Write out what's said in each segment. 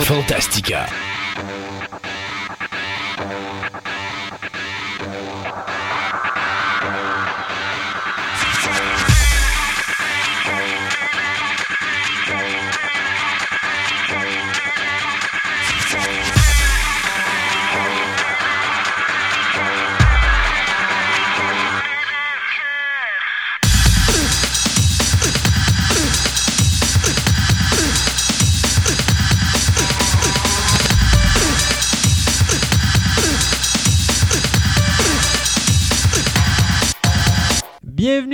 Fantastica.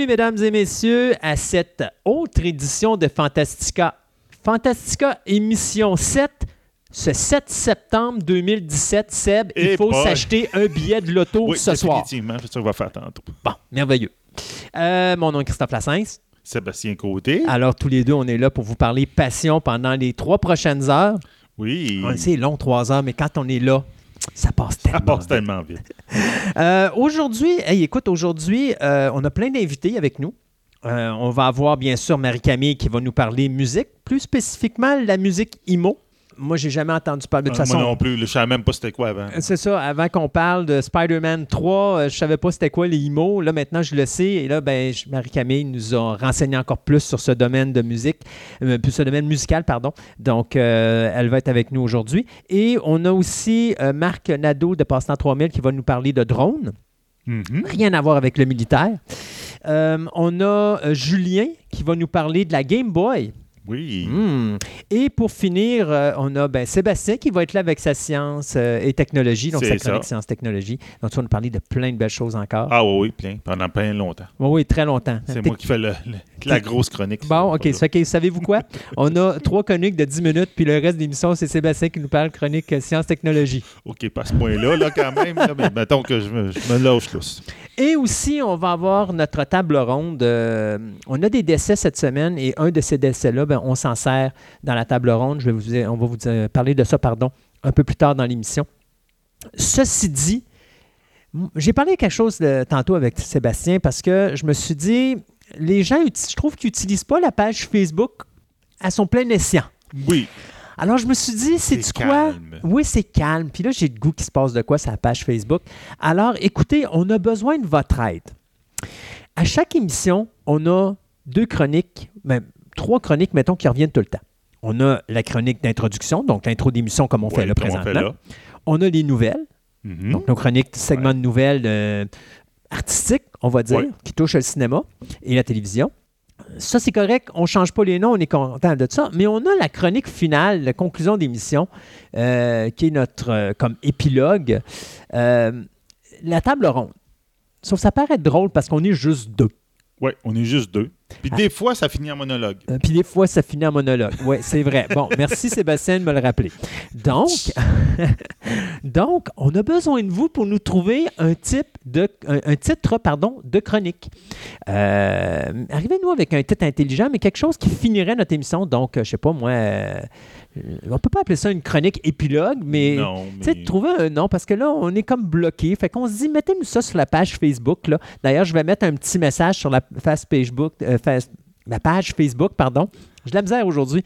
Bienvenue, mesdames et messieurs, à cette autre édition de Fantastica. Fantastica émission 7. Ce 7 septembre 2017, Seb, il Eh faut boy. s'acheter un billet de loto Oui, ce soir. définitivement, c'est ça qu'on va faire tantôt. Bon, merveilleux. Euh, mon nom est Christophe Lassens. Sébastien Côté. Alors, tous les deux, on est là pour vous parler passion pendant les trois prochaines heures. Oui. On sait, long, trois heures, mais quand on est là, ça passe tellement. Ça passe vite. tellement vite. Euh, aujourd'hui, hey, écoute, aujourd'hui, euh, on a plein d'invités avec nous. Euh, on va avoir bien sûr Marie-Camille qui va nous parler musique, plus spécifiquement la musique IMO. Moi, j'ai jamais entendu parler de toute Euh, façon. Moi non plus, je savais même pas c'était quoi avant. C'est ça, avant qu'on parle de Spider-Man 3, euh, je savais pas c'était quoi les IMO. Là, maintenant, je le sais. Et là, ben, Marie-Camille nous a renseigné encore plus sur ce domaine de musique, euh, plus ce domaine musical, pardon. Donc, euh, elle va être avec nous aujourd'hui. Et on a aussi euh, Marc Nadeau de Passe-Temps 3000 qui va nous parler de drones. Mhm. Rien à voir avec le militaire. On a Julien qui va nous parler de la Game Boy. Oui. Hmm. Et pour finir, euh, on a ben, Sébastien qui va être là avec sa science euh, et technologie, donc sa chronique science-technologie. Donc, tu vas nous parler de plein de belles choses encore. Ah oui, oui, plein. Pendant plein longtemps. Oui, oui, très longtemps. C'est moi qui fais le- le- la grosse chronique. Bon, OK. Ça savez-vous quoi? on a trois chroniques de 10 minutes, puis le reste de l'émission, c'est Sébastien qui nous parle chronique euh, science-technologie. OK, pas ce point-là, là, quand même. là, mais mettons que je me, je me lâche lousse. Et aussi, on va avoir notre table ronde. euh, on a des décès cette semaine et un de ces décès-là, ben, on s'en sert dans la table ronde. Je vais vous, on va vous parler de ça, pardon, un peu plus tard dans l'émission. Ceci dit, j'ai parlé quelque chose tantôt avec Sébastien parce que je me suis dit, les gens, je trouve qu'ils n'utilisent pas la page Facebook à son plein escient. Oui. Alors, je me suis dit, c'est C'est quoi? Oui, c'est calme. Puis là, j'ai le goût qu'il se passe de quoi sur la page Facebook. Alors, écoutez, on a besoin de votre aide. À chaque émission, on a deux chroniques, même trois chroniques, mettons, qui reviennent tout le temps. On a la chronique d'introduction, donc l'intro d'émission comme on fait là on présentement. fait là. On a les nouvelles, Mhm. donc nos chroniques, segments de nouvelles euh, artistiques, on va dire, Ouais. qui touchent le cinéma et la télévision. Ça, c'est correct. On ne change pas les noms, on est content de ça. Mais on a la chronique finale, la conclusion d'émission, euh, qui est notre euh, comme épilogue. Euh, la table ronde. Sauf que ça paraît drôle parce qu'on est juste deux. Oui, on est juste deux. Puis Ah. des fois, ça finit en monologue. Euh, Puis des fois, ça finit en monologue. Oui, c'est vrai. Bon, merci Sébastien de me le rappeler. Donc, donc, on a besoin de vous pour nous trouver un type de un, un titre pardon, de chronique. Euh, Arrivez-nous avec un titre intelligent, mais quelque chose qui finirait notre émission. Donc, euh, je sais pas moi, euh, on peut pas appeler ça une chronique épilogue, mais non, tu sais, mais... trouver un nom, parce que là, on est comme bloqué. Fait qu'on se dit, mettez-nous ça sur la page Facebook. là. D'ailleurs, je vais mettre un petit message sur la face Facebook, euh, face- page Facebook, pardon. J'ai de la misère aujourd'hui.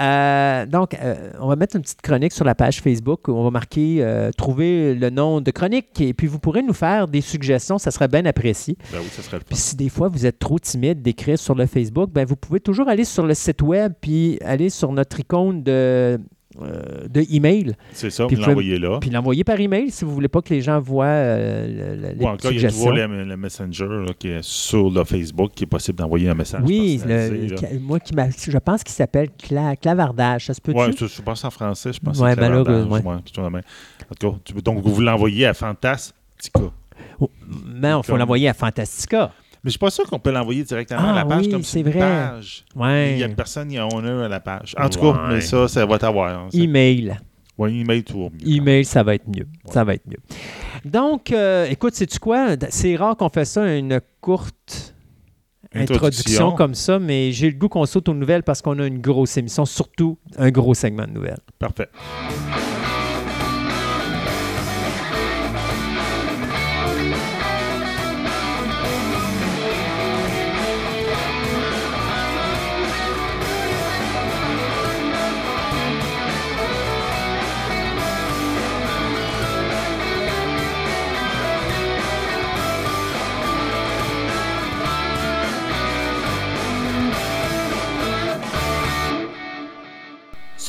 Euh, donc, euh, on va mettre une petite chronique sur la page Facebook où on va marquer euh, trouver le nom de chronique et puis vous pourrez nous faire des suggestions, ça serait bien apprécié. Ben oui, ça serait le. Puis si des fois vous êtes trop timide d'écrire sur le Facebook, ben vous pouvez toujours aller sur le site web puis aller sur notre icône de, euh, de email C'est ça, puis vous l'envoyez là. puis l'envoyer par email si vous voulez pas que les gens voient euh, le- le- les Ou encore, il y a toujours le, le Messenger là, qui est sur le Facebook qui est possible d'envoyer un message. oui, moi qui je pense qu'il s'appelle cla- clavardage. Ça se peut-tu? Ouais, je, je pense en français, je pense Ouais, malheureusement, ouais. En tout cas, tu- donc vous l'envoyez à Fantastica. Oh, mais il faut Comme- l'envoyer à Fantastica. Mais je suis pas sûr qu'on peut l'envoyer directement Ah à la page oui, comme c'est vrai. page. Ouais. Il y a personne qui a honneur à la page. En tout cas, mais ça, ça va t'avoir. hein. Email. Ouais, email toujours mieux. Email, ça va être mieux. Ouais. Ça va être mieux. Donc, euh, écoute, sais-tu quoi? C'est rare qu'on fait ça, une courte introduction, Introduction. comme ça, mais j'ai le goût qu'on saute aux nouvelles parce qu'on a une grosse émission, surtout un gros segment de nouvelles. Parfait.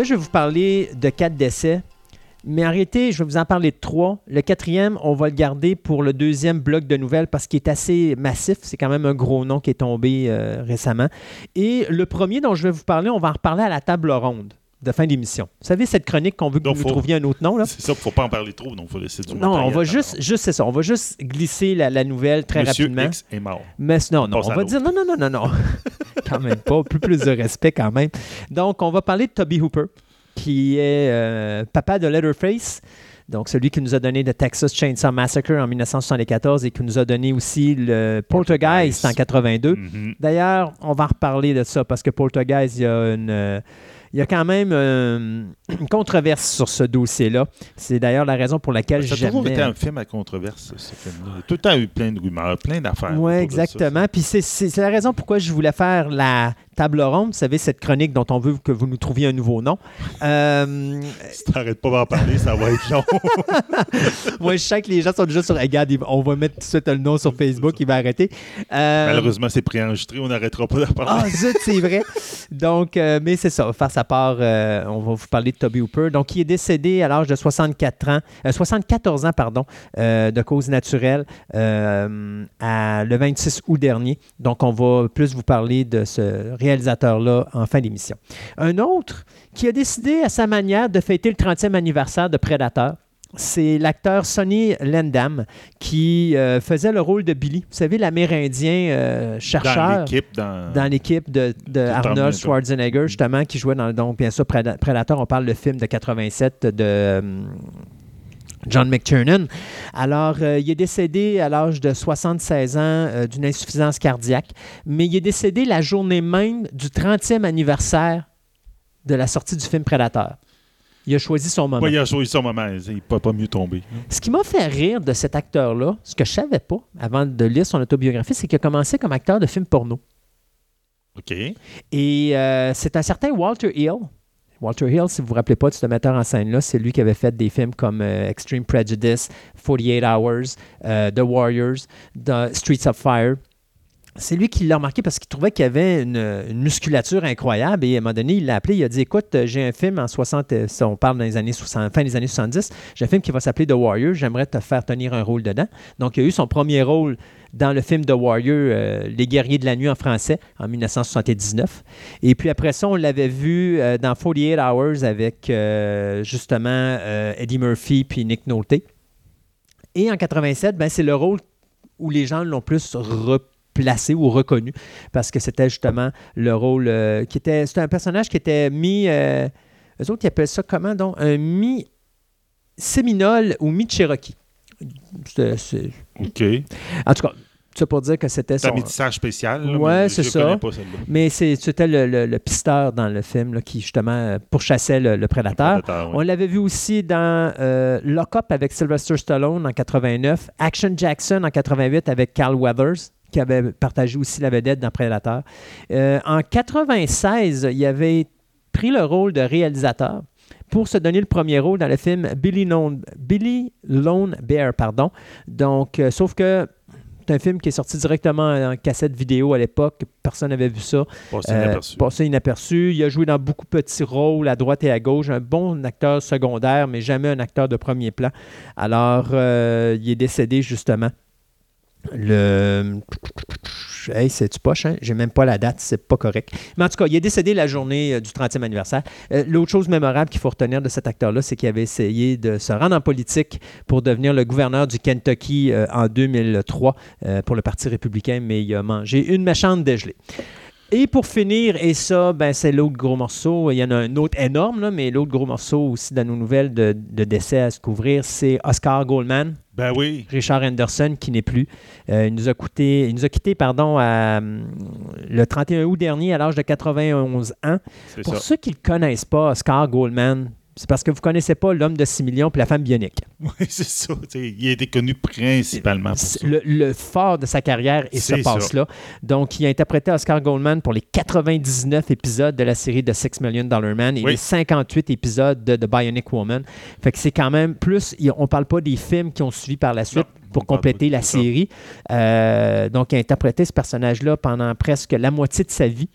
Là, je vais vous parler de quatre décès. Mais arrêtez, je vais vous en parler de trois. Le quatrième, on va le garder pour le deuxième bloc de nouvelles parce qu'il est assez massif. C'est quand même un gros nom qui est tombé euh, récemment. Et le premier dont je vais vous parler, on va en reparler à la table ronde de fin d'émission. Vous savez, cette chronique qu'on veut que Donc, vous faut- trouviez un autre nom, là? C'est ça, il ne faut pas en parler trop, donc il faut laisser du Non, on va juste, juste c'est ça. On va juste glisser la, la nouvelle très Monsieur rapidement. X est mort. Mais non, non, passe on va dire non, non, non, non, non. quand même pas. Plus, plus de respect quand même. Donc, on va parler de Toby Hooper, qui est euh, papa de Leatherface. Donc, celui qui nous a donné le Texas Chainsaw Massacre en 1974 et qui nous a donné aussi le Poltergeist Poltergeist. en 82. Mhm. D'ailleurs, on va en reparler de ça parce que Poltergeist, il y a une. Il y a quand même euh, une controverse sur ce dossier-là. C'est d'ailleurs la raison pour laquelle Ça a toujours été un film à controverse, ce film-là. Il y a tout le temps eu plein de rumeurs, plein d'affaires. Oui, exactement. Puis c'est la raison pourquoi je voulais faire la table ronde. Vous savez, cette chronique dont on veut que vous nous trouviez un nouveau nom. Euh, Si t'arrêtes pas d'en parler, ça va être long. moi, je sais que les gens sont déjà sur. Regarde, on va mettre tout de suite le nom sur Facebook, il va arrêter. Euh, Malheureusement, c'est préenregistré, on n'arrêtera pas d'en parler. Ah, zut, c'est vrai. Donc, euh, mais c'est ça, on va faire sa part. euh, on va vous parler de Toby Hooper. Donc, il est décédé à l'âge de 64 ans, euh, 74 ans, pardon, de cause naturelle, à, le 26 août dernier. Donc, on va plus vous parler de ce réalisateur-là en fin d'émission. Un autre qui a décidé à sa manière de fêter le 30e anniversaire de Predator. C'est l'acteur Sonny Landam qui euh, faisait le rôle de Billy. Vous savez, l'Amérindien euh, dans chercheur l'équipe, dans... l'équipe de, Arnold. Schwarzenegger, justement, qui jouait dans, donc, bien sûr, Preda- Predator. On parle le film de 87 de euh, John McTiernan. Alors, euh, il est décédé à l'âge de 76 ans euh, d'une insuffisance cardiaque, mais il est décédé la journée même du 30e anniversaire de la sortie du film Predator. Il a choisi son moment. Ouais, il a choisi son moment, il ne peut pas mieux tomber. Ce qui m'a fait rire de cet acteur-là, ce que je savais pas avant de lire son autobiographie, c'est qu'il a commencé comme acteur de films porno. OK. Et euh, c'est un certain Walter Hill. Walter Hill, si vous vous rappelez pas de ce metteur en scène-là, c'est lui qui avait fait des films comme euh, Extreme Prejudice, 48 Hours, euh, The Warriors, The Streets of Fire. C'est lui qui l'a remarqué parce qu'il trouvait qu'il avait une, musculature incroyable et à un moment donné, il l'a appelé, il a dit Écoute, euh, j'ai un film en 60, euh, ça, on parle dans les années 60, fin des années 70, j'ai un film qui va s'appeler The Warrior, j'aimerais te faire tenir un rôle dedans. Donc, il a eu son premier rôle dans le film The Warrior, euh, Les Guerriers de la Nuit en français, en 1979. Et puis après ça, on l'avait vu euh, dans 48 Hours avec euh, justement Eddie Murphy puis Nick Nolte. Et en 87, ben, c'est le rôle où les gens l'ont plus replacé ou reconnu parce que c'était justement le rôle qui était. C'était un personnage qui était mis. Eux autres, ils appellent ça comment donc Un mi-séminole ou mi-cherokee. C'est- OK. En tout cas, ça pour dire que c'était C'est un son. métissage spécial. là, Ouais, c'est ça. pas. Mais c'est- c'était le, le- le pisteur dans le film là, qui, justement, pourchassait le, le prédateur. Prédateur, On l'avait vu aussi dans euh, Lock Up avec Sylvester Stallone en 89, Action Jackson en 88 avec Carl Weathers, qui avait partagé aussi la vedette dans Predator. Euh, en 96, il avait pris le rôle de réalisateur pour se donner le premier rôle dans le film Billy Lone, Billy Lone Bear. Pardon. Donc, euh, sauf que c'est un film qui est sorti directement en cassette vidéo à l'époque. Personne n'avait vu ça. Passé Euh, inaperçu. passé inaperçu. Il a joué dans beaucoup de petits rôles à droite et à gauche. Un bon acteur secondaire, mais jamais un acteur de premier plan. Alors, euh, il est décédé justement. Le. Hey, c'est-tu poche, hein? J'ai même pas la date, c'est pas correct. Mais en tout cas, il est décédé la journée euh, du 30e anniversaire. Euh, L'autre chose mémorable qu'il faut retenir de cet acteur-là, c'est qu'il avait essayé de se rendre en politique pour devenir le gouverneur du Kentucky euh, en 2003 euh, pour le Parti républicain, mais il a mangé une méchante dégelée. Et pour finir, et ça, ben, c'est l'autre gros morceau. Il y en a un autre énorme, là, mais l'autre gros morceau aussi dans nos nouvelles de, de décès à se couvrir, c'est Oscar Goldman. Ben oui. Richard Anderson qui n'est plus. Euh, il nous a coûté, il nous a quitté pardon à, hum, le 31 août dernier à l'âge de 91 ans. Pour ça. ceux qui ne le connaissent pas, Oscar Goldman, c'est parce que vous ne connaissez pas l'homme de 6 millions puis la femme bionique. Oui, c'est ça. Il a été connu principalement pour ça. Le, le fort de sa carrière et se C'est passe ça. là. Donc, il a interprété Oscar Goldman pour les 99 épisodes de la série de Six Million Dollar Man et Oui. les 58 épisodes de The Bionic Woman. Fait que c'est quand même plus. On parle pas des films qui ont suivi par la suite Non, pour compléter la série. Euh, donc, il a interprété ce personnage-là pendant presque la moitié de sa vie.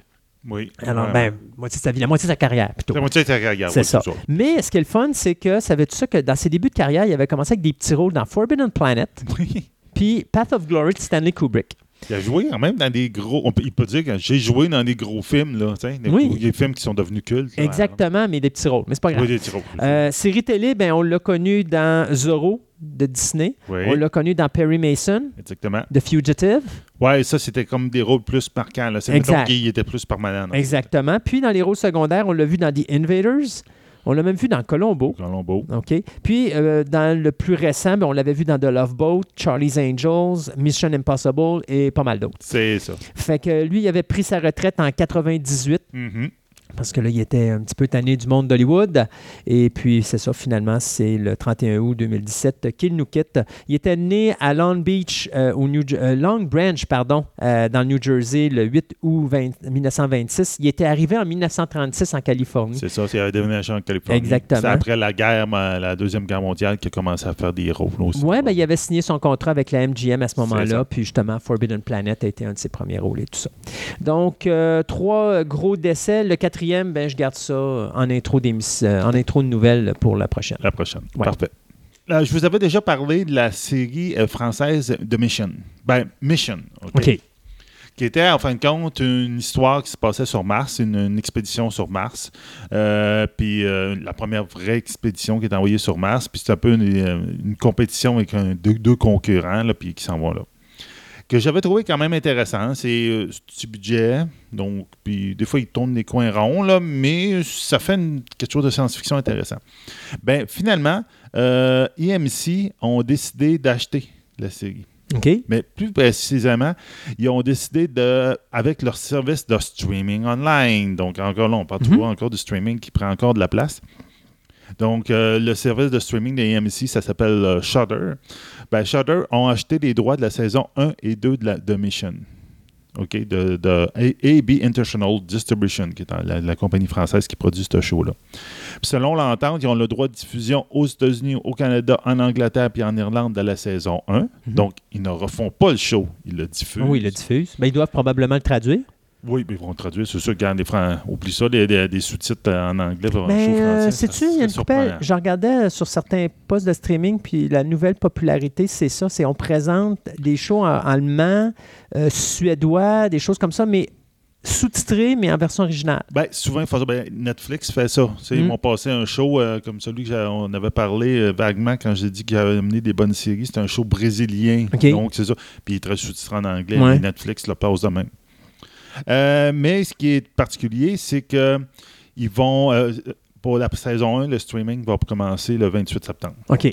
Oui. Alors, ben, moitié de sa vie, la moitié de sa carrière plutôt. La moitié de ta carrière, C'est oui, ça. Mais ce qui est le fun, c'est que ça veut dire ça que dans ses débuts de carrière, il avait commencé avec des petits rôles dans Forbidden Planet, Oui. puis Path of Glory de Stanley Kubrick. Il a joué quand même dans des gros. On peut, il peut dire que j'ai joué dans des gros films, là. tu sais, Des, Oui. des films qui sont devenus cultes. là. Exactement, mais des petits rôles. Mais c'est pas grave. Oui, des petits rôles. Euh, série télé, ben, on l'a connu dans Zorro de Disney. Oui. On l'a connu dans Perry Mason, Exactement. The Fugitive. Ouais, ça, c'était comme des rôles plus marquants. Là. C'est Exact. qu'il était plus permanent. là. Exactement. Puis dans les rôles secondaires, on l'a vu dans The Invaders. On l'a même vu dans Colombo. Colombo. OK. Puis, euh, dans le plus récent, ben, on l'avait vu dans The Love Boat, Charlie's Angels, Mission Impossible et pas mal d'autres. C'est ça. Fait que lui, il avait pris sa retraite en 98 Mhm. Parce que là, il était un petit peu tanné du monde d'Hollywood. Et puis, c'est ça, finalement, c'est le 31 août 2017 qu'il nous quitte. Il était né à Long Beach, euh, au New, euh, Long Branch, pardon, euh, dans le New Jersey, le 8 août 20 1926. Il était arrivé en 1936 en Californie. C'est ça, c'est un déménagement en Californie. Exactement. C'est après la guerre, la Deuxième Guerre mondiale, qu'il a commencé à faire des rôles aussi. Oui, ben, il avait signé son contrat avec la MGM à ce moment-là, puis justement, Forbidden Planet a été un de ses premiers rôles et tout ça. Donc, euh, trois gros décès. Le quatrième, ben, je garde ça en intro, euh, en intro de nouvelles pour la prochaine. La prochaine. Ouais. Parfait. Là, je vous avais déjà parlé de la série euh, française de Mission. Ben, Mission. OK. Qui était, en fin de compte, une histoire qui se passait sur Mars, une, une expédition sur Mars. Euh, puis euh, la première vraie expédition qui est envoyée sur Mars. Puis c'est un peu une, euh, une compétition avec un- deux, deux concurrents, là, puis qui s'en vont là. Que j'avais trouvé quand même intéressant. C'est euh, ce petit budget. Donc, puis des fois, ils tournent des coins ronds, là, mais ça fait une- quelque chose de science-fiction intéressant. Ben, finalement, euh, EMC ont décidé d'acheter la série. OK. Mais plus précisément, ils ont décidé de, avec leur service de streaming online, donc encore là, on parle Mhm. toujours encore du streaming qui prend encore de la place. Donc, euh, le service de streaming de AMC, ça s'appelle euh, Shudder. Ben, Shudder ont acheté les droits de la saison 1 et 2 de, la, de Mission. OK, de, de AB International Distribution, qui est la, la compagnie française qui produit ce show-là. Selon l'entente, ils ont le droit de diffusion aux États-Unis, au Canada, en Angleterre puis en Irlande de la saison 1. Donc, ils ne refont pas le show, ils le diffusent. Mhm. Oui, il le diffuse. Ben, ils doivent probablement le traduire. Oui, mais ils vont traduire. C'est sûr que quand les Fran... oublie ça, des, sous-titres en anglais pour un Mais show euh, français. sais-tu, il y a une coupelle. surprenant. Je regardais sur certains postes de streaming, puis la nouvelle popularité, c'est ça. C'est on présente des shows en allemand, euh, suédois, des choses comme ça, mais sous-titrés, mais en version originale. Ben, souvent, il faut ça. Ben, Netflix fait ça. Tu sais, Ils Mm. m'ont passé un show euh, comme celui qu'on avait parlé euh, vaguement quand j'ai dit qu'il avait amené des bonnes séries. C'était un show brésilien. Donc, c'est ça. Puis il est très sous-titré en anglais. Ouais. mais Netflix le passe de même. Euh, mais ce qui est particulier, c'est que ils vont. euh, pour la saison 1, le streaming va commencer le 28 septembre. OK.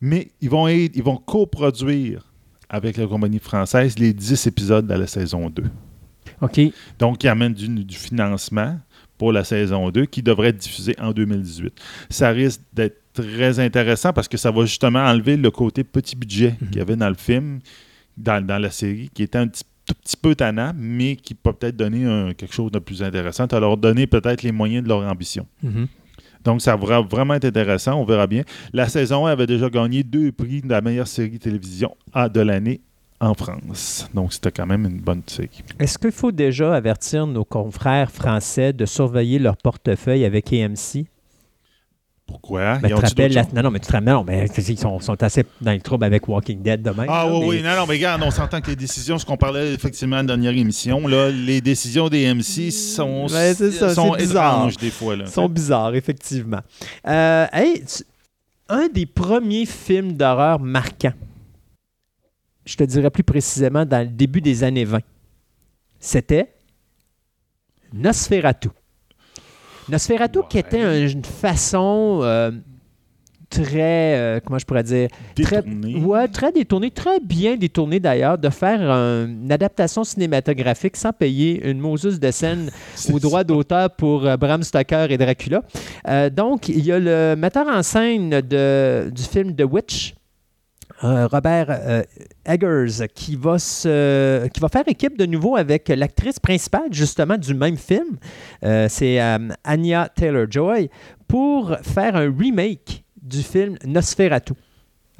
Mais ils vont, ils vont coproduire avec la compagnie française les 10 épisodes de la saison 2. OK. Donc, ils amènent du, du financement pour la saison 2 qui devrait être diffusée en 2018. Ça risque d'être très intéressant parce que ça va justement enlever le côté petit budget Mhm. qu'il y avait dans le film, dans, dans la série, qui était un petit, tout petit peu tannant, mais qui peut peut-être donner un- quelque chose de plus intéressant, à leur donner peut-être les moyens de leur ambition. Mhm. Donc, ça va vraiment être intéressant, on verra bien. La saison 1 avait déjà gagné deux prix de la meilleure série télévision à de l'année en France. Donc, c'était quand même une bonne série. Est-ce qu'il faut déjà avertir nos confrères français de surveiller leur portefeuille avec AMC? Pourquoi? Ben, Ils tu te la-? Non, non, mais tu te rappelles, non, mais ils sont, sont assez dans le trouble avec Walking Dead demain. Ah là, oui, mais- oui, non, non, mais regarde, on s'entend que les décisions, ce qu'on parlait effectivement dans la dernière émission, là, les décisions des MC sont, c'est ça, sont étranges des fois. Là. Ils sont bizarres, effectivement. Euh, hey, tu- un des premiers films d'horreur marquants, je te dirais plus précisément dans le début des années 20, c'était Nosferatu. Nosferatu qui était une façon euh, très, euh, comment je pourrais dire, très, Détourné. ouais, très détournée, très bien détournée d'ailleurs, de faire un- une adaptation cinématographique sans payer une Moses de scène C'est au droit d'auteur pour euh, Bram Stoker et Dracula. Euh, donc, il y a le metteur en scène de- du film The Witch, Robert euh, Eggers, qui va, qui va faire équipe de nouveau avec l'actrice principale, justement, du même film. Euh, C'est euh, Anya Taylor-Joy, pour faire un remake du film Nosferatu.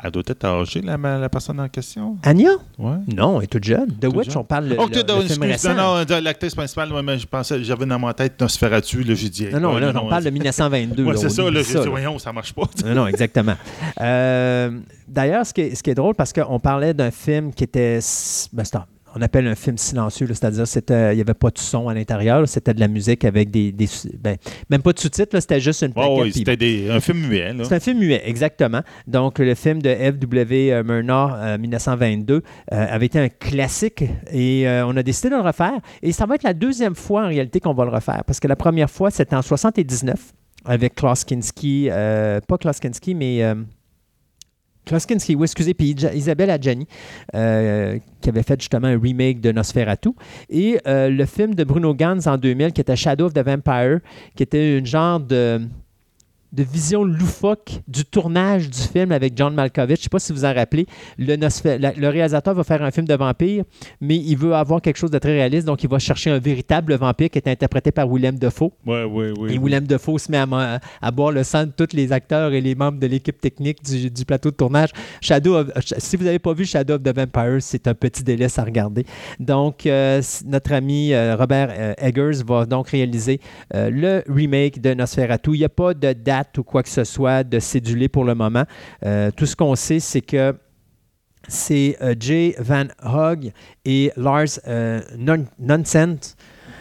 Elle doit être âgée, la, la personne en question? Anya? Ouais. Non, elle est toute jeune. The Toute Witch, on parle le, Oh, le- t'es- le non, film récent. non, non, l'actrice principale, ouais, mais je pensais, j'avais dans ma tête Nosferatu, là, j'ai dit. Non, non, là, on parle de 1922. Ouais, c'est ça, là, j'ai ça, dit, voyons, ça marche pas. Non, non, exactement. Euh, D'ailleurs, ce, qui est- ce qui est drôle, parce qu'on parlait d'un film qui était. ben, on appelle un film silencieux, c'est-à-dire c'était- il n'y avait pas de son à l'intérieur, c'était de la musique avec des. ben, même pas de sous-titres, c'était juste une plaquette. ouais, puis- c'était des- un film muet, c'est un film muet, exactement. Donc, le film de F.W. Murnau, euh, 1922, euh, avait été un classique et euh, on a décidé de le refaire. Et ça va être la deuxième fois, en réalité, qu'on va le refaire. Parce que la première fois, c'était en 79 avec Klaus Kinski, euh, pas Klaus Kinski, mais... euh, Klaus Kinski, oui, excusez, puis Isabelle Adjani, euh, qui avait fait justement un remake de Nosferatu. Et euh, le film de Bruno Gans en 2000, qui était Shadow of the Vampire, qui était une genre de, de vision loufoque du tournage du film avec John Malkovich. Je ne sais pas si vous en rappelez. Le, réalisateur va faire un film de vampire, mais il veut avoir quelque chose de très réaliste, donc il va chercher un véritable vampire qui est interprété par Willem Dafoe. Ouais, ouais, ouais. Et Willem Dafoe se met à, à boire le sang de tous les acteurs et les membres de l'équipe technique du, du plateau de tournage. Shadow of- si vous n'avez pas vu Shadow of the Vampire, c'est un petit délice à regarder. Donc, euh, notre ami euh, Robert euh, Eggers va donc réaliser le remake de Nosferatu. Il n'y a pas de date ou quoi que ce soit de cédulé pour le moment. Euh, tout ce qu'on sait, c'est que c'est euh, Jay Van Hogg et Lars euh, Non- Nonsent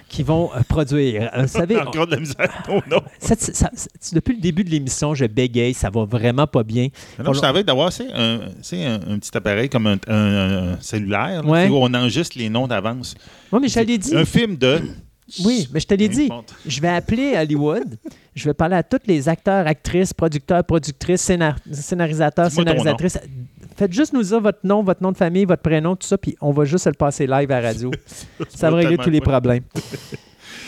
qui vont produire. Vous savez, on- Encore de la misère. Oh non. cette- ça- c'est- depuis le début de l'émission, je bégaye, ça va vraiment pas bien. Non, je savais d'avoir c'est un, un, un petit appareil comme un, cellulaire là, où on enregistre les noms d'avance. Oui, mais. Un film de. Oui, mais je te l'ai dit. Je vais appeler Hollywood. Je vais parler à tous les acteurs, actrices, producteurs, productrices, scénar- scénarisateurs, scénarisatrices. Faites juste nous dire votre nom, votre nom de famille, votre prénom, tout ça, puis on va juste le passer live à la radio. ça va régler tous les problèmes.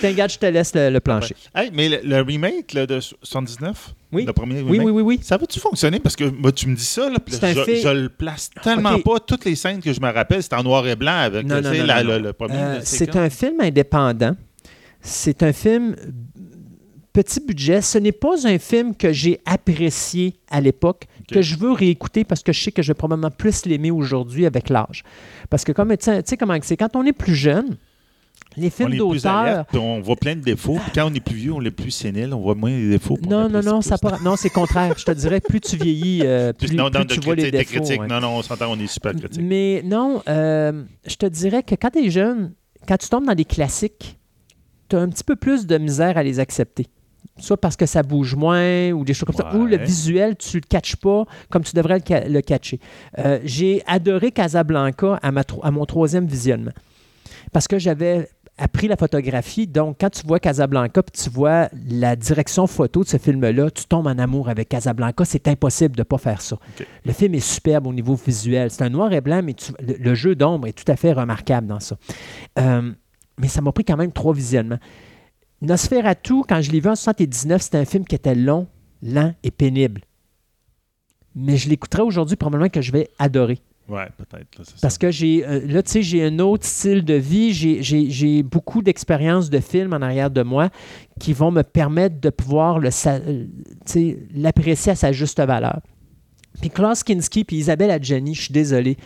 T'inquiète, je te laisse le, le plancher. Hey, mais le, le remake là, de 79, Oui. le premier Oui, remake, oui, oui, oui. ça va-tu fonctionner? Parce que moi, tu me dis ça, là, je, fait- je le place tellement pas. Toutes les scènes que je me rappelle, c'est en noir et blanc avec le, premier. Euh, c'est un film indépendant. C'est un film petit budget. Ce n'est pas un film que j'ai apprécié à l'époque, que je veux réécouter parce que je sais que je vais probablement plus l'aimer aujourd'hui avec l'âge. Parce que comme tu sais comment c'est, quand on est plus jeune, les films d'auteur. on voit plein de défauts. Puis quand on est plus vieux, on est plus sénile, on voit moins les défauts. Non, non, non, ça pas- non, c'est contraire. Je te dirais, plus tu vieillis, euh, plus, non, plus non, tu de vois les critique, défauts. critique. ouais. Non, non, on s'entend, on est super critique. Mais non, euh, je te dirais que quand tu es jeune, quand tu tombes dans des classiques, tu as un petit peu plus de misère à les accepter. Soit parce que ça bouge moins ou des choses comme ça, ou le visuel, tu le catches pas comme tu devrais le, le catcher. Euh, J'ai adoré Casablanca à, ma à mon troisième visionnement parce que j'avais appris la photographie. Donc, quand tu vois Casablanca puis tu vois la direction photo de ce film-là, tu tombes en amour avec Casablanca. C'est impossible de ne pas faire ça. Le film est superbe au niveau visuel. C'est un noir et blanc, mais tu- le, le jeu d'ombre est tout à fait remarquable dans ça. Euh, mais ça m'a pris quand même trois visionnements. Nosferatu, quand je l'ai vu en 79, c'était un film qui était long, lent et pénible. Mais je l'écouterai aujourd'hui, probablement que je vais adorer. Ouais, peut-être. Parce ça. que j'ai, euh, là, tu sais, j'ai un autre style de vie, j'ai- j'ai j'ai beaucoup d'expériences de films en arrière de moi qui vont me permettre de pouvoir euh, l'apprécier à sa juste valeur. Puis Klaus Kinski puis Isabelle Adjani, je suis désolé,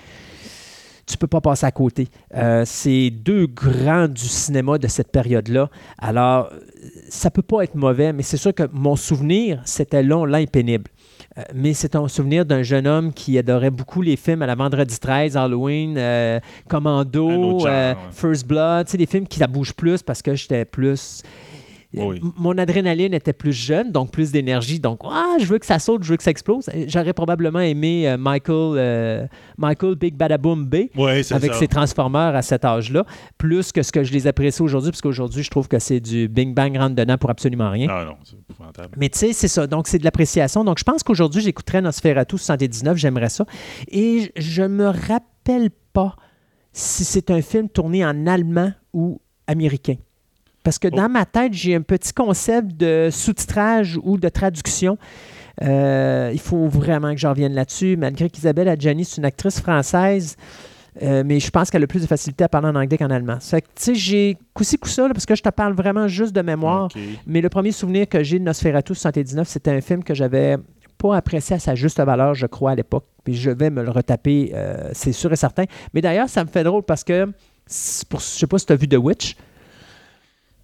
tu peux pas passer à côté. Euh, c'est deux grands du cinéma de cette période-là. Alors, euh, ça peut pas être mauvais, mais c'est sûr que mon souvenir, c'était long, lent et pénible. Euh, mais c'est un souvenir d'un jeune homme qui adorait beaucoup les films à la Vendredi 13, Halloween, euh, Commando, autre genre, ouais. First Blood, tu sais, des films qui la bougent plus parce que j'étais plus... Oui. Mon adrénaline était plus jeune, donc plus d'énergie. Donc, ah, je veux que ça saute, je veux que ça explose. J'aurais probablement aimé euh, Michael, euh, Michael Big Badaboom B Oui, avec ça. ses Transformers à cet âge-là, plus que ce que je les apprécie aujourd'hui, parce qu'aujourd'hui, je trouve que c'est du Bing Bang rentre dedans pour absolument rien. Ah non, c'est épouvantable. Mais tu sais, c'est ça. Donc, c'est de l'appréciation. Donc, je pense qu'aujourd'hui, j'écouterais Nosferatu 79. J'aimerais ça. Et je me rappelle pas si c'est un film tourné en allemand ou américain. Parce que Oh. dans ma tête, j'ai un petit concept de sous-titrage ou de traduction. Euh, il faut vraiment que j'en revienne là-dessus. Malgré qu'Isabelle Adjani, c'est une actrice française, euh, mais je pense qu'elle a plus de facilité à parler en anglais qu'en allemand. Ça tu sais, j'ai coussi ça, là, parce que je te parle vraiment juste de mémoire. Mais le premier souvenir que j'ai de Nosferatu 79, c'était un film que j'avais pas apprécié à sa juste valeur, je crois, à l'époque. Puis je vais me le retaper, euh, c'est sûr et certain. Mais d'ailleurs, ça me fait drôle parce que, pour, je sais pas si tu as vu The Witch.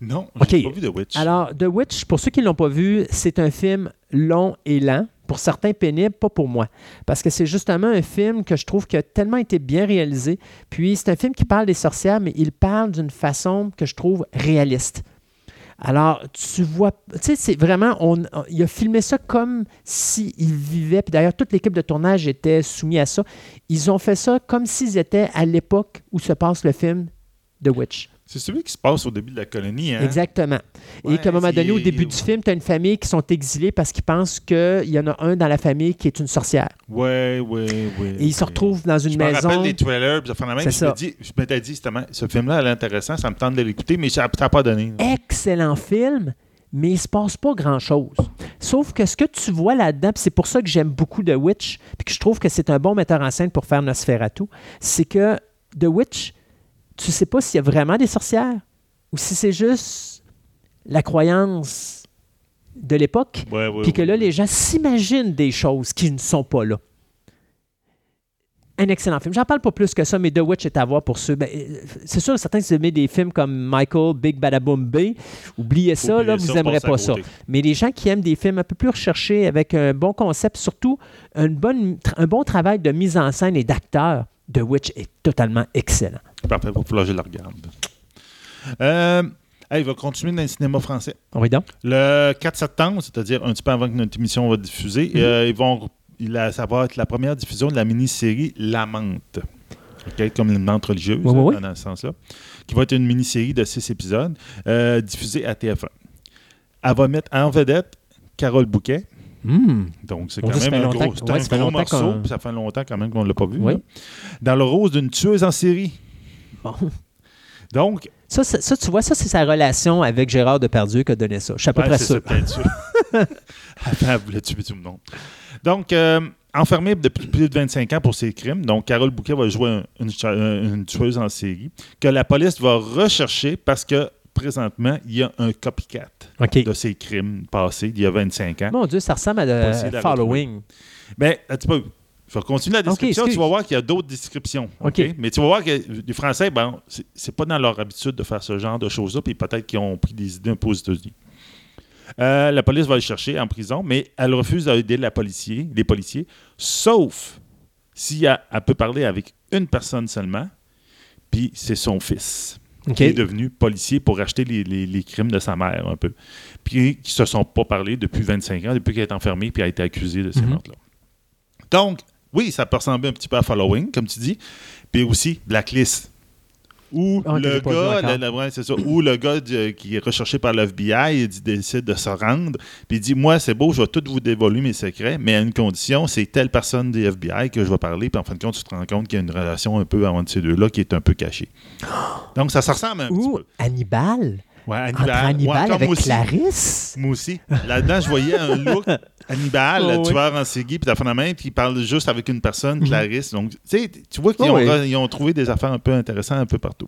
Non, j'ai pas vu The Witch. Alors, The Witch, pour ceux qui ne l'ont pas vu, c'est un film long et lent. Pour certains pénible, pas pour moi. Parce que c'est justement un film que je trouve qui a tellement été bien réalisé. Puis c'est un film qui parle des sorcières, mais il parle d'une façon que je trouve réaliste. Alors, tu vois, tu sais, c'est vraiment, on, on- il a filmé ça comme s'il vivait, puis d'ailleurs, toute l'équipe de tournage était soumise à ça. Ils ont fait ça comme s'ils étaient à l'époque où se passe le film The Witch. C'est celui qui se passe au début de la colonie, hein? Exactement. Ouais, et qu'à un moment donné, au début du film, tu as une famille qui sont exilés parce qu'ils pensent qu'il y en a un dans la famille qui est une sorcière. Ouais, ouais, ouais. Et ils se retrouvent dans une Je me maison. rappelle des trailers, puis ça fait la même. C'est Je ça. me dis, je m'étais dit, justement, ce film-là, elle est intéressant, ça me tente de l'écouter, mais ça n'a pas donné. Excellent film, mais il se passe pas grand-chose. Sauf que ce que tu vois là-dedans, puis c'est pour ça que j'aime beaucoup The Witch, puis que je trouve que c'est un bon metteur en scène pour faire Nosferatu, c'est que The Witch, tu sais pas s'il y a vraiment des sorcières ou si c'est juste la croyance de l'époque. Ouais, Puis que là, les gens s'imaginent des choses qui ne sont pas là. Un excellent film. J'en parle pas plus que ça, mais The Witch est à voir pour ceux. ben, euh, c'est sûr, certains, aimez des films comme Michael, Big Badaboom B, oubliez ça, Oubliez là, ça, vous n'aimerez pas ça. Mais les gens qui aiment des films un peu plus recherchés, avec un bon concept, surtout une bonne, un bon travail de mise en scène et d'acteur, The Witch est totalement excellent. Parfait, il va falloir que je la regarde. Euh, hey, il va continuer dans le cinéma français. Oui, donc? Le 4 septembre, c'est-à-dire un petit peu avant que notre émission va diffuser, Mhm. euh, ils vont, il ça va être la première diffusion de la mini-série La Menthe. OK, comme une menthe religieuse, Oui, oui, hein, oui. dans ce sens-là. Qui va être une mini-série de six épisodes euh, diffusée à TF1. Elle va mettre en vedette Carole Bouquet. Hmm. Donc, c'est quand même un gros, ouais, un gros morceau, ça fait longtemps quand même qu'on ne l'a pas vu. Oui. Dans le rôle d'une tueuse en série. Bon. Donc, Ça, ça, ça, tu vois, ça, c'est sa relation avec Gérard Depardieu qui a donné ça. Je suis à peu Ouais, près c'est sûr. Attends, elle voulait tuer tout le monde. Donc, euh, enfermée depuis plus de 25 ans pour ses crimes, donc Carole Bouquet va jouer un- une, euh, tueuse en série que la police va rechercher parce que présentement, il y a un copycat de ses crimes passés d'il y a 25 ans. Mon Dieu, ça ressemble à de la Following. Ben, un petit peu. Je vais continuer la description. tu vas voir qu'il y a d'autres descriptions. Mais tu vas voir que les Français, ben, c'est- pas dans leur habitude de faire ce genre de choses-là, puis peut-être qu'ils ont pris des idées un peu aux États-Unis. Euh, la police va le chercher en prison, mais elle refuse d'aider la policier, les policiers, sauf si elle, elle peut parler avec une personne seulement, puis c'est son fils qui est devenu policier pour racheter les, les- les crimes de sa mère un peu. Puis qui se sont pas parlé depuis 25 ans, depuis qu'elle est enfermée puis a été accusée de ces Mhm. meurtres-là. Donc, oui, ça peut ressembler un petit peu à Following, comme tu dis, puis aussi Blacklist. Où Ah, que le gars, encore. la- la- ouais, c'est ça, où le gars de- qui est recherché par l'FBI décide de se rendre, puis il dit Moi, c'est beau, je vais tout vous dévoiler mes secrets, mais à une condition, c'est telle personne du FBI que je vais parler, puis en fin de compte, tu te rends compte qu'il y a une relation un peu entre ces deux-là qui est un peu cachée. Donc, ça se ressemble un petit Ou peu. Hannibal? Ouais, Entre Hannibal. Ouais, avec moi aussi. Clarisse? Moi aussi. Là-dedans, je voyais un look Hannibal, Oh, oui. tueur en série, puis la fin de même, puis il parle juste avec une personne, Mhm. Clarisse. Donc, tu vois qu'ils Oh, ont, oui. ils ont trouvé des affaires un peu intéressantes un peu partout.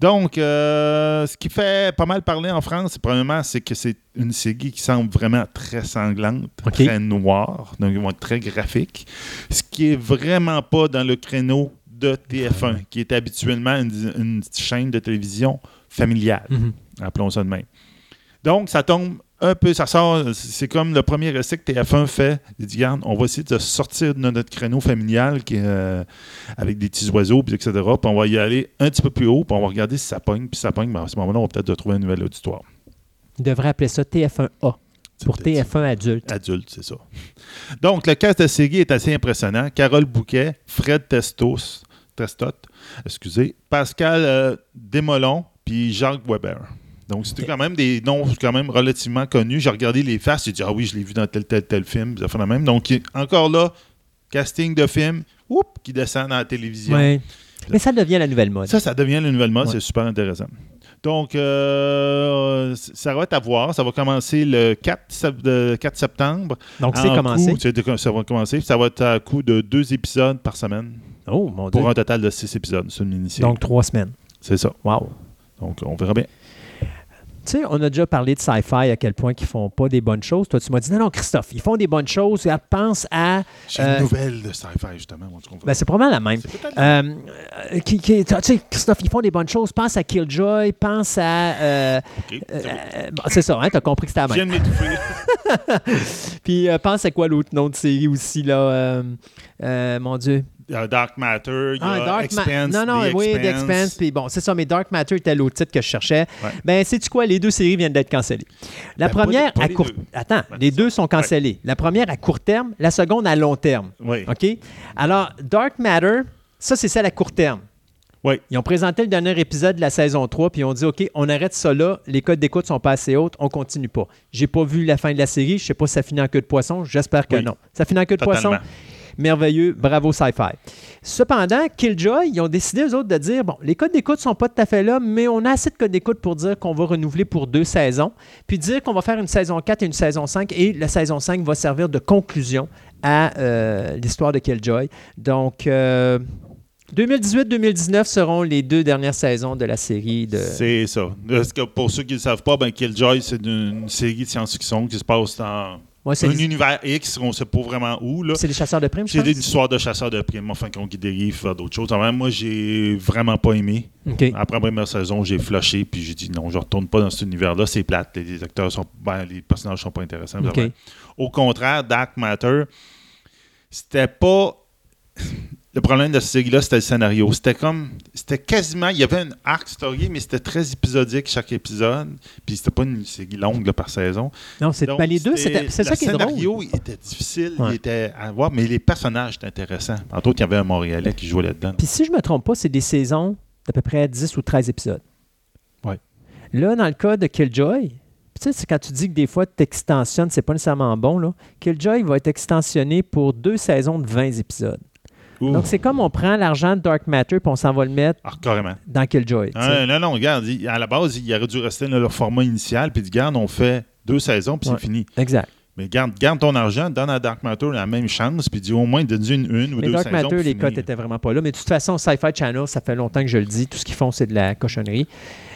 Donc, euh, ce qui fait pas mal parler en France, premièrement, c'est que c'est une série qui semble vraiment très sanglante, très noire, donc ils vont être très graphiques. Ce qui est vraiment pas dans le créneau de TF1, qui est habituellement une, une chaîne de télévision familiale Mhm. appelons ça de même. Donc, ça tombe un peu, ça sort, c'est comme le premier essai que TF1 fait. Il dit, regarde, on va essayer de sortir de notre créneau familial qui euh, avec des petits oiseaux, puis etc. Puis on va y aller un petit peu plus haut, puis on va regarder si ça pogne, puis si ça pogne, ben, à ce moment-là, on va peut-être trouver un nouvel auditoire. Il devrait appeler ça TF1A. C'est Pour peut-être TF1 adulte. adulte, c'est ça. Donc, le cast de série est assez impressionnant. Carole Bouquet, Fred Testos, Testot, excusez, Pascal euh, Desmolons, puis Jacques Weber. Donc, c'était quand même des noms quand même relativement connus. J'ai regardé les faces, j'ai dit, ah oui, je l'ai vu dans tel, tel, tel film. Ça fait la même. Donc, encore là, casting de film, oups, qui descend dans la télévision. Ouais. Mais ça devient la nouvelle mode. Ça, ça devient le nouvel mode, Ouais. c'est super intéressant. Donc, euh, ça va être à voir. Ça va commencer le 4, sep- de- 4 septembre. Donc, c'est En commencé. coup, ça va commencer. Ça va être à coup de deux épisodes par semaine Oh, mon Dieu. pour un total de six épisodes. C'est une mini Donc, trois semaines. c'est ça. Wow. Donc, on verra bien. Tu sais, on a déjà parlé de sci-fi à quel point ils font pas des bonnes choses. Toi, tu m'as dit, non, non, Christophe, ils font des bonnes choses. Regarde, Pense à. J'ai Euh, une nouvelle de sci-fi, justement. tu? Ben, c'est probablement la même. Euh, euh, qui, qui- tu sais, Christophe, ils font des bonnes choses. Pense à Killjoy, pense à. euh, euh, c'est bon. bon, c'est ça, hein, t'as compris que c'était la Je viens même. de m'étouffer. Puis euh, pense à quoi l'autre nom de série aussi, là. euh, euh, mon Dieu. Il y a Dark Matter, il y a Ah, Dark Ma- Expanse, Non, non, The oui, The Expanse. Puis bon, c'est ça, mais Dark Matter était l'autre titre que je cherchais. Ouais. Ben, sais-tu quoi? Les deux séries viennent d'être cancellées. La Ben, pas première les- pas à court deux. Attends, Ben, les deux ça. sont cancellées. La première à court terme, la seconde à long terme. Oui. OK? Alors, Dark Matter, ça, c'est celle à court terme. Oui. Ils ont présenté le dernier épisode de la saison 3, puis ils ont dit OK, on arrête ça là, les codes d'écoute sont pas assez hautes, on continue pas. J'ai pas vu la fin de la série, je sais pas si ça finit en queue de poisson, j'espère que Oui. non. Ça finit en queue de poisson? Merveilleux, bravo sci-fi. Cependant, Killjoy, ils ont décidé, eux autres, de dire bon, les codes d'écoute sont pas tout à fait là, mais on a assez de codes d'écoute pour dire qu'on va renouveler pour deux saisons, puis dire qu'on va faire une saison 4 et une saison 5, et la saison 5 va servir de conclusion à euh, l'histoire de Killjoy. Donc, euh, 2018-2019 seront les deux dernières saisons de la série de. C'est ça. Parce que pour ceux qui ne le savent pas, ben Killjoy, c'est une, une série de science-fiction qui se passe dans Ouais, un les, univers X, on ne sait pas vraiment où. C'est les chasseurs de primes, C'est pense? une histoire de chasseurs de primes, enfin, qui dérive vers d'autres choses. Enfin, moi, j'ai vraiment pas aimé. Après la première saison, j'ai flashé, puis j'ai dit non, je retourne pas dans cet univers-là, c'est plate. Les, les acteurs sont. Ben, les personnages sont pas intéressants. Au contraire, Dark Matter, c'était pas. Le problème de cette série-là, c'était le scénario. C'était comme. C'était quasiment. Il y avait une arc story, mais c'était très épisodique chaque épisode. Puis c'était pas une série longue là, par saison. Non, c'est Donc, ben, les deux, c'est ça qui est Le scénario était difficile, Ouais. il était à voir, mais les personnages étaient intéressants. Entre autres, il y avait un Montréalais qui jouait là-dedans. Puis si je me trompe pas, c'est des saisons d'à peu près 10 ou 13 épisodes. Ouais. Là, dans le cas de Killjoy, tu sais, c'est quand tu dis que des fois tu extensionnes, c'est pas nécessairement bon. Là. Killjoy va être extensionné pour deux saisons de 20 épisodes. Ouh. Donc c'est comme on prend l'argent de Dark Matter puis on s'en va le mettre Ah, carrément. dans Killjoy. Ah, non, non, regarde, il- à la base, il aurait dû rester dans leur format initial, puis regarde, on fait deux saisons, puis Ouais. c'est fini. Exact. Mais garde, garde ton argent, donne à Dark Matter la même chance, puis dis au moins, donne une, une ou Mais deux Dark saisons. Matter, puis les cotes étaient vraiment pas là. Mais de toute façon, Sci-Fi Channel, ça fait longtemps que je le dis. Tout ce qu'ils font, c'est de la cochonnerie.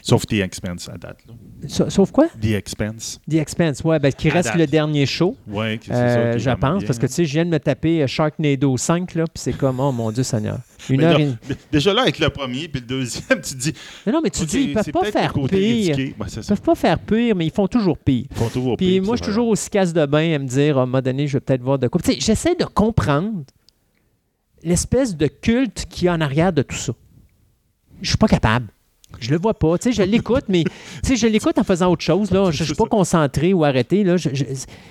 Sauf The Expense à date. Là. Sauf quoi? The Expense. The Expense, ouais, ben, qui À reste date. le dernier show. Oui, c'est Euh, ça. qui est je pense, bien. parce que tu sais, je viens de me taper euh, Sharknado 5, là, puis c'est comme, oh mon Dieu Seigneur. Une Mais heure là, et... Déjà là, avec le premier, puis le deuxième, tu te dis. Mais non, mais tu dis, ils peuvent pas faire pire. Ouais, Ils peuvent pas faire pire, mais ils font toujours pire. Ils font toujours Puis pire, moi, c'est je suis toujours aussi casse de bain à me dire, à un moment donné, je vais peut-être voir de quoi. Tu sais, j'essaie de comprendre l'espèce de culte qu'il y a en arrière de tout ça. Je suis pas capable. Je le vois pas. Tu sais, je l'écoute, mais tu sais, je l'écoute en faisant autre chose. Là. Je, je suis pas concentré ou arrêté. Là. Je- je-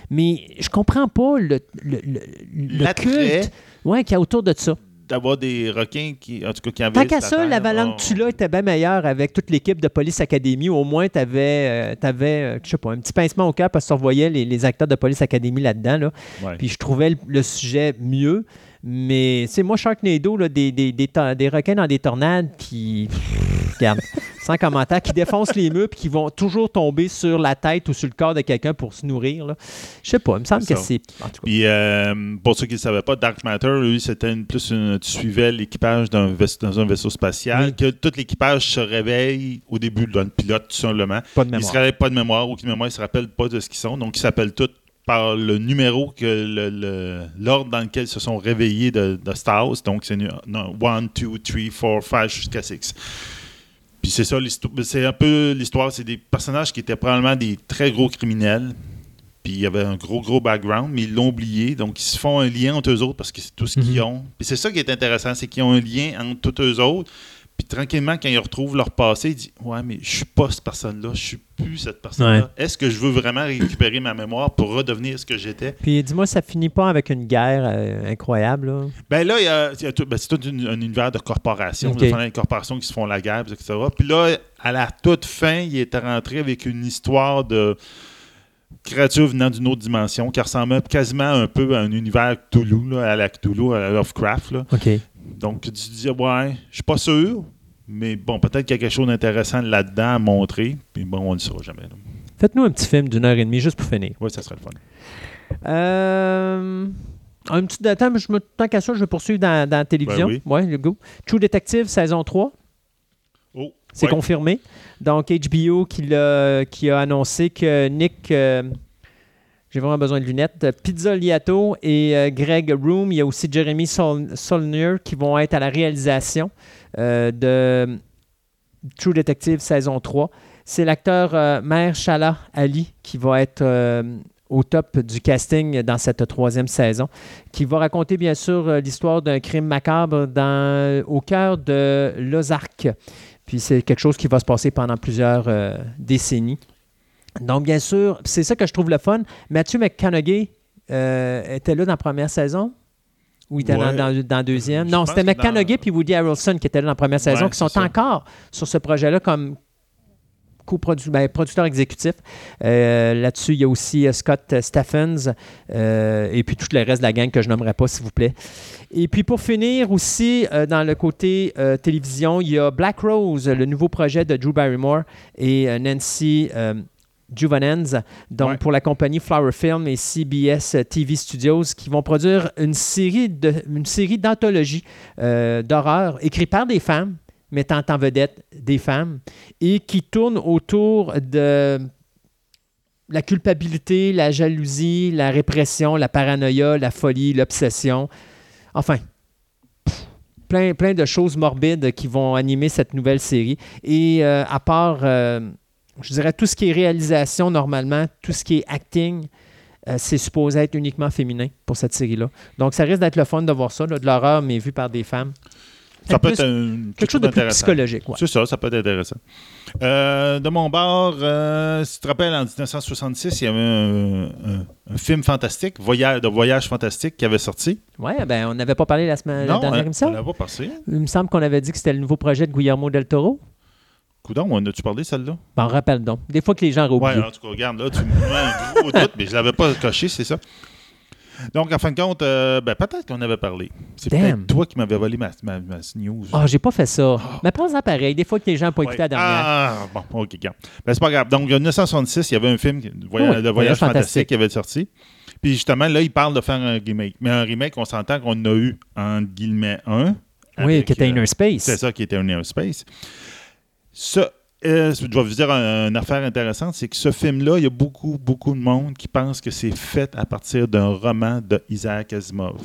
mais je comprends pas le, le, le- culte ouais, qu'il y a autour de ça. d'avoir des requins qui, en tout cas, qui avaient. Tant qu'à ça, la affaire, Valente on- Tula était bien meilleure avec toute l'équipe de Police Academy. Au moins, tu avais, je sais pas, un petit pincement au cœur parce que tu revoyais les, les acteurs de Police Academy là-dedans. Là. Ouais. Puis je trouvais le, le sujet mieux. Mais c'est moi, Sharknado, là, des, des, des, des requins dans des tornades qui. Regarde, sans commentaire, qui défoncent les murs puis qui vont toujours tomber sur la tête ou sur le corps de quelqu'un pour se nourrir. là. Je sais pas, il me semble que c'est. Puis, euh, pour ceux qui ne savaient pas, Dark Matter, lui, c'était plus une, tu suivais l'équipage d'un dans un vaisseau spatial, Oui. que tout l'équipage se réveille au début le pilote, tout simplement. Pas de Ils ne se mémoire. réveillent pas de mémoire, aucune mémoire, ils ne se rappellent pas de ce qu'ils sont. Donc, ils s'appellent tous par le numéro que le- l'ordre dans lequel se sont réveillés de, de Star Wars. Donc, c'est 1, 2, 3, 4, 5 jusqu'à 6. Puis c'est ça, l'histoire- c'est un peu l'histoire. C'est des personnages qui étaient probablement des très gros criminels. Puis il y avait un gros, gros background, mais ils l'ont oublié. Donc, ils se font un lien entre eux autres parce que c'est tout ce qu'ils Mhm. ont. Puis c'est ça qui est intéressant, c'est qu'ils ont un lien entre tous eux autres. Puis tranquillement, quand ils retrouvent leur passé, ils disent Ouais, mais je suis pas cette personne-là, je suis plus cette personne-là. Ouais. Est-ce que je veux vraiment récupérer ma mémoire pour redevenir ce que j'étais? Puis dis-moi, ça finit pas avec une guerre euh, incroyable, là? Ben là, y a- il y a tout- ben, c'est tout une- un univers de corporations, Ok. de des corporations qui se font la guerre, etc. Puis là, à la toute fin, il était rentré avec une histoire de créatures venant d'une autre dimension qui ressemblait quasiment un peu à un univers Cthulhu, là, à la Cthulhu, à la Lovecraft. là. Donc, tu te disais, ouais, je suis pas sûr, mais bon, peut-être qu'il y a quelque chose d'intéressant là-dedans à montrer. Puis bon, on ne le saura jamais. là. Faites-nous un petit film d'une heure et demie, juste pour finir. Oui, ça serait le fun. Euh, un petit attends, mais je me, tant qu'à ça, je vais poursuivre dans, dans la télévision. Ben Ouais, le go. True Detective, saison 3. Oh, C'est ouais. confirmé. Donc, HBO qui, l'a- qui a annoncé que Nick, euh, j'ai vraiment besoin de lunettes, euh, Pizza Liato et euh, Greg Room, il y a aussi Jeremy Sol- Solnier qui vont être à la réalisation euh, de True Detective saison 3. C'est l'acteur euh, Mer Shala Ali qui va être euh, au top du casting dans cette troisième saison, qui va raconter bien sûr l'histoire d'un crime macabre au cœur de l'Ozark. Puis c'est quelque chose qui va se passer pendant plusieurs décennies. Donc, bien sûr, c'est ça que je trouve le fun. Matthew McConaughey euh, était là dans la première saison? Ou il était Ouais. dans, la deuxième? Je Non, c'était dans- McConaughey puis Woody Harrelson qui étaient là dans la première saison, Ouais, qui sont ça. encore sur ce projet-là comme coprodu- ben, producteur exécutif. Euh, Là-dessus, il y a aussi euh, Scott Stephens euh, et puis tout le reste de la gang que je nommerai pas, s'il vous plaît. Et puis pour finir aussi, euh, dans le côté télévision, il y a Black Rose, le nouveau projet de Drew Barrymore et Nancy Juvanenz, donc Ouais. pour la compagnie Flower Film et CBS TV Studios, qui vont produire une série de une série d'anthologies euh, d'horreur écrites par des femmes, mettant en vedette des femmes, et qui tournent autour de la culpabilité, la jalousie, la répression, la paranoïa, la folie, l'obsession. Enfin, plein, plein de choses morbides qui vont animer cette nouvelle série. Et euh, à part, euh, je dirais, tout ce qui est réalisation normalement, tout ce qui est acting, euh, c'est supposé être uniquement féminin pour cette série-là. Donc, ça risque d'être le fun de voir ça, là, de l'horreur, mais vu par des femmes. Ça peut être un- quelque chose de plus psychologique. ouais. C'est ça, ça peut être intéressant. Euh, de mon bord, euh, si tu te rappelles, en 1966, il y avait un, un- un film fantastique, voyage, de voyage fantastique qui avait sorti. Ouais, ben, on n'avait pas parlé la, semaine, la dernière on émission. l'a pas passé. Il me semble qu'on avait dit que c'était le nouveau projet de Guillermo del Toro. Coudon, on a-tu parlé celle-là? Ben, rappelle donc. Des fois que les gens Ouais, oublié. en tout cas, regarde, là, tu me mets un gros doute, mais je l'avais pas coché, c'est ça. Donc, en fin de compte, euh, ben, peut-être qu'on avait parlé. C'est peut-être toi qui m'avais volé ma, ma- ma news. Ah, j'ai pas fait ça. Mais prends-en pareil. Des fois que les gens n'ont pas écouté Ouais. la dernière. Ah, bon, ok, regarde. Ben, c'est pas grave. Donc, en 1966, il y avait un film, de voyage, Oui, de Voyage fantastique. fantastique qui avait sorti. Puis justement, là, il parle de faire un remake. Mais un remake, on s'entend qu'on a eu, en guillemets, un. oui, qui était euh, Inner Space. C'est ça qui était un Inner Space. Ça, euh, je vais vous dire un- une affaire intéressante, c'est que ce film-là, il y a beaucoup, beaucoup de monde qui pense que c'est fait à partir d'un roman de Isaac Asimov.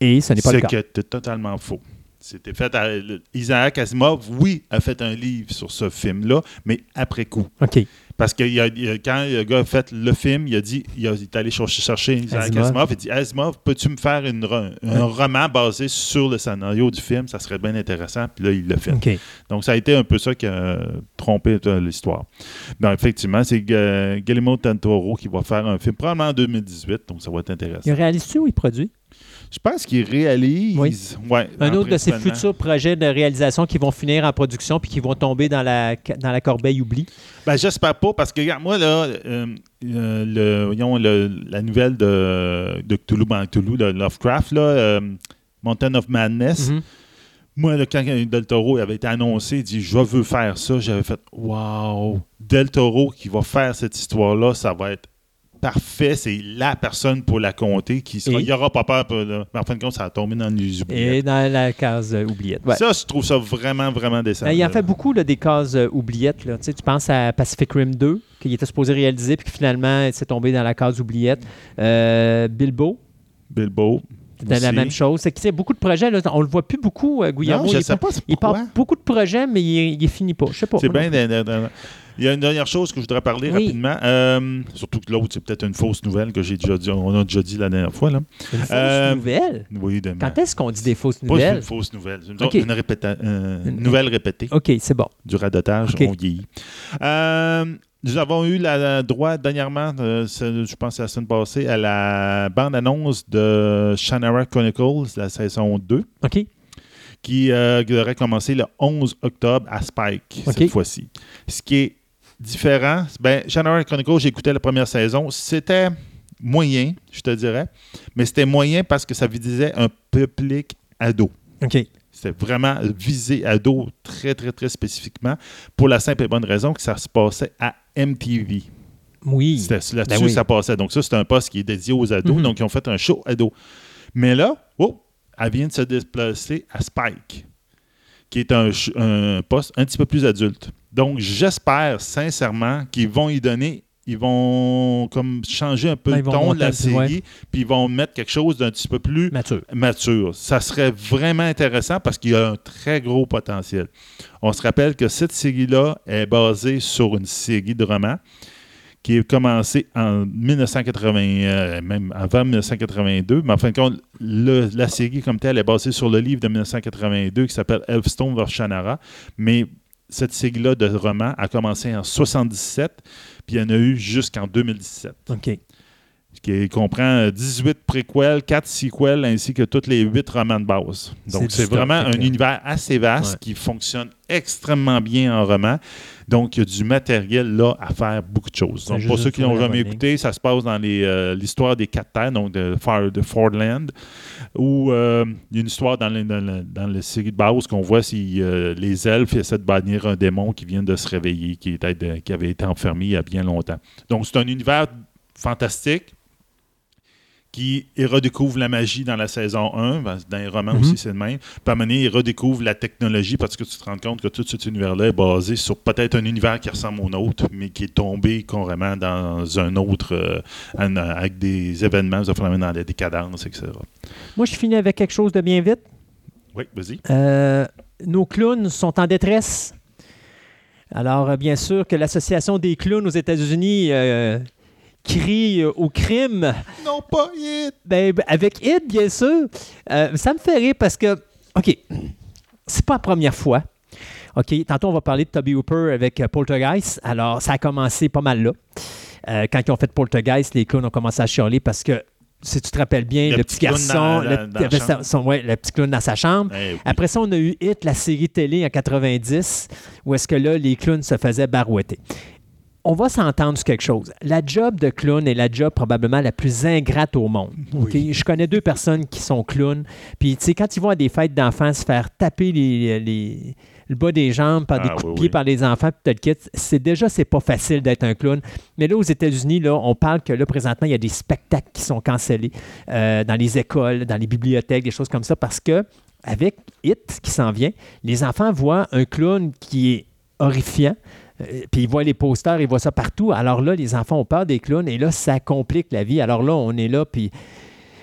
Et ce n'est pas le C'est cas. que c'est totalement faux. C'était fait à, Isaac Asimov, oui, a fait un livre sur ce film-là, mais après coup. OK. Parce que il a- il a- quand le gars a fait le film, il a dit, il, a- il est allé chercher, chercher Isaac Asimov. Il dit Asimov, peux-tu me faire une un roman basé sur le scénario du film? Ça serait bien intéressant. Puis là, il l'a fait. Donc, ça a été un peu ça qui a trompé l'histoire. Donc, effectivement, c'est euh, Guillermo del Toro qui va faire un film probablement en 2018. Donc, ça va être intéressant. Il réalise-tu ou il produit? Je pense qu'il réalise. Oui. Ouais, Un autre de ses futurs projets de réalisation qui vont finir en production puis qui vont tomber dans la, dans la corbeille oubli. Ben, j'espère pas, parce que, regarde, moi, là, euh, euh, le, voyons, le- la nouvelle de, de Cthulhu, ben, Cthulhu, de Lovecraft, là, euh, Mountain of Madness, Mhm. moi, là, quand Del Toro avait été annoncé, il dit Je veux faire ça, j'avais fait Wow, Del Toro qui va faire cette histoire-là, ça va être parfait, c'est la personne pour la compter qui sera. Il n'y aura pas peur, pour- là. mais en fin de compte, ça a tombé dans les oubliettes. Et dans la case euh, oubliette. Ouais. Ça, je trouve ça vraiment, vraiment décent. Il en fait beaucoup là, des cases euh, oubliettes. Là. Tu, sais, tu penses à Pacific Rim 2, qu'il était supposé réaliser, puis que finalement, c'est tombé dans la case oubliette. Euh, Bilbo, Bilbo. C'était la même chose. C'est qu'il y a beaucoup de projets. Là, on le voit plus beaucoup, euh, Guillermo. Non, je il, ne sais part- pas il part beaucoup de projets, mais il, il finit pas. Je sais pas. C'est bien. Il y a une dernière chose que je voudrais parler Oui. rapidement. Euh, surtout que l'autre, c'est peut-être une fausse nouvelle que j'ai déjà dit. On a déjà dit la dernière fois. Là. Une fausse Euh, nouvelle? Oui, de Quand est-ce qu'on dit des fausses Pas nouvelles? une fausse nouvelle. Une, Ok. une répéta- euh, Une- nouvelle répétée OK, c'est bon. du radotage. Ok. On vieillit. Euh, nous avons eu la droit dernièrement, euh, je pense la semaine passée, à la bande-annonce de Shannara Chronicles, la saison 2, OK. qui euh, devrait commencer le 11 octobre à Spike cette fois-ci. Ce qui est différent, ben, Shannara Chronicles, j'écoutais la première saison, c'était moyen, je te dirais, mais c'était moyen parce que ça visait un public ado. OK. C'était vraiment visé ado très, très, très spécifiquement pour la simple et bonne raison que ça se passait à MTV. Oui. C'était là-dessus Ben oui. ça passait. Donc, ça, c'est un poste qui est dédié aux ados. Mhm. Donc, ils ont fait un show ado. Mais là, oh, elle vient de se déplacer à Spike, qui est un poste un petit peu plus adulte. Donc, j'espère sincèrement qu'ils vont y donner. Ils vont comme changer un peu Ben, le ton de la série, puis ils vont mettre quelque chose d'un petit peu plus Mature. mature. Ça serait vraiment intéressant parce qu'il y a un très gros potentiel. On se rappelle que cette série-là est basée sur une série de romans qui est commencée en 1980, euh, même avant 1982, mais en fin de compte, le- la série comme telle est basée sur le livre de 1982 qui s'appelle Elfstone vers Shannara, mais cette série-là de romans a commencé en 77, puis il y en a eu jusqu'en 2017 OK. qui comprend 18 préquels, 4 sequels, ainsi que tous les 8 romans de base. Donc, c'est vraiment un univers assez vaste Ouais. qui fonctionne extrêmement bien en roman. Donc, il y a du matériel là à faire beaucoup de choses. Donc, pour ceux qui n'ont jamais écouté, ça se passe dans euh, l'histoire des quatre terres, donc de, de Fordland, où euh, il y a une histoire dans, le- dans, le- dans la série de base qu'on voit si euh, les elfes essaient de bannir un démon qui vient de se réveiller, qui, était qui avait été enfermé il y a bien longtemps. Donc, c'est un univers fantastique qui redécouvre la magie dans la saison 1. ben, Dans les romans Mhm. aussi, c'est le même. Puis à un moment donné, il redécouvre la technologie parce que tu te rends compte que tout cet univers-là est basé sur peut-être un univers qui ressemble au nôtre, mais qui est tombé carrément dans un autre, euh, un- avec des événements, des phénomènes dans la décadence, etc. Moi, je finis avec quelque chose de bien vite. Oui, vas-y. Euh, nos clowns sont en détresse. Alors, euh, bien sûr que l'Association des clowns aux États-Unis euh, crie euh, au crime. Non, pas it! Ben, ben, avec It, bien sûr. Euh, ça me fait rire parce que, OK, c'est pas la première fois. OK, tantôt, on va parler de Toby Hooper avec euh, Poltergeist. Alors, ça a commencé pas mal là. Euh, quand ils ont fait Poltergeist, les clowns ont commencé à chialer parce que, si tu te rappelles bien, Le le, petit garçon, dans- le, dans- dans la avait sa- chambre. son- ouais, le petit clown dans sa chambre. Eh oui. Après ça, on a eu Hit, la série télé en 90, où est-ce que là, les clowns se faisaient barouetter. On va s'entendre sur quelque chose. La job de clown est la job probablement la plus ingrate au monde. OK? Je connais deux personnes qui sont clowns. Puis, tu sais, quand ils vont à des fêtes d'enfants se faire taper les, les- le bas des jambes par des Ah, coups de pied oui. par les enfants, puis tout le kit, c'est déjà, c'est pas facile d'être un clown. Mais là, aux États-Unis, là, on parle que là, présentement, il y a des spectacles qui sont cancellés euh, dans les écoles, dans les bibliothèques, des choses comme ça, parce que avec It qui s'en vient, les enfants voient un clown qui est horrifiant. Euh, Puis ils voient les posters, ils voient ça partout. Alors là, les enfants ont peur des clowns et là, ça complique la vie. Alors là, on est là, puis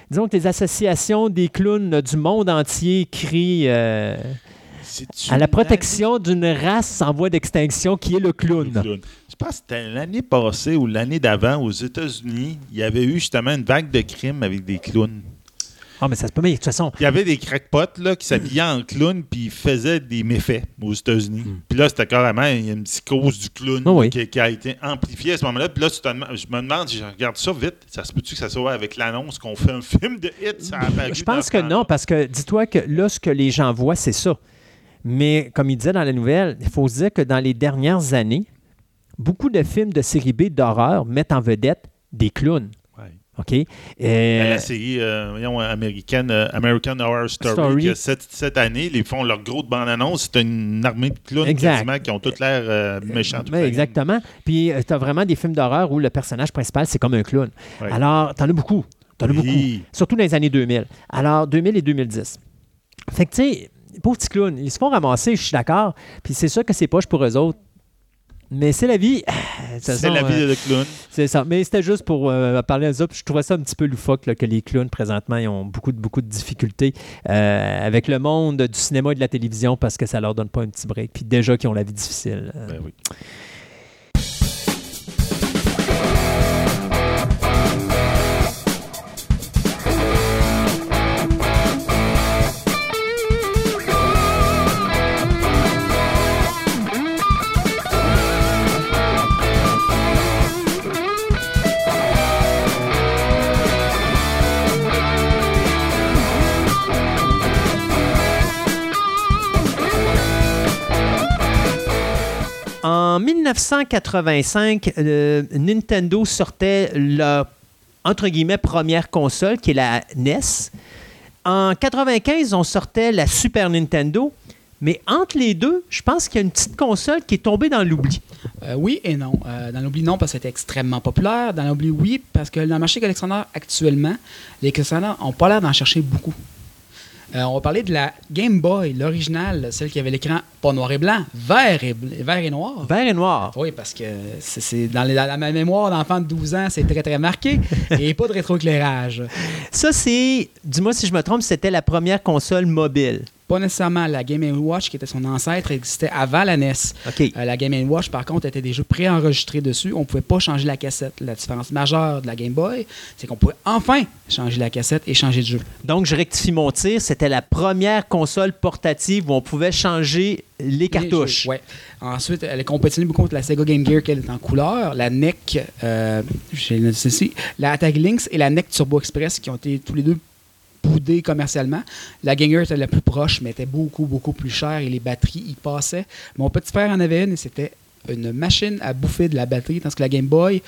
disons que les associations des clowns du monde entier crient euh, à la protection d'une race en voie d'extinction qui est le clown. clown? Je pense que c'était l'année passée ou l'année d'avant aux États-Unis, il y avait eu justement une vague de crimes avec des clowns. Ah, mais ça se peut, mais de toute façon, Il y avait des crackpots là, qui s'habillaient en clown puis ils faisaient des méfaits aux États-Unis. Hmm. Puis là, c'était carrément une psychose du clown Ah oui. qui, qui a été amplifiée à ce moment-là. Puis là, tu te demandes- je me demande, je regarde ça vite, ça se peut-tu que ça soit avec l'annonce qu'on fait un film de hit? Ça je pense que non, parce que dis-toi que là, ce que les gens voient, c'est ça. Mais comme il disait dans la nouvelle, il faut se dire que dans les dernières années, beaucoup de films de série B d'horreur mettent en vedette des clowns. OK? Euh, la série euh, voyons, américaine, euh, American Horror Story, Story. que cette, cette année, ils font leur gros bande-annonce. C'est une armée de clowns quasiment qui ont toutes l'air euh, méchants. Oui, exactement. Puis tu as vraiment des films d'horreur où le personnage principal, c'est comme un clown. Ouais. Alors, tu en as beaucoup. Tu en as beaucoup. Surtout dans les années 2000. Alors, 2000 et 2010. Fait que, tu sais, pauvres petits clowns, ils se font ramasser, je suis d'accord. Puis c'est sûr que c'est poche pour eux autres Mais c'est la vie. C'est la vie de clown. C'est ça. Mais c'était juste pour euh, parler à ça. Je trouvais ça un petit peu loufoque là, que les clowns, présentement, ils ont beaucoup, de, beaucoup de difficultés euh, avec le monde du cinéma et de la télévision parce que ça leur donne pas un petit break. Puis déjà qu'ils ont la vie difficile. Ben oui. En 1985, euh, Nintendo sortait leur entre guillemets première console qui est la NES. En 95, on sortait la Super Nintendo. Mais entre les deux, je pense qu'il y a une petite console qui est tombée dans l'oubli. Euh, oui et non. Euh, dans l'oubli, non, parce que c'était extrêmement populaire. Dans l'oubli, oui, parce que dans le marché collectionneur actuellement, les collectionneurs n'ont pas l'air d'en chercher beaucoup. Euh, on va parler de la Game Boy, l'originale, celle qui avait l'écran pas noir et blanc, vert et, vert et noir. Vert et noir. Oui, parce que c'est dans, dans ma mémoire d'enfant de 12 ans, c'est très très marqué. et pas de rétroéclairage. Ça, c'est, dis-moi si je me trompe, c'était la première console mobile. Pas nécessairement la Game Watch, qui était son ancêtre, existait avant la NES. Euh, la Game Watch, par contre, était des jeux préenregistrés dessus. On ne pouvait pas changer la cassette. La différence majeure de la Game Boy, c'est qu'on pouvait enfin changer la cassette et changer de jeu. Donc, je rectifie mon tir. C'était la première console portative où on pouvait changer les cartouches. Ouais. Ensuite, elle est compétitive beaucoup contre la Sega Game Gear, qui est en couleur. La NEC, euh, j'ai ceci, la Attack Lynx et la NEC Turbo Express, qui ont été tous les deux boudés commercialement. La Game Gear était la plus proche, mais était beaucoup, beaucoup plus chère et les batteries y passaient. Mon petit frère en avait une et c'était une machine à bouffer de la batterie, tandis que la Game Boy,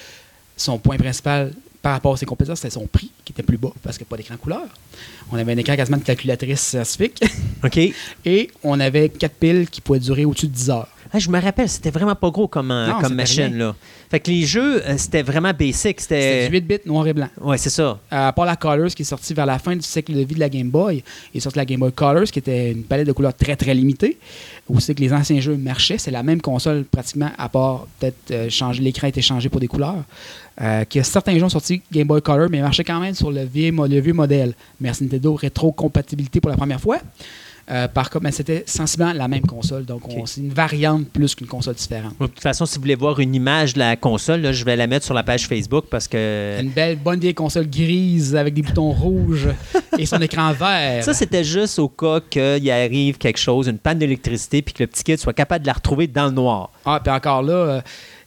son point principal par rapport à ses compétences, c'était son prix, qui était plus bas parce qu'il n'y a pas d'écran couleur. On avait un écran quasiment de calculatrice scientifique OK. et on avait quatre piles qui pouvaient durer au-dessus de 10 heures. Ah, je me rappelle, c'était vraiment pas gros comme, euh, Non, comme machine. Là. Fait que les jeux, euh, c'était vraiment basic. C'était C'était. du 8 bits noir et blanc. Ouais, c'est ça. À part la Colors qui est sortie vers la fin du cycle de vie de la Game Boy, il est sorti la Game Boy Colors qui était une palette de couleurs très très limitée. Où c'est que les anciens jeux marchaient. C'est la même console pratiquement, à part peut-être euh, changer l'écran été changé pour des couleurs. Euh, que certains jeux ont sorti Game Boy Color, mais marchaient quand même sur le vieux, le vieux modèle. Merci Nintendo, rétro-compatibilité pour la première fois. Euh, par contre, mais c'était sensiblement la même console. Donc, c'est une variante plus qu'une console différente. De toute façon, si vous voulez voir une image de la console, là, je vais la mettre sur la page Facebook parce que. Une belle, bonne vieille console grise avec des boutons rouges et son écran vert. Ça, c'était juste au cas qu'il arrive quelque chose, une panne d'électricité, puis que le petit kid soit capable de la retrouver dans le noir. Ah, puis encore là, euh,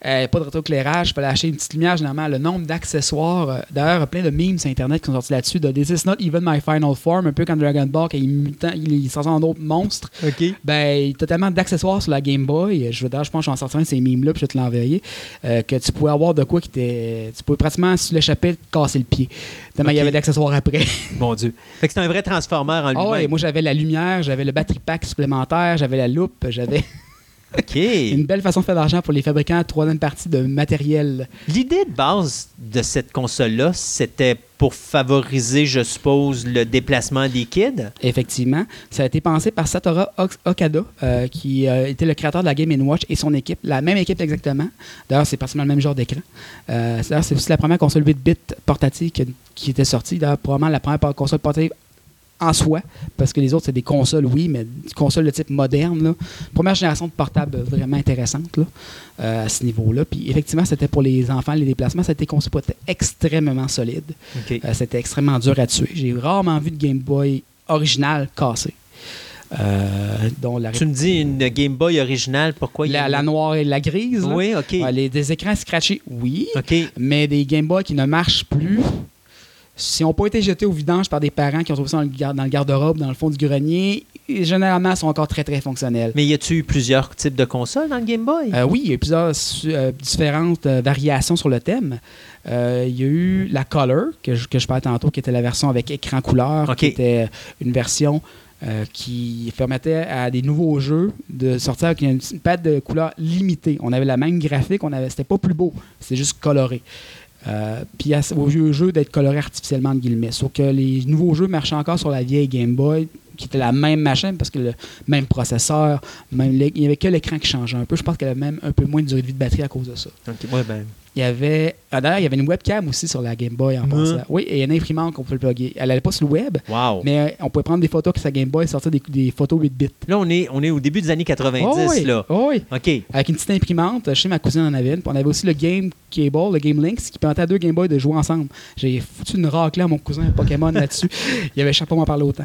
euh, pas de rétroéclairage, il fallait acheter une petite lumière généralement. Le nombre d'accessoires, euh, d'ailleurs, il y a plein de memes sur Internet qui sont sortis là-dessus, de This is not even my final form, un peu comme Dragon Ball, quand il, mutant, il, sort en autre monstre. OK. Ben, il y a totalement d'accessoires sur la Game Boy. Je veux dire, je pense que je vais en sortir un de ces memes-là, puis je vais te l'envoyer. euh, que tu pouvais avoir de quoi qui était. Tu pouvais pratiquement, si tu l'échappais, te casser le pied. Tellement il y avait d'accessoires après. Mon Dieu. Fait que c'est un vrai transformer en Ah lui-même. ouais, moi j'avais la lumière, j'avais le battery pack supplémentaire, j'avais la loupe, j'avais OK. une belle façon de faire de l'argent pour les fabricants, troisième partie de matériel. L'idée de base de cette console-là, c'était pour favoriser, je suppose, le déplacement des kids? Effectivement. Ça a été pensé par Satoru Ok- Okada, euh, qui euh, était le créateur de la Game Watch et son équipe. La même équipe exactement. D'ailleurs, c'est pratiquement le même genre d'écran. Euh, c'est aussi la première console 8 bits portative qui, qui était sortie. D'ailleurs, probablement la première console portative en soi, parce que les autres, c'est des consoles, oui, mais des consoles de type moderne. Là. Première génération de portables vraiment intéressante là, euh, à ce niveau-là. Puis effectivement, c'était pour les enfants, les déplacements, ça a été conçu pour être extrêmement solide. Euh, c'était extrêmement dur à tuer. J'ai rarement vu de Game Boy original cassé. Euh, dont la, Tu me dis une Game Boy originale, pourquoi il y a... la, la noire et la grise. là. Oui, OK. Ouais, les, des écrans scratchés, oui. OK. Mais des Game Boy qui ne marchent plus. Si n'ont pas été jetés au vidange par des parents qui ont trouvé ça dans le, garde-robe, dans le fond du grenier, généralement, sont encore très, très fonctionnels. Mais y a-tu eu plusieurs types de consoles dans le Game Boy? Euh, oui, il y a eu plusieurs euh, différentes euh, variations sur le thème. Il y a eu la Color, que je, que je parlais tantôt, qui était la version avec écran couleur, Ok. qui était une version euh, qui permettait à des nouveaux jeux de sortir avec une, une palette de couleurs limitée. On avait la même graphique, on avait, c'était pas plus beau, c'était juste coloré. Euh, puis aux vieux jeux d'être colorés artificiellement, entre guillemets. Sauf que les nouveaux jeux marchaient encore sur la vieille Game Boy, qui était la même machine, parce que le même processeur, même il n'y avait que l'écran qui changeait un peu. Je pense qu'elle avait même un peu moins de durée de vie de batterie à cause de ça. Ben, Il y avait. ah, D'ailleurs, il y avait une webcam aussi sur la Game Boy en Mhm. passant. Oui, et une imprimante qu'on pouvait le plugger. Elle n'allait pas sur le web, wow. mais euh, on pouvait prendre des photos que sa Game Boy sortait des, des photos 8 bits. Là, on est, on est au début des années 90, Oh oui, là. oh oui. OK. Avec une petite imprimante, chez ma cousine en avait une. Puis on avait aussi le Game Cable, le Game Links, qui permettait à deux Game Boy de jouer ensemble. J'ai foutu une raclée à mon cousin Pokémon là-dessus. Il avait chapeau m'en parler autant.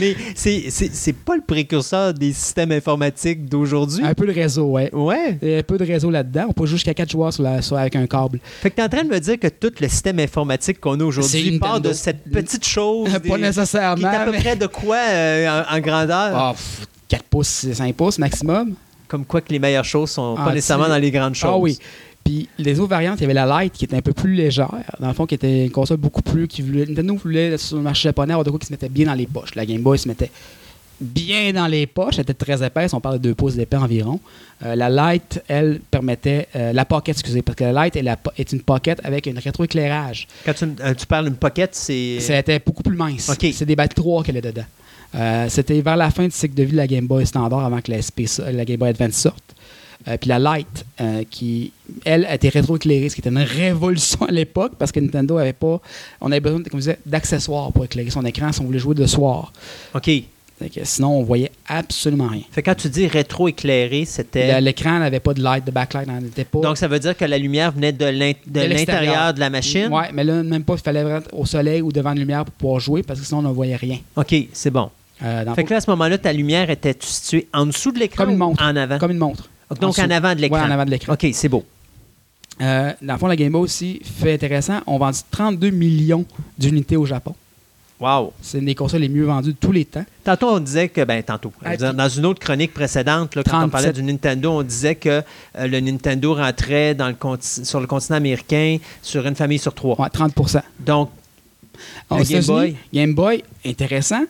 Mais c'est- c'est c'est pas le précurseur des systèmes informatiques d'aujourd'hui. Un peu de réseau, ouais. Ouais. Il y a un peu de réseau là-dedans. On peut jouer jusqu'à 4 joueurs sur la, sur- avec un câble. Fait que t'es en train de me dire que tout le système informatique qu'on a aujourd'hui part de cette petite chose. pas des- qui nécessairement. est à peu mais- près de quoi euh, en, en grandeur? Ah, pff, 4 pouces, 5 pouces maximum. Comme quoi que les meilleures choses sont Ah, pas nécessairement tu- dans les grandes choses. Ah oui. Puis les autres variantes, il y avait la Lite qui était un peu plus légère. Dans le fond, qui était une console beaucoup plus. Qui voulait, Nintendo voulait sur le marché japonais avoir de quoi qui se mettait bien dans les poches. La Game Boy se mettait bien dans les poches. Elle était très épaisse. On parle de 2 pouces d'épais environ. Euh, la Lite, elle, permettait. euh, la Pocket, excusez, parce que la Lite est, une Pocket avec un rétroéclairage. Quand tu, euh, tu parles d'une pocket, c'est. C'était beaucoup plus mince. C'est des batteries 3 qu'elle est dedans. C'était vers la fin du cycle de vie de la Game Boy standard avant que la, SP la Game Boy Advance sorte. Euh, puis la Lite, euh, qui, elle, était rétroéclairée, ce qui était une révolution à l'époque parce que Nintendo avait pas. On avait besoin, comme je disais, d'accessoires pour éclairer son écran si on voulait jouer de soir. OK. Que sinon, on voyait absolument rien. Fait que quand tu dis rétro-éclairé, c'était. L'écran n'avait pas de light, de backlight, n'en était pas. Donc, ça veut dire que la lumière venait de l'intérieur de la machine? Ouais, mais là, même pas, il fallait être au soleil ou devant la lumière pour pouvoir jouer parce que sinon, on ne voyait rien. OK, c'est bon. Euh, Fait que là, à ce moment-là, ta lumière était située en dessous de l'écran Comme une ou montre. en avant? comme une montre. Donc, en avant de l'écran. Ouais, en avant de l'écran. OK, c'est beau. Euh, dans le fond, la Game Boy aussi, fait intéressant, on vend 32 millions d'unités au Japon. Wow. C'est une des consoles les mieux vendues de tous les temps. Tantôt, on disait que, ben, tantôt, Ah, dire, dans une autre chronique précédente, là, quand on 37. parlait du Nintendo, on disait que euh, le Nintendo rentrait dans le conti- sur le continent américain sur une famille sur trois. Ouais, 30% Donc, Game Boy? Game Boy, intéressant,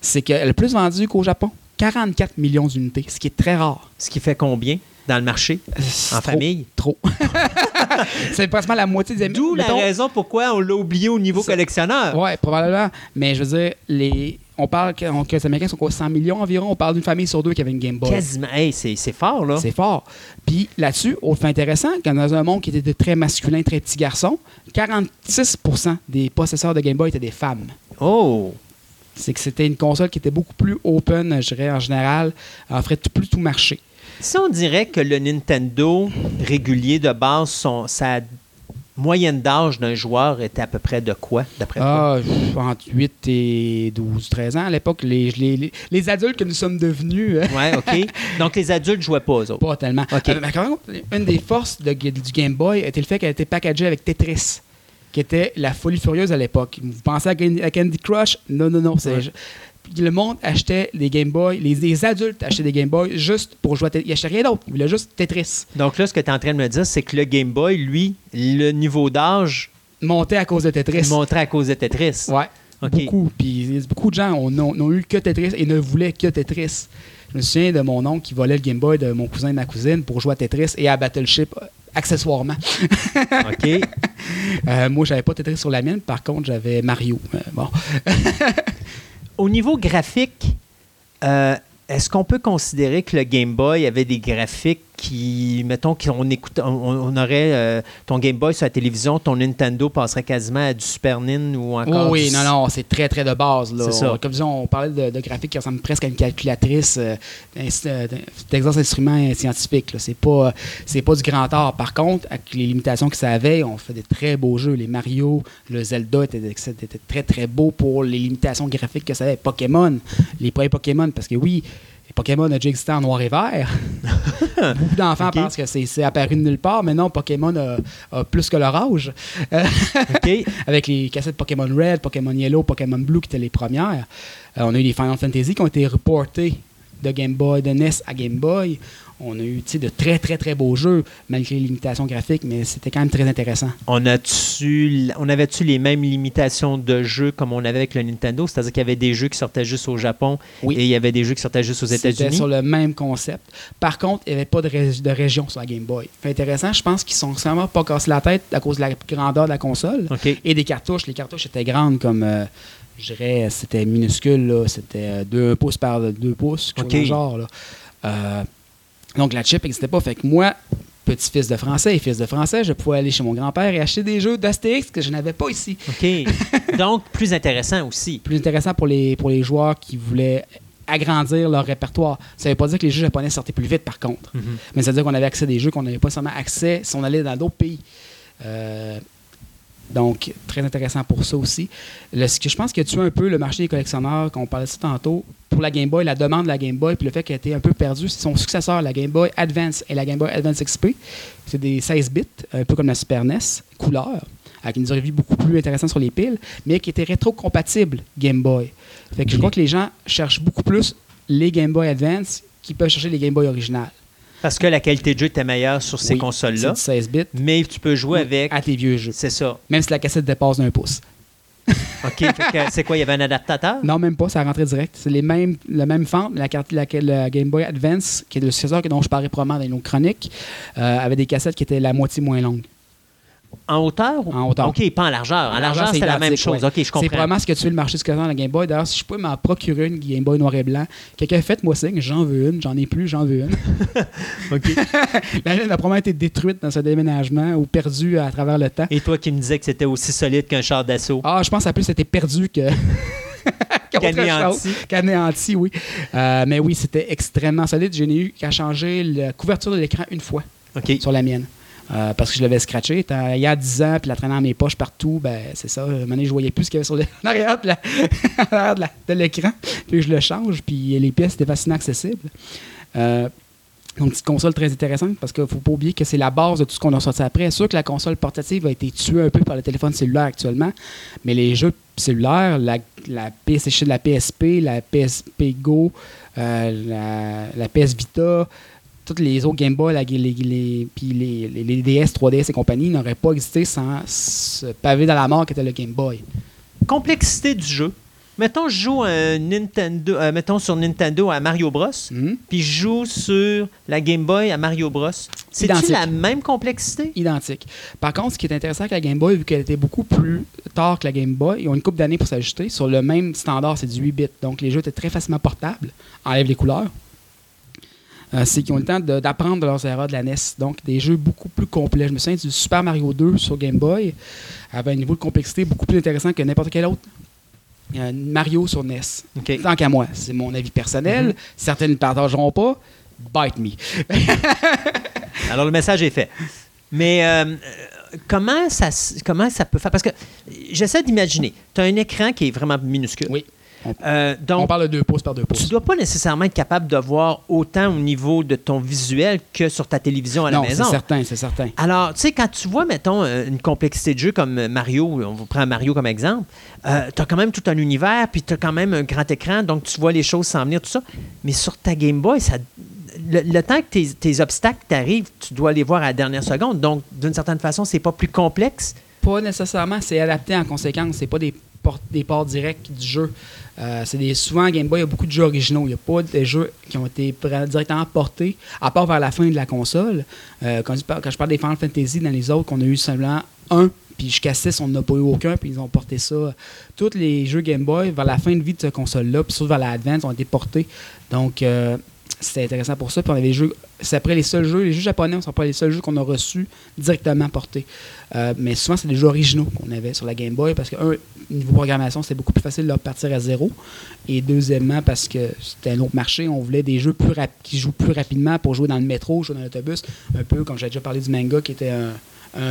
c'est qu'elle est plus vendue qu'au Japon. 44 millions d'unités, ce qui est très rare. ce qui fait combien dans le marché, en trop, famille? Trop. c'est pratiquement la moitié des. D'où la raison pourquoi on l'a oublié au niveau collectionneur. Ouais, probablement. Mais je veux dire, les... on parle que, que les Américains sont quoi, 100 millions environ? On parle d'une famille sur deux qui avait une Game Boy. Quasiment. Hey, c'est c'est fort, là. C'est fort. Puis là-dessus, autre fait intéressant, quand dans un monde qui était de très masculin, très petit garçon, 46% des possesseurs de Game Boy étaient des femmes. Oh! C'est que c'était une console qui était beaucoup plus open, je dirais, en général, offrait tout, plus tout marché. Si on dirait que le Nintendo régulier de base, son, sa moyenne d'âge d'un joueur était à peu près de quoi, d'après toi? Ah, pff, entre 8 et 12, 13 ans à l'époque, les, les, les- les adultes que nous sommes devenus, euh, Ouais, OK. Donc, les adultes ne jouaient pas, eux autres. pas tellement. Ok. Euh, mais quand même, une des forces de- du Game Boy était le fait qu'elle était packagée avec Tetris, qui était la folie furieuse à l'époque. Vous pensez à, Can- à Candy Crush? Non, non, non. c'est- Le monde achetait des Game Boy, les, les adultes achetaient des Game Boy juste pour jouer à Tetris. Ils achetaient rien d'autre. Ils voulaient juste Tetris. Donc là, ce que tu es en train de me dire, c'est que le Game Boy, lui, le niveau d'âge Monté à cause de Tetris. montrait à cause de Tetris. Ouais. OK. Beaucoup. Puis beaucoup de gens ont- n'ont n'ont eu que Tetris et ne voulaient que Tetris. Je me souviens de mon oncle qui volait le Game Boy de mon cousin et ma cousine pour jouer à Tetris et à Battleship euh, accessoirement. OK. Euh, moi, j'avais pas Tetris sur la mienne. Par contre, j'avais Mario. Euh, bon. Au niveau graphique, euh, est-ce qu'on peut considérer que le Game Boy avait des graphiques qui, mettons, qu'on écoute, on, on aurait euh, ton Game Boy sur la télévision, ton Nintendo passerait quasiment à du Super Nin ou encore oui, oui, du- non, non, c'est très, très de base. Là. C'est ça. Comme disons, on parlait de, de graphiques qui ressemblent presque à une calculatrice euh, Texas Instruments scientifique. là. C'est pas, c'est pas du grand art. Par contre, avec les limitations que ça avait, on fait des très beaux jeux. Les Mario, le Zelda étaient, étaient très, très beaux pour les limitations graphiques que ça avait. Pokémon, les premiers Pokémon, parce que oui, Pokémon ont déjà existé en noir et vert. Beaucoup d'enfants pensent que c'est apparu de nulle part, mais non, Pokémon a, a plus que leur âge. Euh, avec les cassettes Pokémon Red, Pokémon Yellow, Pokémon Blue qui étaient les premières. Euh, on a eu les Final Fantasy qui ont été reportés de Game Boy, de NES à Game Boy. On a eu de très, très, très beaux jeux, malgré les limitations graphiques, mais c'était quand même très intéressant. On, a-tu, on avait-tu les mêmes limitations de jeux comme on avait avec le Nintendo? C'est-à-dire qu'il y avait des jeux qui sortaient juste au Japon Oui. et il y avait des jeux qui sortaient juste aux C'était États-Unis? sur le même concept. Par contre, il n'y avait pas de, ré- de région sur la Game Boy. Intéressant, je pense qu'ils sont vraiment pas cassés la tête à cause de la grandeur de la console et des cartouches. Les cartouches étaient grandes comme, euh, je dirais, c'était minuscule, c'était 2 pouces par 2 pouces, quelque chose OK. dans le genre. Là. Euh, donc la chip n'existait pas. Fait que moi, petit-fils de français et fils de français, je pouvais aller chez mon grand-père et acheter des jeux d'Astérix que je n'avais pas ici. OK. Donc, plus intéressant aussi. Plus intéressant pour les, pour les joueurs qui voulaient agrandir leur répertoire. Ça ne veut pas dire que les jeux japonais sortaient plus vite, par contre. Mhm. Mais ça veut dire qu'on avait accès à des jeux qu'on n'avait pas seulement accès si on allait dans d'autres pays. Euh, donc, très intéressant pour ça aussi. Ce que je pense que tu as un peu le marché des collectionneurs, qu'on parlait de ça tantôt, pour la Game Boy, la demande de la Game Boy, puis le fait qu'elle été un peu perdue, c'est son successeur, la Game Boy Advance et la Game Boy Advance XP. C'est des 16 bits, un peu comme la Super NES, couleur, avec une durée de vie beaucoup plus intéressante sur les piles, mais qui était rétro-compatible Game Boy. Fait que je crois que les gens cherchent beaucoup plus les Game Boy Advance qui peuvent chercher les Game Boy originales. Parce que la qualité de jeu était meilleure sur ces Oui, consoles-là. C'est du 16 bits. Mais tu peux jouer Oui, avec. à tes vieux jeux. C'est ça. Même si la cassette dépasse d'un pouce. OK. C'est quoi? Il y avait un adaptateur? Non, même pas, ça rentrait direct. C'est les mêmes, la même fente, la, carte, la, la Game Boy Advance, qui est le successeur dont je parlais probablement dans nos chroniques, euh, avait des cassettes qui étaient la moitié moins longues. En hauteur? ou- En hauteur. OK, pas en largeur. En, En largeur, c'est c'est la même chose. ouais. OK, je C'est comprends. probablement ce que tu fais le marché successeur de la Game Boy. D'ailleurs, si je peux m'en procurer une Game Boy noir et blanc, quelqu'un fait moi signe, j'en veux une, j'en ai plus, j'en veux une. OK. la mienne a probablement été détruite dans ce déménagement ou perdue à travers le temps. Et toi qui me disais que c'était aussi solide qu'un char d'assaut. Ah, je pense que plus c'était perdu que. Qu'anéanti. Qu'anéanti, oui. Euh, mais oui, c'était extrêmement solide. Je n'ai eu qu'à changer la couverture de l'écran une fois sur la mienne. Euh, parce que je l'avais scratché. Il y a 10 ans, puis la traînait dans mes poches partout, ben c'est ça. Donné, je voyais plus ce qu'il y avait sur le- en arrière de l'écran. Puis je le change, puis les pièces étaient facilement accessibles. Euh, donc, petite console très intéressante parce qu'il ne faut pas oublier que c'est la base de tout ce qu'on a sorti après. Sûr que la console portative a été tuée un peu par le téléphone cellulaire actuellement, mais les jeux cellulaires, la, la, PS, la PSP, la PSP Go, euh, la PS Vita, toutes les autres Game Boy, la- les, les, puis les, DS, 3DS et compagnie n'auraient pas existé sans ce pavé dans la mort qu'était le Game Boy. Complexité du jeu. Mettons, je joue un Nintendo, euh, mettons sur Nintendo à Mario Bros. Mhm. Puis je joue sur la Game Boy à Mario Bros. C'est-tu la même complexité? identique. Par contre, ce qui est intéressant avec la Game Boy, vu qu'elle était beaucoup plus tard que la Game Boy, ils ont une couple d'années pour s'ajuster. Sur le même standard, c'est du 8 bits. Donc, les jeux étaient très facilement portables. Enlève les couleurs. Euh, c'est qu'ils ont le temps d'apprendre de leurs erreurs de la NES. Donc, des jeux beaucoup plus complets. Je me souviens du Super Mario 2 sur Game Boy avait un niveau de complexité beaucoup plus intéressant que n'importe quel autre. Euh, Mario sur NES. Tant qu'à moi, c'est mon avis personnel. Mhm. Certains ne le partageront pas. Bite me. Alors, le message est fait. Mais euh, comment, ça, comment ça peut faire? Parce que j'essaie d'imaginer. Tu as un écran qui est vraiment minuscule. Oui. On- Euh, donc, On parle de 2 pouces par 2 tu pouces. dois pas nécessairement être capable de voir autant au niveau de ton visuel que sur ta télévision à la non, c'est maison. certain, c'est certain. Alors, tu sais, quand tu vois, mettons, euh, une complexité de jeu comme Mario, on va prendre Mario comme exemple, tu as quand même tout un univers, puis tu as quand même un grand écran, donc tu vois les choses s'en venir, tout ça. Mais sur ta Game Boy, ça, le, le temps que tes, tes obstacles t'arrivent, tu dois les voir à la dernière seconde. Donc, d'une certaine façon, c'est pas plus complexe. Pas nécessairement, c'est adapté en conséquence. C'est pas des des ports directs du jeu. Euh, c'est des, souvent, Game Boy, il y a beaucoup de jeux originaux. Il n'y a pas de jeux qui ont été directement portés, à part vers la fin de la console. Euh, quand, je parle, quand je parle des Final Fantasy, dans les autres, qu'on a eu simplement un, puis jusqu'à 6, on n'a pas eu aucun, puis ils ont porté ça. Tous les jeux Game Boy, vers la fin de vie de cette console-là, puis surtout vers la Advance, ont été portés. Donc, euh, c'était intéressant pour ça. Puis on avait les jeux. C'est après les seuls jeux. Les jeux japonais ne sont pas les seuls jeux qu'on a reçus directement portés. Euh, mais souvent, c'est des jeux originaux qu'on avait sur la Game Boy parce que, un, niveau programmation, c'était beaucoup plus facile de leur partir à zéro. Et deuxièmement, parce que c'était un autre marché, on voulait des jeux plus qui jouent plus rapidement pour jouer dans le métro, jouer dans l'autobus. Un peu comme j'ai déjà parlé du manga qui était un,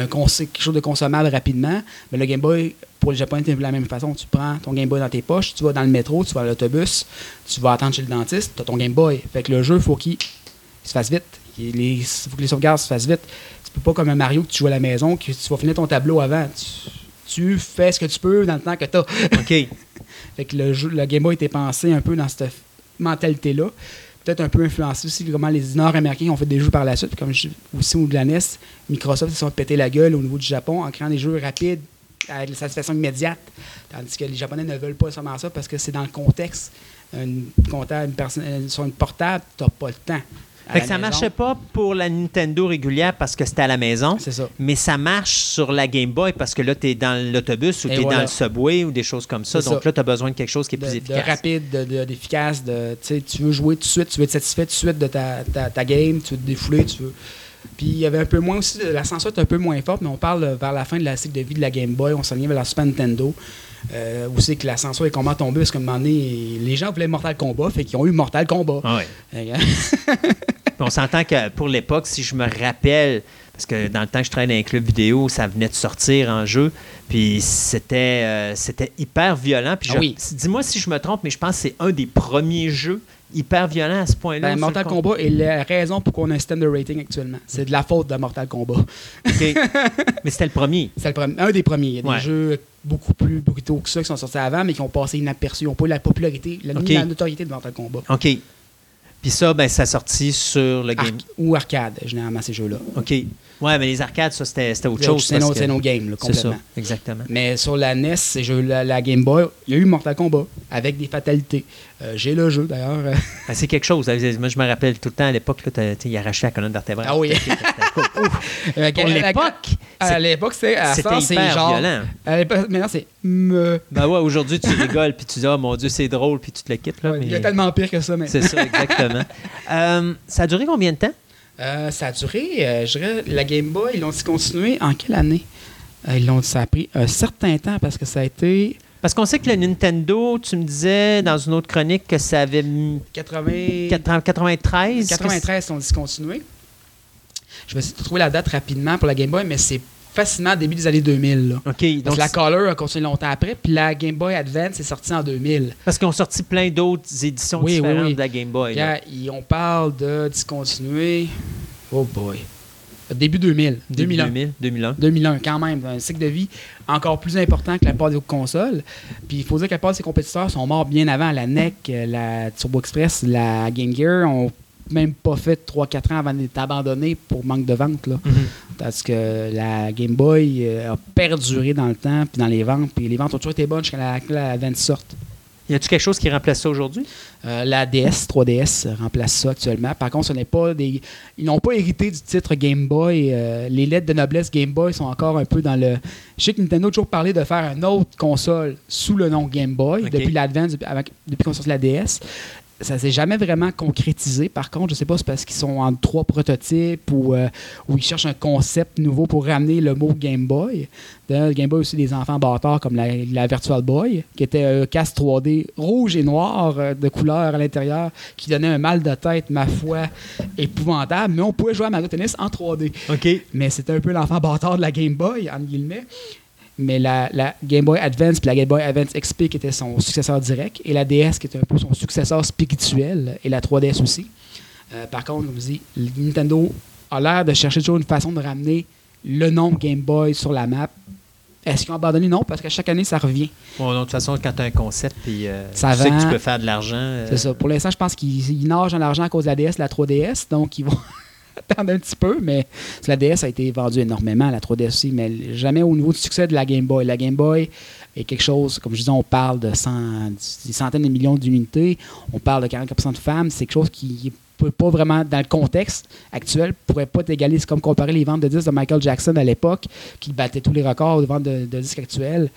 quelque chose de consommable rapidement. Mais le Game Boy, pour les Japonais, c'est de la même façon. Tu prends ton Game Boy dans tes poches, tu vas dans le métro, tu vas à l'autobus, tu vas attendre chez le dentiste, tu as ton Game Boy. Fait que le jeu, faut qu'il il se fasse vite. Il faut que les sauvegardes se fassent vite. Tu peux pas comme un Mario que tu joues à la maison, que tu vas finir ton tableau avant. Tu, tu fais ce que tu peux dans le temps que tu as. OK. Fait que le, jeu, le Game Boy était pensé un peu dans cette mentalité-là. peut-être un peu influencé aussi comment les Nord-Américains ont fait des jeux par la suite. Comme je, aussi au de la NES, Microsoft ils se sont pété la gueule au niveau du Japon en créant des jeux rapides avec la satisfaction immédiate. Tandis que les Japonais ne veulent pas seulement ça parce que c'est dans le contexte. Une, une personne, euh, sur une portable, tu n'as pas le temps. Fait que ça maison, marchait pas pour la Nintendo régulière parce que c'était à la maison, C'est ça. mais ça marche sur la Game Boy parce que là, tu es dans l'autobus ou tu es voilà. dans le subway ou des choses comme ça. Donc ça. là, tu as besoin de quelque chose qui est de, plus efficace. rapide, de- de- d'efficace, de, tu veux jouer tout de suite, tu veux être satisfait tout de suite de ta, ta, ta game, tu veux te défouler, tu veux. Puis il y avait un peu moins aussi, la censure est un peu moins forte, mais on parle vers la fin de la cycle de vie de la Game Boy, on s'en vient vers la Super Nintendo. Euh, où c'est que la censure est complètement tombée parce qu'à un moment donné, les gens voulaient Mortal Kombat, fait qu'ils ont eu Mortal Kombat. Ah ouais. On s'entend que pour l'époque, si je me rappelle, parce que dans le temps que je travaillais dans un club vidéo, ça venait de sortir en jeu, puis c'était euh, c'était hyper violent. Puis Ah oui. Dis-moi si je me trompe, mais je pense que c'est un des premiers jeux hyper violents à ce point-là. ben, Mortal Kombat est la raison pourquoi on a un de rating actuellement. C'est de la faute de Mortal Kombat. Mais c'était le premier. C'est le premier- un des premiers. Il y a Ouais. des jeux beaucoup plus brutaux que ça qui sont sortis avant, mais qui ont passé inaperçus. Ils n'ont pas eu la popularité, la, la notoriété de Mortal Kombat. OK. Puis ça, ben, ça a sorti sur le game. Arc- ou arcade, généralement, ces jeux-là. OK. Ouais, mais les arcades, ça, c'était c'était autre chose. c'est c'est nos games, là, C'est ça, complètement. exactement. Mais sur la NES, jeux, la, la Game Boy, il y a eu Mortal Kombat avec des fatalités. Euh, J'ai le jeu d'ailleurs. Ben, c'est quelque chose. Moi, je me rappelle tout le temps à l'époque, il arrachait la colonne vertébrale. Ah oui. Euh, Pour l'époque, À l'époque, c'est à c'était genre. violent. À l'époque, maintenant, c'est. me- Ben ouais, aujourd'hui, tu rigoles, puis tu dis, oh mon Dieu, c'est drôle, puis tu te le quittes. Là, Ouais, mais Il y a tellement pire que ça, mais. C'est ça, exactement. Euh, ça a duré combien de temps? Euh, ça a duré, euh, je dirais, la Game Boy, ils l'ont continué? En quelle année? Euh, ils l'ont, Ça a pris un certain temps parce que ça a été Parce qu'on sait que le Nintendo, tu me disais dans une autre chronique que ça avait mis 80... 80 93. 93 ils ont discontinué. Je vais essayer de trouver la date rapidement pour la Game Boy, mais c'est facilement début des années 2000. Là. OK, Parce donc que la Color a continué longtemps après, puis la Game Boy Advance est sortie en 2000. parce qu'ils ont sorti plein d'autres éditions Oui, oui, différentes oui. de la Game Boy. là. On parle de discontinuer. Oh boy. Début 2000. Début 2001. 2000, 2001. 2001, quand même, un cycle de vie encore plus important que la part des consoles. Puis il faut dire que la part de ses compétiteurs sont morts bien avant. La NEC, euh, la Turbo Express, la Game Gear ont même pas fait 3-4 ans avant d'être abandonnés pour manque de vente. Là. Mhm. Parce que la Game Boy euh, a perduré dans le temps, puis dans les ventes. Puis les ventes ont toujours été bonnes jusqu'à la, que la Advance sorte. Y a-tu quelque chose qui remplace ça aujourd'hui? Euh, la DS, 3DS remplace ça actuellement. Par contre, ce n'est pas des. Ils n'ont pas hérité du titre Game Boy. Euh, les lettres de noblesse Game Boy sont encore un peu dans le. Je sais que Nintendo a toujours parlé de faire une autre console sous le nom Game Boy depuis l'Advance, depuis, qu'on sorti la DS. Ça s'est jamais vraiment concrétisé. Par contre, je sais pas, si c'est parce qu'ils sont en trois prototypes ou, euh, ils cherchent un concept nouveau pour ramener le mot Game Boy. D'ailleurs, le Game Boy a aussi des enfants bâtards comme la, la Virtual Boy, qui était un casque 3D rouge et noir euh, de couleur à l'intérieur, qui donnait un mal de tête, ma foi, épouvantable. Mais on pouvait jouer à Mario Tennis en 3D. OK. Mais c'était un peu l'enfant bâtard de la Game Boy, entre guillemets. Mais la, la Game Boy Advance puis la Game Boy Advance XP qui était son successeur direct, et la DS qui était un peu son successeur spirituel, et la 3DS aussi. Euh, par contre, comme je dis, Nintendo a l'air de chercher toujours une façon de ramener le nom Game Boy sur la map. Est-ce qu'ils ont abandonné? Non, parce que chaque année, ça revient. Bon, de toute façon, quand tu as un concept, puis euh, tu sais que tu peux faire de l'argent. euh, C'est ça. Pour l'instant, je pense qu'ils ils nagent dans l'argent à cause de la DS, de la 3DS, donc ils vont attendre un petit peu, mais la DS a été vendue énormément, la 3DS aussi, mais jamais au niveau du succès de la Game Boy. La Game Boy est quelque chose, comme je disais, on parle de des centaines de millions d'unités, on parle de 40% de femmes, c'est quelque chose qui peut pas vraiment, dans le contexte actuel, pourrait pas t'égaler. C'est comme comparer les ventes de disques de Michael Jackson à l'époque, qui battait tous les records de ventes de, de disques actuels.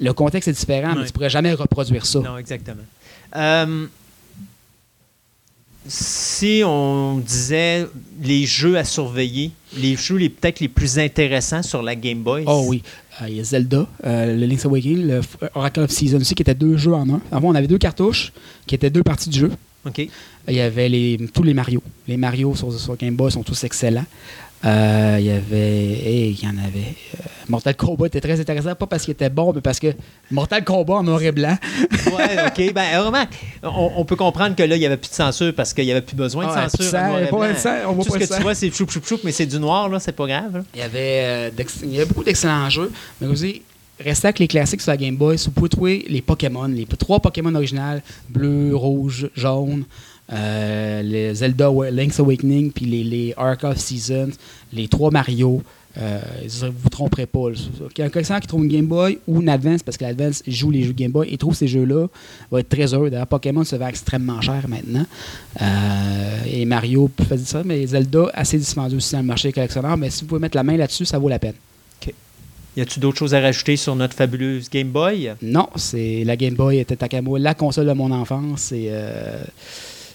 Le contexte est différent, mais tu pourrais jamais reproduire ça. Non, exactement. Euh, si on disait les jeux à surveiller, les jeux les peut-être les plus intéressants sur la Game Boy? Oh oui. Euh, Il y a Zelda, euh, le Link's Awakening, le F- Oracle of Season aussi, qui étaient deux jeux en un. Avant, on avait deux cartouches qui étaient deux parties du jeu. OK. Il y avait les, tous les Mario. Les Mario sur, sur Game Boy sont tous excellents. Euh, il y avait. hey, il y en avait. euh, Mortal Kombat était très intéressant, pas parce qu'il était bon, mais parce que Mortal Kombat en noir et blanc. Ouais, OK. Ben, vraiment, on, on peut comprendre que là, il n'y avait plus de censure parce qu'il n'y avait plus besoin de Ah, censure. en noir et blanc. on voit Tout pas ce que tu vois, c'est choup, choup, choup, mais c'est du noir, là, c'est pas grave. Il y avait, euh, il y avait beaucoup d'excellents jeux, mais aussi, restez avec les classiques sur la Game Boy. Vous pouvez trouver les Pokémon, les trois Pokémon originales, bleu, rouge, jaune, euh, les Zelda Link's Awakening, puis les, les Ark of Seasons, les trois Mario. Euh, vous ne vous tromperez pas. Un collectionneur qui trouve une Game Boy ou une Advance, parce que l'Advance joue les jeux Game Boy et trouve ces jeux-là, va être très heureux. D'ailleurs, Pokémon se vend extrêmement cher maintenant. Euh, et Mario faisait ça, mais Zelda, assez dispendieux aussi dans le marché collectionneur. Mais si vous pouvez mettre la main là-dessus, ça vaut la peine. Y a-tu d'autres choses à rajouter sur notre fabuleuse Game Boy? Non, c'est la Game Boy était à moi la console de mon enfance. Et, euh,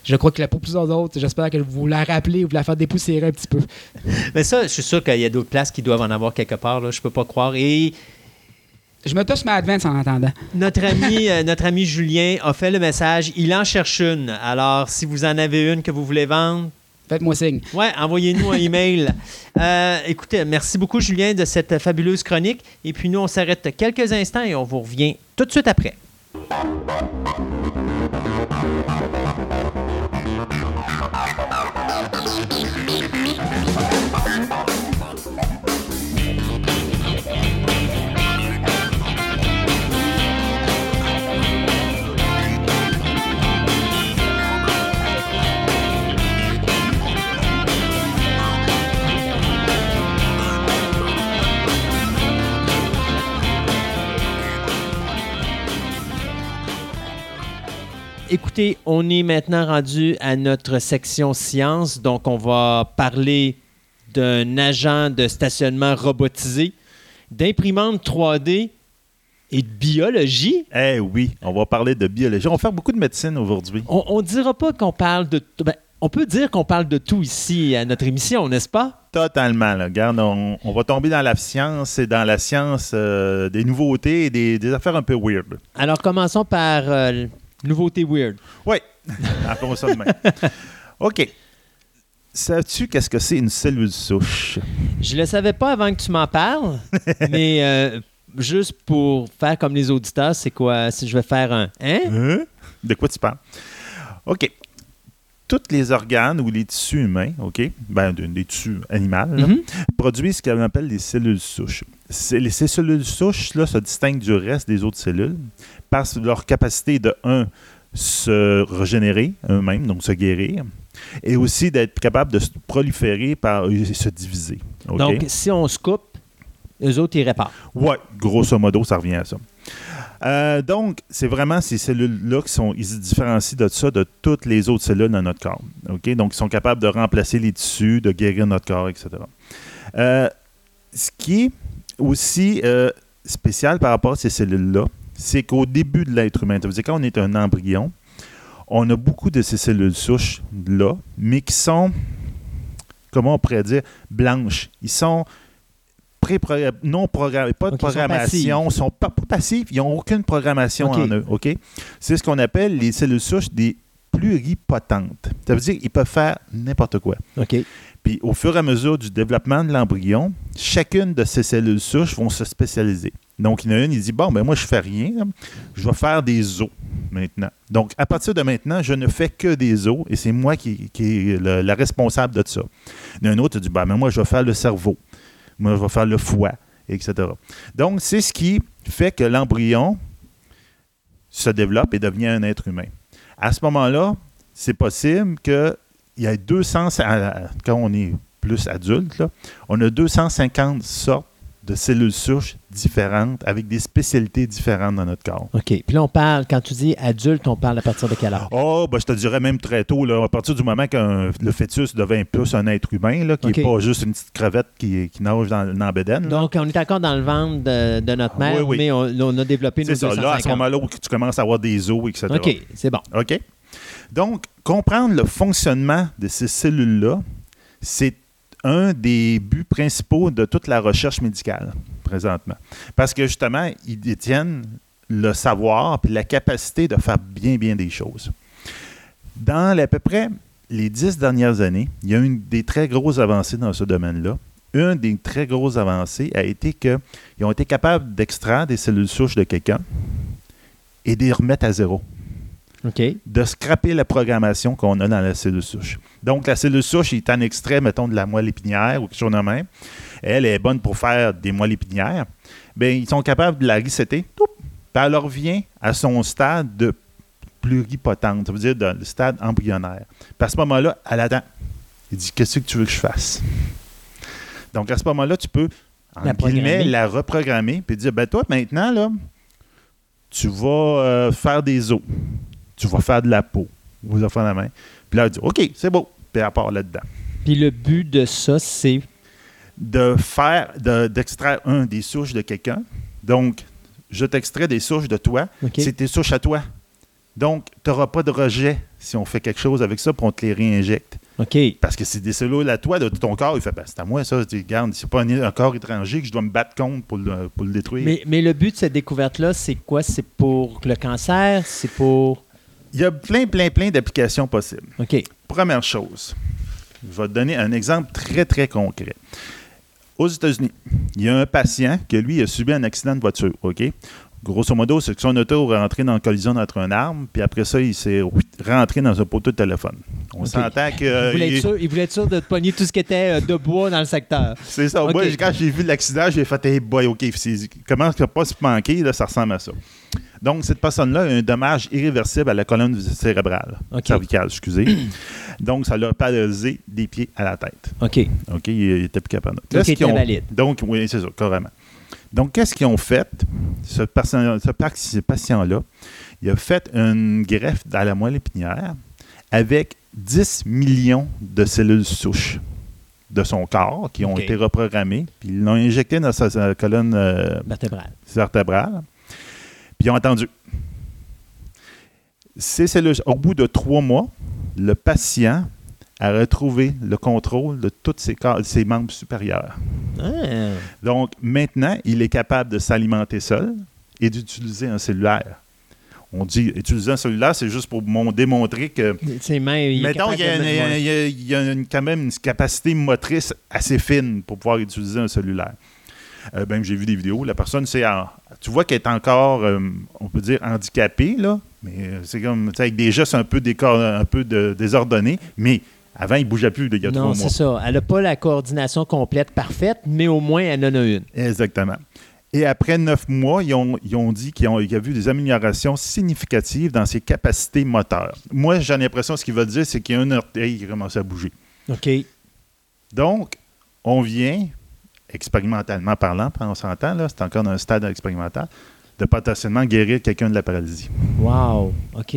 je crois que pour plusieurs autres, j'espère que vous la rappelez ou vous la faites dépoussiérer un petit peu. Mais ça, je suis sûr qu'il y a d'autres places qui doivent en avoir quelque part. Là, je peux pas croire. Et Je me touche ma Advance en attendant. notre ami, euh, notre ami Julien a fait le message. Il en cherche une. Alors, si vous en avez une que vous voulez vendre, Faites-moi signe. Ouais, envoyez-nous un email. Euh, écoutez, merci beaucoup, Julien, de cette fabuleuse chronique. Et puis, nous, on s'arrête quelques instants et on vous revient tout de suite après. Écoutez, on est maintenant rendu à notre section science. Donc, on va parler d'un agent de stationnement robotisé, d'imprimante 3D et de biologie. Eh oui, on va parler de biologie. On va faire beaucoup de médecine aujourd'hui. On ne dira pas qu'on parle de... ben, on peut dire qu'on parle de tout ici à notre émission, n'est-ce pas? Totalement. Là. Regarde, on, on va tomber dans la science et dans la science euh, des nouveautés et des, des affaires un peu weird. Alors, commençons par euh, nouveauté weird. Oui, appelons ça de même. OK. Sais-tu qu'est-ce que c'est une cellule souche? Je le savais pas avant que tu m'en parles, mais euh, juste pour faire comme les auditeurs, c'est quoi? Si je vais faire un hein? Hein? De quoi tu parles? OK. Tous les organes ou les tissus humains, OK, ben, de- des tissus animaux, Mhm. produisent ce qu'on appelle les cellules souches. Les- Ces cellules souches-là se distinguent du reste des autres cellules par leur capacité de, un, se régénérer eux-mêmes, donc se guérir, et aussi d'être capable de se proliférer par, et se diviser. Donc, si on se coupe, eux autres, ils réparent. Ouais, grosso modo, ça revient à ça. Euh, donc, c'est vraiment ces cellules-là qui sont, ils se différencient de ça, de toutes les autres cellules dans notre corps. Donc, ils sont capables de remplacer les tissus, de guérir notre corps, etc. Euh, ce qui est aussi euh, spécial par rapport à ces cellules-là, c'est qu'au début de l'être humain, dire quand on est un embryon, on a beaucoup de ces cellules souches-là, mais qui sont, comment on pourrait dire, blanches. Ils sont pré non programmés, pas de programmation, ils sont pas, pas passifs, ils n'ont aucune programmation en eux. OK? C'est ce qu'on appelle les cellules souches des pluripotentes. Ça veut dire qu'ils peuvent faire n'importe quoi. OK. Puis au fur et à mesure du développement de l'embryon, chacune de ces cellules souches vont se spécialiser. Donc, il y en a une, il dit Bon, ben moi, je fais rien, je vais faire des os maintenant. Donc, à partir de maintenant, je ne fais que des os et c'est moi qui, qui est la responsable de ça. Il y en a un autre qui dit Ben, ben, moi, je vais faire le cerveau, moi, je vais faire le foie, etc. Donc, c'est ce qui fait que l'embryon se développe et devient un être humain. À ce moment-là, c'est possible qu'il y ait 200, à- quand on est plus adulte, là, on a 250 sortes de cellules souches différentes avec des spécialités différentes dans notre corps. OK. Puis là, on parle, quand tu dis adulte, on parle à partir de quel âge? Oh, ben, je te dirais même très tôt, là, à partir du moment que le fœtus devient plus un être humain, là, qui n'est pas juste une petite crevette qui, qui nage dans, dans bédaine. Donc, on est encore dans le ventre de, de notre mère, Oui, oui. mais on, on a développé nos C'est ça, là, à ce 250. moment-là où tu commences à avoir des os, etc. OK, c'est bon. OK? Donc, comprendre le fonctionnement de ces cellules-là, c'est un des buts principaux de toute la recherche médicale présentement. Parce que justement, ils détiennent le savoir et la capacité de faire bien, bien des choses. Dans à peu près les dix dernières années, il y a eu des très grosses avancées dans ce domaine-là. Une des très grosses avancées a été qu'ils ont été capables d'extraire des cellules souches de quelqu'un et de les remettre à zéro De scraper la programmation qu'on a dans la cellule souche. Donc, la cellule souche est un extrait, mettons, de la moelle épinière ou quelque chose de même. Elle est bonne pour faire des moelles épinières. Bien, ils sont capables de la resetter, toup, puis elle revient à son stade de pluripotente, ça veut dire dans le stade embryonnaire. Puis à ce moment-là, elle attend. Il dit Qu'est-ce que tu veux que je fasse? Donc à ce moment-là, tu peux, en La guillemets, la reprogrammer puis dire Ben toi, maintenant, là, tu vas euh, faire des os, tu vas faire de la peau, vous offrez la main. Puis là, elle dit OK, c'est beau. Puis elle part là-dedans. Puis le but de ça, c'est? de faire, de- d'extraire un des souches de quelqu'un. Donc, je t'extrais des souches de toi. C'est tes souches à toi. Donc, tu n'auras pas de rejet si on fait quelque chose avec ça pour on te les réinjecte. OK. Parce que c'est des cellules à toi de ton corps. Il fait, ben, c'est à moi ça. Tu dis, Regarde, c'est pas un, un corps étranger que je dois me battre contre pour le, pour le détruire. Mais, mais le but de cette découverte-là, c'est quoi? C'est pour le cancer? C'est pour. Il y a plein, plein, plein d'applications possibles. OK. Première chose, je vais te donner un exemple très, très concret. Aux États-Unis, il y a un patient qui, lui, a subi un accident de voiture, OK? Grosso modo, c'est que son auto est rentré dans une collision entre un arbre, puis après ça, il s'est rentré dans un poteau de téléphone. On s'entend que... il, voulait il- sûr, il voulait être sûr de te pogner tout ce qui était euh, de bois dans le secteur. C'est ça. Moi, quand j'ai vu l'accident, j'ai fait hey boy, OK, comment ça peut pas se manquer, là, ça ressemble à ça. Donc, cette personne-là a un dommage irréversible à la colonne cérébrale, cervicale, excusez. Donc, ça l'a paralysé des pieds à la tête. OK. OK, il, il était plus capable. Donc, Qu'est-ce il qu'ils était ont- valide. Donc, oui, c'est ça, carrément. Donc, qu'est-ce qu'ils ont fait? Ce, patient-là, il a fait une greffe dans la moelle épinière avec 10 millions de cellules souches de son corps qui ont été reprogrammées, puis ils l'ont injecté dans sa, sa colonne euh, Vertébrale. vertébrale, puis ils ont attendu. Au bout de trois mois, le patient a retrouvé le contrôle de tous ses, membres supérieurs. Ah. Donc, maintenant, il est capable de s'alimenter seul et d'utiliser un cellulaire. On dit utiliser un cellulaire, c'est juste pour mon- démontrer que. Ses mains. il Mettons y a, de une- il y a- mettre- il y a- il y a une- quand même une capacité motrice assez fine pour pouvoir utiliser un cellulaire. Euh, ben, j'ai vu des vidéos, la personne, c'est tu vois qu'elle est encore, euh, on peut dire, handicapée, là, mais euh, c'est comme, tu sais, avec des gestes un peu, décor- un peu de- désordonnés, mais avant, il ne bougeait plus, il y a Non, trois c'est mois. ça. Elle n'a pas la coordination complète parfaite, mais au moins, elle en a une. Exactement. Et après neuf mois, ils ont, ils ont dit qu'il y a vu des améliorations significatives dans ses capacités moteurs. Moi, j'ai l'impression, ce qu'ils veulent dire, c'est qu'il y a un orteil qui commence à bouger. OK. Donc, on vient, expérimentalement parlant, on s'entend, là, c'est encore dans un stade expérimental, de potentiellement guérir quelqu'un de la paralysie. Wow. OK.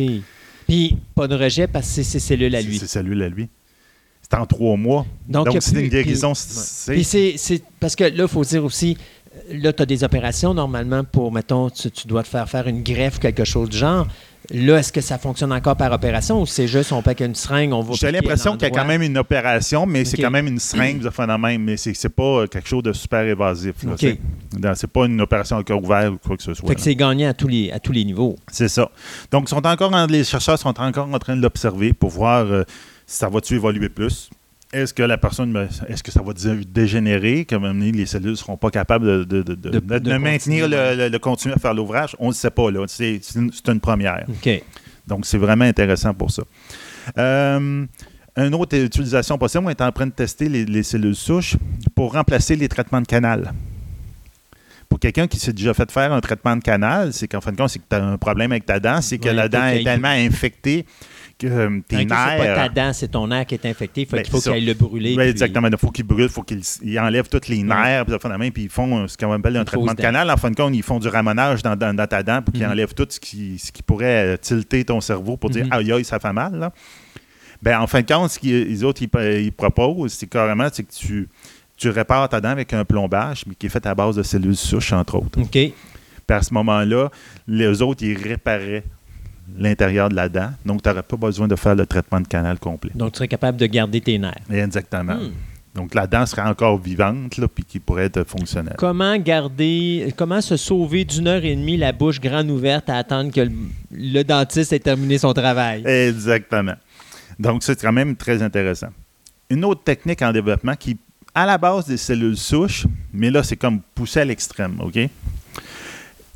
Puis, pas de rejet parce que c'est ses cellules à C'est lui. ses cellules à lui. C'est en trois mois. Donc, c'est une guérison. puis- c'est- c'est, c'est- parce que là, il faut dire aussi, là, tu as des opérations normalement pour, mettons, tu, tu dois te faire faire une greffe, quelque chose du genre. Là, est-ce que ça fonctionne encore par opération ou c'est juste on paque une seringue, on va J'ai l'impression qu'il y a quand même une opération, mais c'est quand même une seringue de phénomène, mais c'est c'est pas quelque chose de super évasif. là, OK. tu sais. Non, C'est pas une opération à cœur ouvert ou quoi que ce soit. Fait que c'est gagnant à tous les, à tous les niveaux. C'est ça. Donc, sont encore en- les chercheurs sont encore en train de l'observer pour voir euh, si ça va-tu évoluer plus. Est-ce que la personne, est-ce que ça va dé- dégénérer, comme à un moment donné, les cellules ne seront pas capables de, de- de- de- maintenir le, le- le continuer à faire l'ouvrage? On ne sait pas. là. C'est c'est une, une première. Donc, c'est vraiment intéressant pour ça. Euh, une autre utilisation possible, on est en train de tester les, les cellules souches pour remplacer les traitements de canal. Pour quelqu'un qui s'est déjà fait faire un traitement de canal, c'est qu'en fin de compte, c'est que tu as un problème avec ta dent, c'est que la dent est tellement infectée que euh, tes Ok, c'est pas ta nerfs. dent, c'est ton nerf qui est infecté. Fait Ben, qu'il faut qu'il aille le brûler. Oui, puis- exactement. Il faut qu'ils brûlent, il faut qu'ils ils enlèvent tous les nerfs, puis, ça, puis ils font euh, ce qu'on appelle un traitement de dent. canal. En fin de compte, ils font du ramonage dans, dans- dans ta dent pour qu'ils Mhm. enlèvent tout ce qui, ce qui pourrait euh, tilter ton cerveau pour dire Mhm. aïe aïe, ça fait mal. Là. Ben, en fin de compte, ce qu'ils les autres ils, ils proposent, c'est carrément que tu, tu répares ta dent avec un plombage, mais qui est fait à base de cellules souches, entre autres. OK. Puis à ce moment-là, les autres, ils réparaient l'intérieur de la dent. Donc, tu n'aurais pas besoin de faire le traitement de canal complet. Donc, tu serais capable de garder tes nerfs. Exactement. Hmm. Donc, la dent serait encore vivante, là, puis qui pourrait être fonctionnelle. Comment garder, comment se sauver d'une heure et demie la bouche grande ouverte à attendre que le, le dentiste ait terminé son travail? Exactement. Donc, c'est quand même très intéressant. Une autre technique en développement qui, à la base des cellules souches, mais là, c'est comme poussé à l'extrême, OK?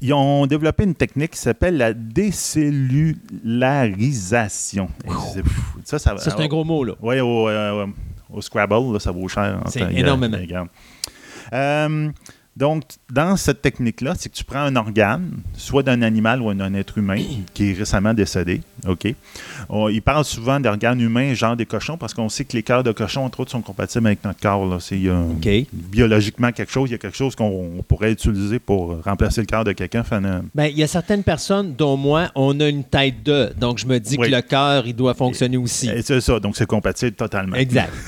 Ils ont développé une technique qui s'appelle la décellularisation. Fou. Ça, ça, Ça, c'est un gros mot, là. Oui, au, euh, au Scrabble, là, ça vaut cher. C'est énormément. Euh, Donc, dans cette technique-là, c'est que tu prends un organe, soit d'un animal ou d'un être humain qui est récemment décédé. OK? On- il parle souvent d'organes humains, genre des cochons, parce qu'on sait que les cœurs de cochons, entre autres, sont compatibles avec notre corps. Là. C'est, biologiquement quelque chose, il y a quelque chose qu'on on pourrait utiliser pour remplacer le cœur de quelqu'un. Ben, il y a certaines personnes, dont moi, on a une tête de. Donc, je me dis Oui. que le cœur, il doit fonctionner aussi. C'est ça, donc c'est compatible totalement. Exact.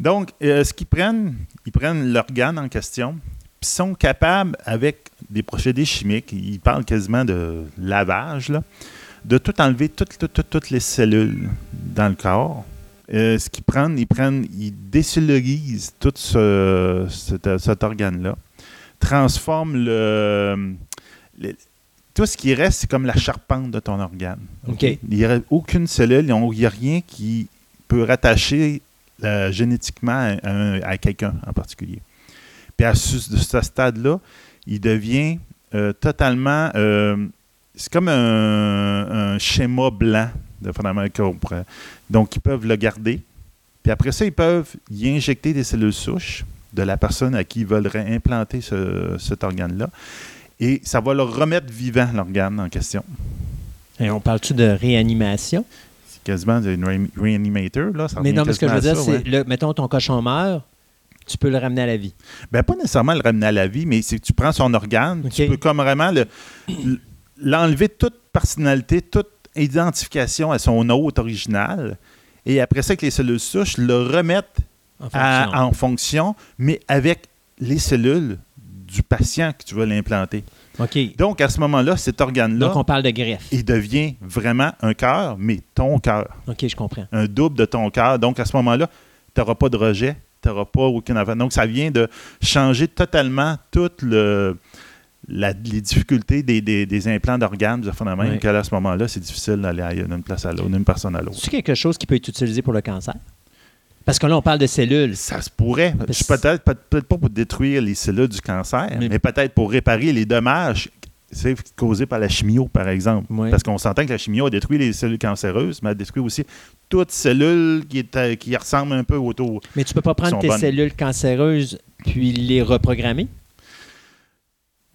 Donc, euh, ce qu'ils prennent, ils prennent l'organe en question, puis sont capables, avec des procédés chimiques, ils parlent quasiment de lavage, là, de tout enlever, toutes, toutes, toutes, toutes les cellules dans le corps. Euh, ce qu'ils prennent, ils prennent, ils décellulisent tout ce- cet, cet organe-là, transforment le, le- Tout ce qui reste, c'est comme la charpente de ton organe. OK? Il n'y a aucune cellule, il n'y a rien qui peut rattacher euh, génétiquement à, un- à quelqu'un en particulier. Puis à ce, de ce stade-là, il devient euh, totalement. euh, c'est comme un, schéma blanc de pourrait- Donc, ils peuvent le garder. Puis après ça, ils peuvent y injecter des cellules souches de la personne à qui ils veulent implanter ce- cet organe-là. Et ça va leur remettre vivant l'organe en question. Et on parle-tu de réanimation? Quasiment une re- reanimator, là. ça Mais non, mais ce que je veux dire, c'est, ouais. le- mettons, ton cochon meurt, tu peux le ramener à la vie. Ben, pas nécessairement le ramener à la vie, mais c'est que tu prends son organe, tu peux comme vraiment le- l'enlever toute personnalité, toute identification à son hôte original, et après ça, avec les cellules souches, le remettre En à- fonction. en fonction, mais avec les cellules du patient que tu veux l'implanter. Donc, à ce moment-là, cet organe-là, Donc, on parle de greffe. il devient vraiment un cœur, mais ton cœur. OK, je comprends. un double de ton cœur. Donc, à ce moment-là, tu n'auras pas de rejet, tu n'auras pas aucune affaire. Donc, ça vient de changer totalement toutes le, la- les difficultés des, des- des implants d'organes, de qu'à ce moment-là, c'est difficile d'aller d'une place à l'autre, d'une personne à l'autre. C'est quelque chose qui peut être utilisé pour le cancer? Parce que là, on parle de cellules. Ça se pourrait. Parce- Peut-être peut- peut-être pas pour détruire les cellules du cancer, Mais- mais, peut-être pour réparer les dommages causés par la chimio, par exemple. Parce qu'on s'entend que la chimio a détruit les cellules cancéreuses, mais elle détruit aussi toute cellule qui, est, qui ressemble un peu autour. Mais tu peux pas prendre tes bonnes. cellules cancéreuses puis les reprogrammer?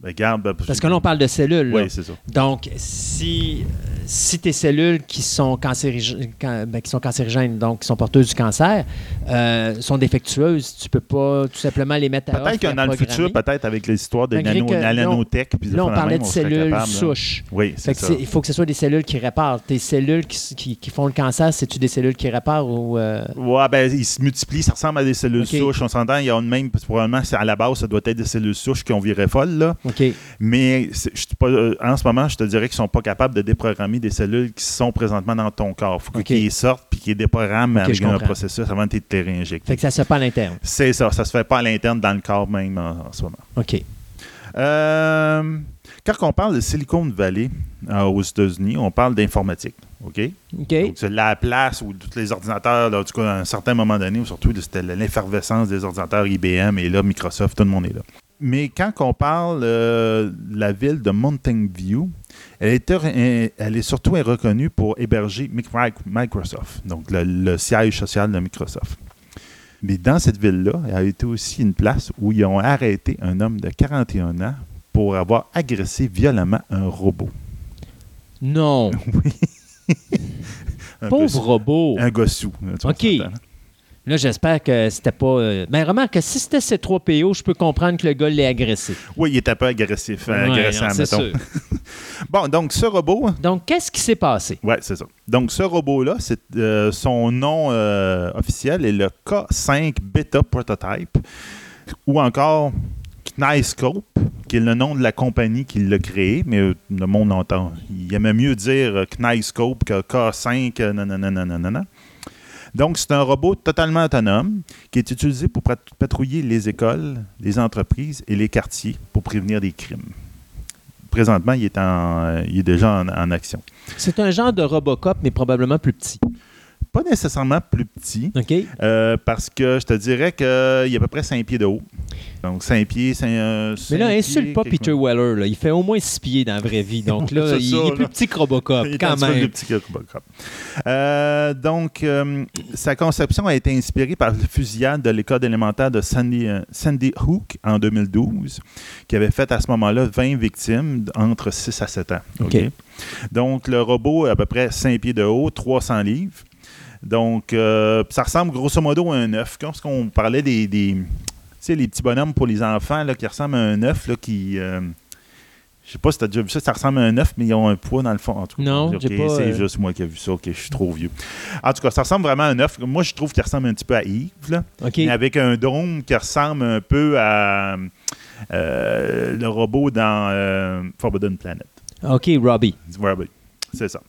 Ben, regarde, ben, Parce que là, on parle de cellules. Oui, c'est ça. Donc, si, si tes cellules qui sont, cancérigènes, can- ben, qui sont cancérigènes, donc qui sont porteuses du cancer, euh, sont défectueuses, tu peux pas tout simplement les mettre à Peut-être que dans le futur, peut-être avec les histoires de nano, que là, on- nanotech. puis Là, on de parlait de on cellules capable, souches. Oui, c'est ça. il faut que ce soit des cellules qui réparent. Tes cellules qui, s- qui- qui font le cancer, c'est-tu des cellules qui réparent ou... euh, Ouais, ben, ils se multiplient, ça ressemble à des cellules souches. On s'entend, il y a une même, probablement, à la base, ça doit être des cellules souches qui ont viré folles, là. Mais c'est- je suis pas, euh, en ce moment, je te dirais qu'ils sont pas capables de déprogrammer des cellules qui sont présentement dans ton corps. Il faut qu'ils sortent puis qu'ils déprogramment avec un processus avant de te réinjecter. Fait que ça se fait pas à l'interne. C'est ça, ça se fait pas à l'interne dans le corps même en, en ce moment. OK. Euh, quand on parle de Silicon Valley euh, aux États-Unis, on parle d'informatique. OK? OK. Donc, c'est la place où tous les ordinateurs, là, tout cas, à un certain moment donné, surtout c'était l'effervescence des ordinateurs IBM et là, Microsoft, tout le monde est là. Mais quand on parle euh, de la ville de Mountain View, elle est, elle est surtout reconnue pour héberger Mic- Microsoft, donc le, le siège social de Microsoft. Mais dans cette ville-là, elle a été aussi une place où ils ont arrêté un homme de 41 ans pour avoir agressé violemment un robot. Non. Un Pauvre gossou. robot. Un gossou. OK. Là. J'espère que c'était pas... euh, Ben, remarque que si c'était C3PO, je peux comprendre que le gars l'ait agressé. Oui, il était un peu agressif, hein, Ouais, agressant, non, mettons. sûr. Bon, donc ce robot, Donc, qu'est-ce qui s'est passé? ouais, c'est ça. Donc ce robot-là, c'est euh, son nom euh, officiel est le K5 Beta Prototype, ou encore Knyscope, qui est le nom de la compagnie qui l'a créé, mais euh, le monde entend. Il aimait mieux dire euh, Knyscope que K5, euh, nanana, nanana. Donc, c'est un robot totalement autonome qui est utilisé pour pat- patrouiller les écoles, les entreprises et les quartiers pour prévenir des crimes. Présentement, il est, en, euh, déjà en action. C'est un genre de Robocop, mais probablement plus petit. Pas nécessairement plus petit, euh, parce que je te dirais qu'il y a à peu près 5 pieds de haut. Donc, 5 pieds, 5 euh, Mais là, insulte pas Peter Weller. Là. Il fait au moins 6 pieds dans la vraie vie. Donc là, il, ça, il est plus petit que Robocop, Il est quand peu même. plus petit que Robocop. Euh, donc, euh, sa conception a été inspirée par le fusillade de l'école élémentaire de Sandy, Sandy Hook en 2012, qui avait fait à ce moment-là 20 victimes entre 6 à 7 ans. OK. Donc, le robot est à peu près 5 pieds de haut, 300 livres. Donc, euh, ça ressemble grosso modo à un œuf. Ce qu'on parlait des, les petits bonhommes pour les enfants là, qui ressemblent à un œuf, là, qui... euh, je sais pas si tu as déjà vu ça, ça ressemble à un œuf, mais ils ont un poids dans le fond. En tout cas, Non, C'est euh, juste moi qui ai vu ça, ok, je suis trop vieux. En tout cas, ça ressemble vraiment à un œuf. Moi, je trouve qu'il ressemble un petit peu à Yves, là, mais avec un dôme qui ressemble un peu à euh, le robot dans euh, Forbidden Planet. OK, Robbie. Oui, c'est ça.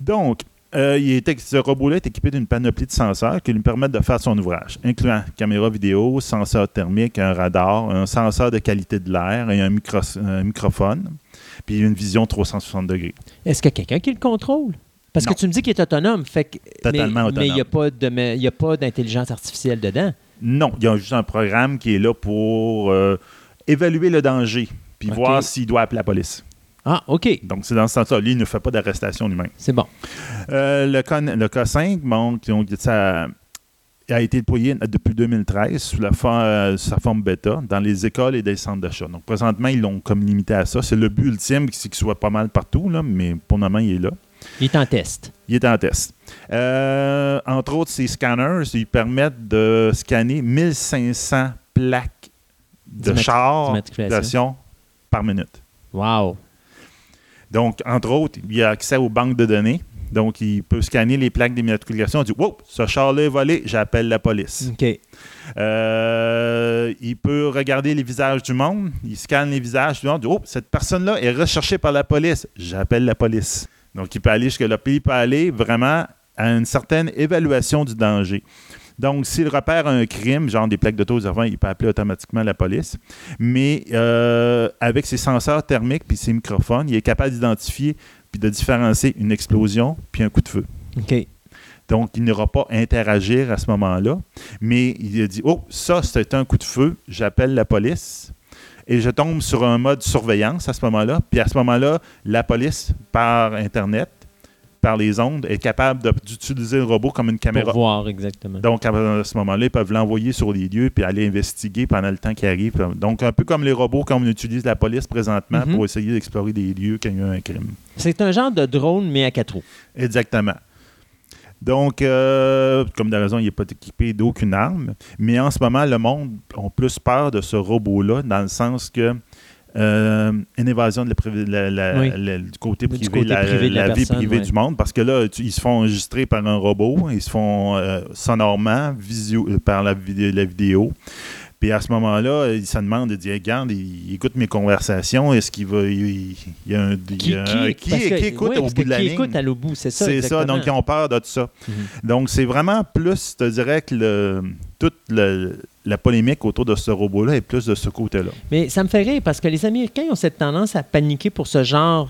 Donc, euh, il est, ce robot-là est équipé d'une panoplie de senseurs qui lui permettent de faire son ouvrage, incluant caméra vidéo, senseur thermique, un radar, un senseur de qualité de l'air et un, micro- un microphone, puis une vision 360 degrés. Est-ce qu'il y a quelqu'un qui le contrôle? Parce Non. que tu me dis qu'il est autonome. Fait que, Totalement mais, Mais il n'y a autonome. mais il y a pas d'intelligence artificielle dedans. Non, il y a juste un programme qui est là pour euh, évaluer le danger, puis voir s'il doit appeler la police. Ah, OK. Donc, c'est dans ce sens-là. Lui, il ne fait pas d'arrestation lui-même. C'est bon. Euh, le, le K5, bon, donc, ça a été déployé depuis 2013 sous la for- euh, sa forme bêta dans les écoles et des centres d'achat. Donc, présentement, ils l'ont comme limité à ça. C'est le but ultime, c'est qu'il soit pas mal partout, là, mais pour le moment, il est là. Il est en test. Il est en test. Euh, entre autres, ces scanners, ils permettent de scanner 1500 plaques de d'immatriculation. par minute. Wow. Donc, entre autres, il a accès aux banques de données. Donc, il peut scanner les plaques d'immatriculation. Il dit Wow, ce char-là est volé, j'appelle la police. OK. Euh, il peut regarder les visages du monde. Il scanne les visages du monde. Il dit, Oh, cette personne-là est recherchée par la police. J'appelle la police. Donc, il peut aller jusque-là. Puis, il peut aller vraiment à une certaine évaluation du danger. Donc, s'il repère un crime, genre des plaques d'auto il peut appeler automatiquement la police. Mais euh, avec ses senseurs thermiques puis ses microphones, il est capable d'identifier puis de différencier une explosion puis un coup de feu. OK. Donc, il n'ira pas interagir à ce moment-là. Mais il a dit Oh, ça, c'est un coup de feu, j'appelle la police. Et je tombe sur un mode surveillance à ce moment-là. Puis à ce moment-là, la police, par Internet, par les ondes, est capable d'utiliser le robot comme une caméra. Pour voir exactement. Donc, à ce moment-là, ils peuvent l'envoyer sur les lieux puis aller investiguer pendant le temps qui arrive. Donc, un peu comme les robots qu'on utilise la police présentement Mhm. pour essayer d'explorer des lieux quand il y a un crime. C'est un genre de drone, mais à quatre roues. Exactement. Donc, euh, comme de raison, il n'est pas équipé d'aucune arme. Mais en ce moment, le monde a plus peur de ce robot-là, dans le sens que euh, une évasion de la privi- la- la- Oui. la- du côté Du privé, côté la, privé de vie privée ouais. du monde. Parce que là, tu- ils se font enregistrer par un robot, ils se font euh, sonorement, visio- euh, par la, vidé- la vidéo. Puis à ce moment-là, ils se demandent, ils disent, regarde, il, il écoute mes conversations, est-ce qu'il va. Il, il- il y a un. il Qui, y a un- qui, qui- parce que- qui écoute ouais, au bout de la qui ligne? écoute à l'au bout, c'est ça. C'est ça, donc ils ont peur de ça. Mhm. Donc c'est vraiment plus, je te dirais que le, toute le- la polémique autour de ce robot-là est plus de ce côté-là. Mais ça me fait rire parce que les Américains ont cette tendance à paniquer pour ce genre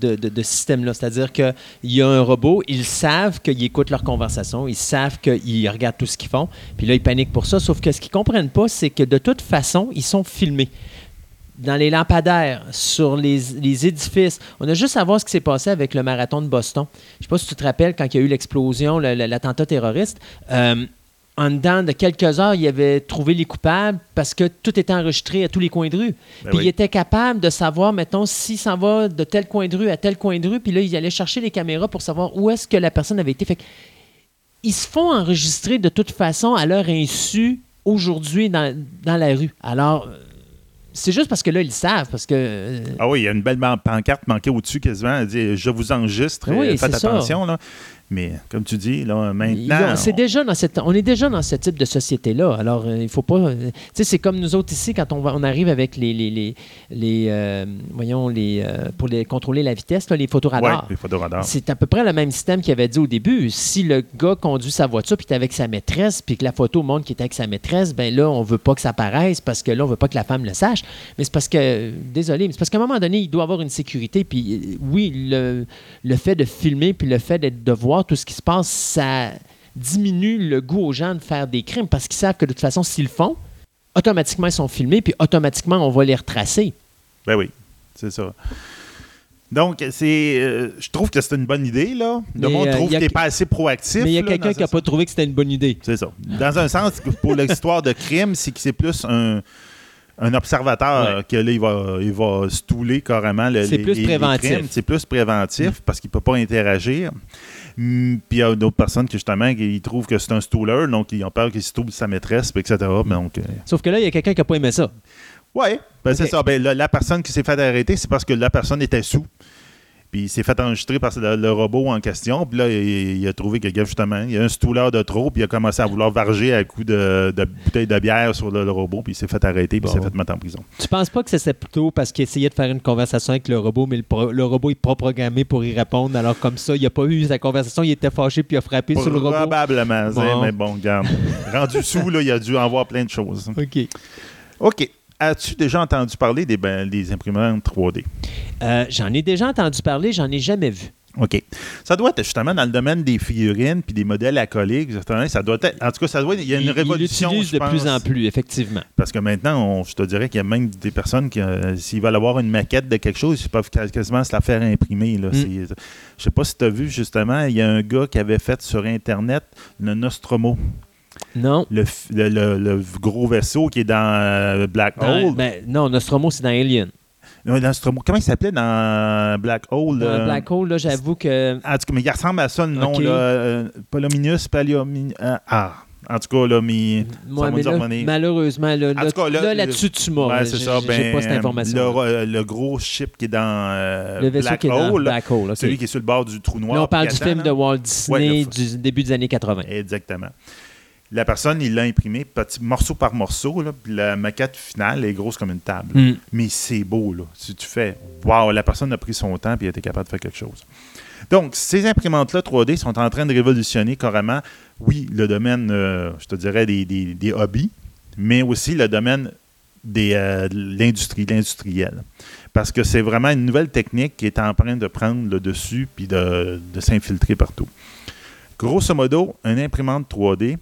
de, de- système-là. C'est-à-dire qu'il y a un robot, ils savent qu'ils écoutent leurs conversations, ils savent qu'ils regardent tout ce qu'ils font, puis là, ils paniquent pour ça. Sauf que ce qu'ils ne comprennent pas, c'est que de toute façon, ils sont filmés. Dans les lampadaires, sur les, édifices. On a juste à voir ce qui s'est passé avec le marathon de Boston. Je ne sais pas si tu te rappelles quand il y a eu l'explosion, le- le- l'attentat terroriste. Euh, en dedans de quelques heures, il avait trouvé les coupables parce que tout était enregistré à tous les coins de rue. Ben puis oui. il était capable de savoir, mettons, s'il s'en va de tel coin de rue à tel coin de rue, puis là, il allait chercher les caméras pour savoir où est-ce que la personne avait été. Fait ils se font enregistrer de toute façon à leur insu aujourd'hui dans, dans la rue. Alors, euh, c'est juste parce que là, ils le savent, parce que... euh, Ah oui, il y a une belle pancarte manquée au-dessus quasiment. Elle dit Je vous enregistre, Oui, euh, faites attention. Mais comme tu dis, là, maintenant. ont- c'est on- déjà dans cette, on est déjà dans ce type de société-là. Alors, euh, il faut pas. euh, tu sais, c'est comme nous autres ici, quand on, va, on arrive avec les. les, les, les, euh, voyons, les, euh, pour les, contrôler la vitesse, là, les Ouais, photoradars. les photoradars. C'est à peu près le même système qu'il avait dit au début. Si le gars conduit sa voiture puis est avec sa maîtresse, puis que la photo montre qu'il est avec sa maîtresse, ben là, on veut pas que ça paraisse parce que là, on veut pas que la femme le sache. Mais c'est parce que, désolé, mais c'est parce qu'à un moment donné, il doit avoir une sécurité. Puis oui, le, le fait de filmer puis le fait d'être- de voir tout ce qui se passe, ça diminue le goût aux gens de faire des crimes parce qu'ils savent que de toute façon, s'ils le font, automatiquement, ils sont filmés, puis automatiquement, on va les retracer. Ben oui, c'est ça. Donc, c'est, euh, je trouve que c'est une bonne idée, là. Le Mais, monde euh, trouve que t'es que- pas assez proactif. Mais il y a là, quelqu'un qui n'a pas trouvé que c'était une bonne idée. C'est ça. Dans un sens, pour l'histoire de crime, c'est que c'est plus un, un observateur Ouais. que là, il va, il va stouler carrément le, C'est plus les- préventif. C'est plus préventif parce qu'il ne peut pas interagir. Hum, Puis il y a d'autres personnes qui, justement, qui trouvent que c'est un stooler, donc ils ont peur qu'il stoule sa maîtresse, etc. Donc, euh, Sauf que là, il y a quelqu'un qui n'a pas aimé ça. ouais, ben, c'est ça. Ben, la, la personne qui s'est fait arrêter, c'est parce que la personne était sous. Puis il s'est fait enregistrer par le, le robot en question. Puis là, il, il a trouvé que, justement, il y a un stooler de trop. Puis il a commencé à vouloir varger à coups de, de bouteilles de bière sur le, le robot. Puis il s'est fait arrêter. Puis il s'est fait mettre en prison. Tu penses pas que c'était plutôt parce qu'il essayait de faire une conversation avec le robot, mais le, pro- le robot est pas programmé pour y répondre. Alors comme ça, il n'a pas eu sa conversation, il était fâché puis il a frappé sur le robot? Probablement. Bon. c'est- Mais bon, regarde. Rendu sous, là, il a dû en voir plein de choses. OK. OK. As-tu déjà entendu parler des, ben, des imprimantes 3D? Euh, j'en ai déjà entendu parler, j'en ai jamais vu. OK. Ça doit être justement dans le domaine des figurines puis des modèles à coller. Ça doit être, en tout cas, ça doit être- il y a une Il- révolution. Il l'utilise je de plus pense. en plus, effectivement. Parce que maintenant, on- je te dirais qu'il y a même des personnes qui, euh, s'ils veulent avoir une maquette de quelque chose, ils peuvent quas- quasiment se la faire imprimer. Là. Mm. Je sais pas si tu as vu justement, il y a un gars qui avait fait sur Internet le Nostromo, Non. le, le- le- le gros vaisseau qui est dans euh, Black Hole. ben, non, Nostromo, c'est dans Alien. Nostromo, comment il s'appelait dans Black Hole? Dans euh, Black Hole, là, j'avoue que. En tout cas, mais il ressemble à ça le nom. Ok. Là, euh, Palominus, Paliomini- euh, ah, en tout cas, là, mais. Moi, mais là, malheureusement, là, là, cas, là, là, là-dessus, tu m'as. Ouais, c'est ça. Ben, pas cette information. Le, le gros ship qui est dans euh, Le vaisseau Black qui est dans Hole, Black Hole. ok. celui qui est sur le bord du trou noir. Là, on parle du film de. Walt Disney Ouais, du début des années 80. Exactement. La personne, il l'a imprimé petit morceau par morceau, là, puis la maquette finale est grosse comme une table. Mm. Mais c'est beau, là. Si tu fais, waouh, la personne a pris son temps et a été capable de faire quelque chose. Donc, ces imprimantes-là 3D sont en train de révolutionner carrément, oui, le domaine, euh, je te dirais, des, des- des hobbies, mais aussi le domaine des, euh, de l'industrie, l'industriel. Parce que c'est vraiment une nouvelle technique qui est en train de prendre le dessus puis de, de s'infiltrer partout. Grosso modo, une imprimante 3D,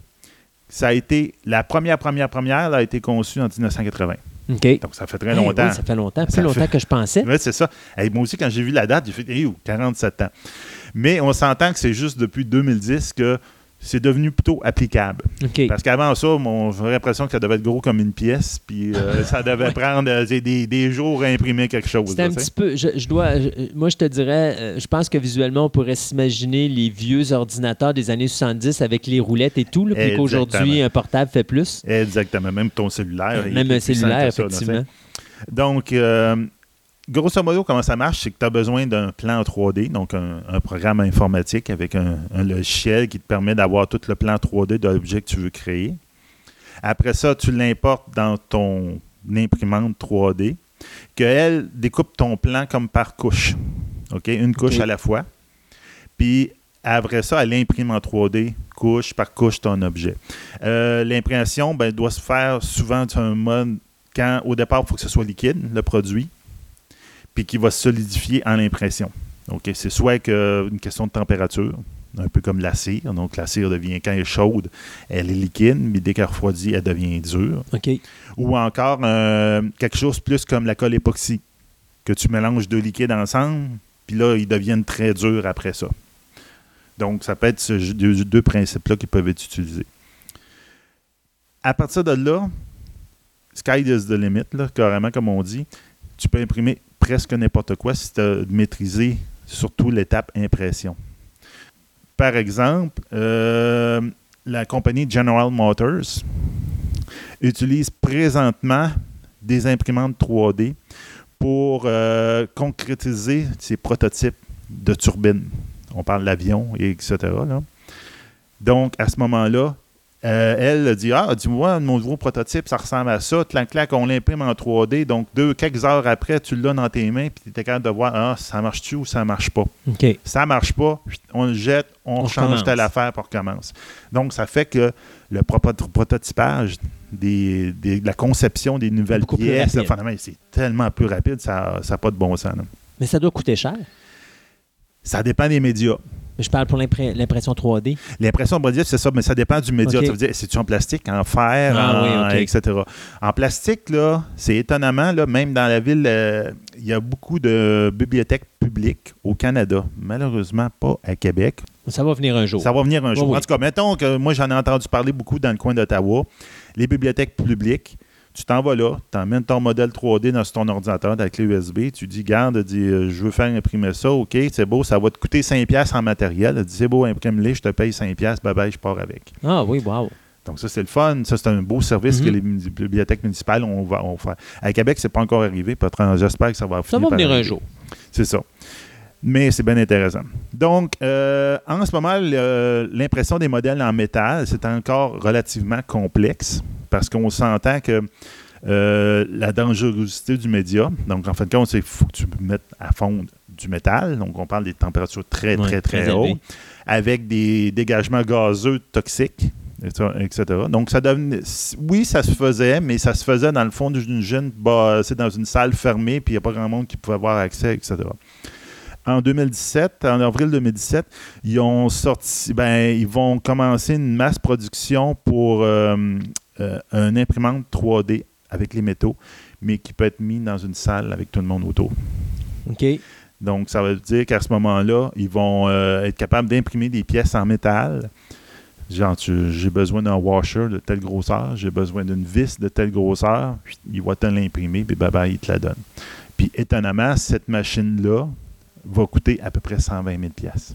ça a été, la première, première, première elle a été conçue en 1980. OK. Donc, ça fait très Hey, longtemps. oui, ça fait longtemps. Plus Ça longtemps fait- que je pensais. Oui, c'est ça. Hey, moi aussi, quand j'ai vu la date, j'ai fait hey, oh, 47 ans. Mais on s'entend que c'est juste depuis 2010 que c'est devenu plutôt applicable. Parce qu'avant ça, mon- j'avais l'impression que ça devait être gros comme une pièce, puis euh, ça devait prendre euh, des, des jours à imprimer quelque chose. C'est un là, tu petit peu. Je, je dois. je- moi, je te dirais. euh, je pense que visuellement, on pourrait s'imaginer les vieux ordinateurs des années 70 avec les roulettes et tout, là, puis qu'aujourd'hui, un portable fait plus. Exactement. Même ton cellulaire. Même un cellulaire, ça, effectivement. Donc, grosso modo, comment ça marche, c'est que tu as besoin d'un plan 3D, donc un, un programme informatique avec un, un logiciel qui te permet d'avoir tout le plan 3D de l'objet que tu veux créer. Après ça, tu l'importes dans ton imprimante 3D, qu'elle découpe ton plan comme par couche. OK? Une couche à la fois. Puis, après ça, elle imprime en 3D, couche par couche, ton objet. Euh, L'impression ben, doit se faire souvent sur un mode quand, au départ, il faut que ce soit liquide, le produit, puis qui va se solidifier en impression. OK? C'est soit que, une question de température, un peu comme la cire. Donc, la cire devient, quand elle est chaude, elle est liquide, mais dès qu'elle refroidit, elle devient dure. Ou encore, euh, quelque chose plus comme la colle époxy, que tu mélanges deux liquides ensemble, puis là, ils deviennent très durs après ça. Donc, ça peut être ce jeu- deux, deux principes-là qui peuvent être utilisés. À partir de là, sky is the limit, là, carrément, comme on dit. Tu peux imprimer presque n'importe quoi si tu as maîtrisé surtout l'étape impression. Par exemple, euh, la compagnie General Motors utilise présentement des imprimantes 3D pour euh, concrétiser ses prototypes de turbines. On parle d'avion, et etc. Donc, à ce moment-là, euh, elle a dit Ah, dis-moi, mon nouveau prototype, ça ressemble à ça. Clac, clac, on l'imprime en 3D. Donc, deux, quelques heures après, tu l'as dans tes mains, puis tu es capable de voir Ah, ça marche-tu ou ça marche pas? OK. Ça marche pas, on le jette, on, On change recommence. telle affaire pour commence. Donc, ça fait que le prototypage des, des- de la conception des nouvelles pièces, c'est tellement plus rapide, ça n'a pas de bon sens. là. Mais ça doit coûter cher. Ça dépend des médias. Mais je parle pour l'impre- l'impression 3D. L'impression abrasive, c'est ça, mais ça dépend du média. Ok. Ça veut dire, c'est-tu en plastique, en fer, Ah en- oui, ok. etc. En plastique, là, c'est étonnamment, là, même dans la ville, euh, il y a beaucoup de bibliothèques publiques au Canada. Malheureusement, pas à Québec. Ça va venir un jour. Ça va venir un jour. oui. En tout cas, mettons que moi, j'en ai entendu parler beaucoup dans le coin d'Ottawa. Les bibliothèques publiques, tu t'en vas là, tu emmènes ton modèle 3D dans ton ordinateur, dans la clé USB, tu dis, garde, dis, euh, je veux faire imprimer ça, OK, c'est beau, ça va te coûter 5$ piastres en matériel. Elle dit, c'est beau, imprime-les, je te paye 5$, piastres, bye bye, je pars avec. Ah oui, wow. Donc, ça, c'est le fun. Ça, c'est un beau service Mhm. que les mu- bibliothèques municipales ont, va- ont fait. À Québec, c'est pas encore arrivé. J'espère que ça va Ça finir va venir un jour. C'est ça. Mais c'est bien intéressant. Donc, euh, en ce moment, l'impression des modèles en métal, c'est encore relativement complexe parce qu'on s'entend que euh, la dangerosité du média, donc en fin de compte, c'est qu'il faut que tu mettes à fond du métal. Donc, on parle des températures très, Ouais, très, très, très hautes, avec des dégagements gazeux toxiques, etc. Donc, ça devenait. Oui, ça se faisait, mais ça se faisait dans le fond d'une jeune, bah, c'est dans une salle fermée, puis il n'y a pas grand monde qui pouvait avoir accès, etc. En 2017, en avril 2017, ils ont sorti, ben, ils vont commencer une masse production pour euh, euh, un imprimante 3D avec les métaux, mais qui peut être mis dans une salle avec tout le monde autour. OK. Donc, ça veut dire qu'à ce moment-là, ils vont euh, être capables d'imprimer des pièces en métal. Genre, j'ai besoin d'un washer de telle grosseur, j'ai besoin d'une vis de telle grosseur, puis il va te l'imprimer, puis bye bye, il te la donne. Puis, étonnamment, cette machine-là va coûter à peu près 120 000 pièces.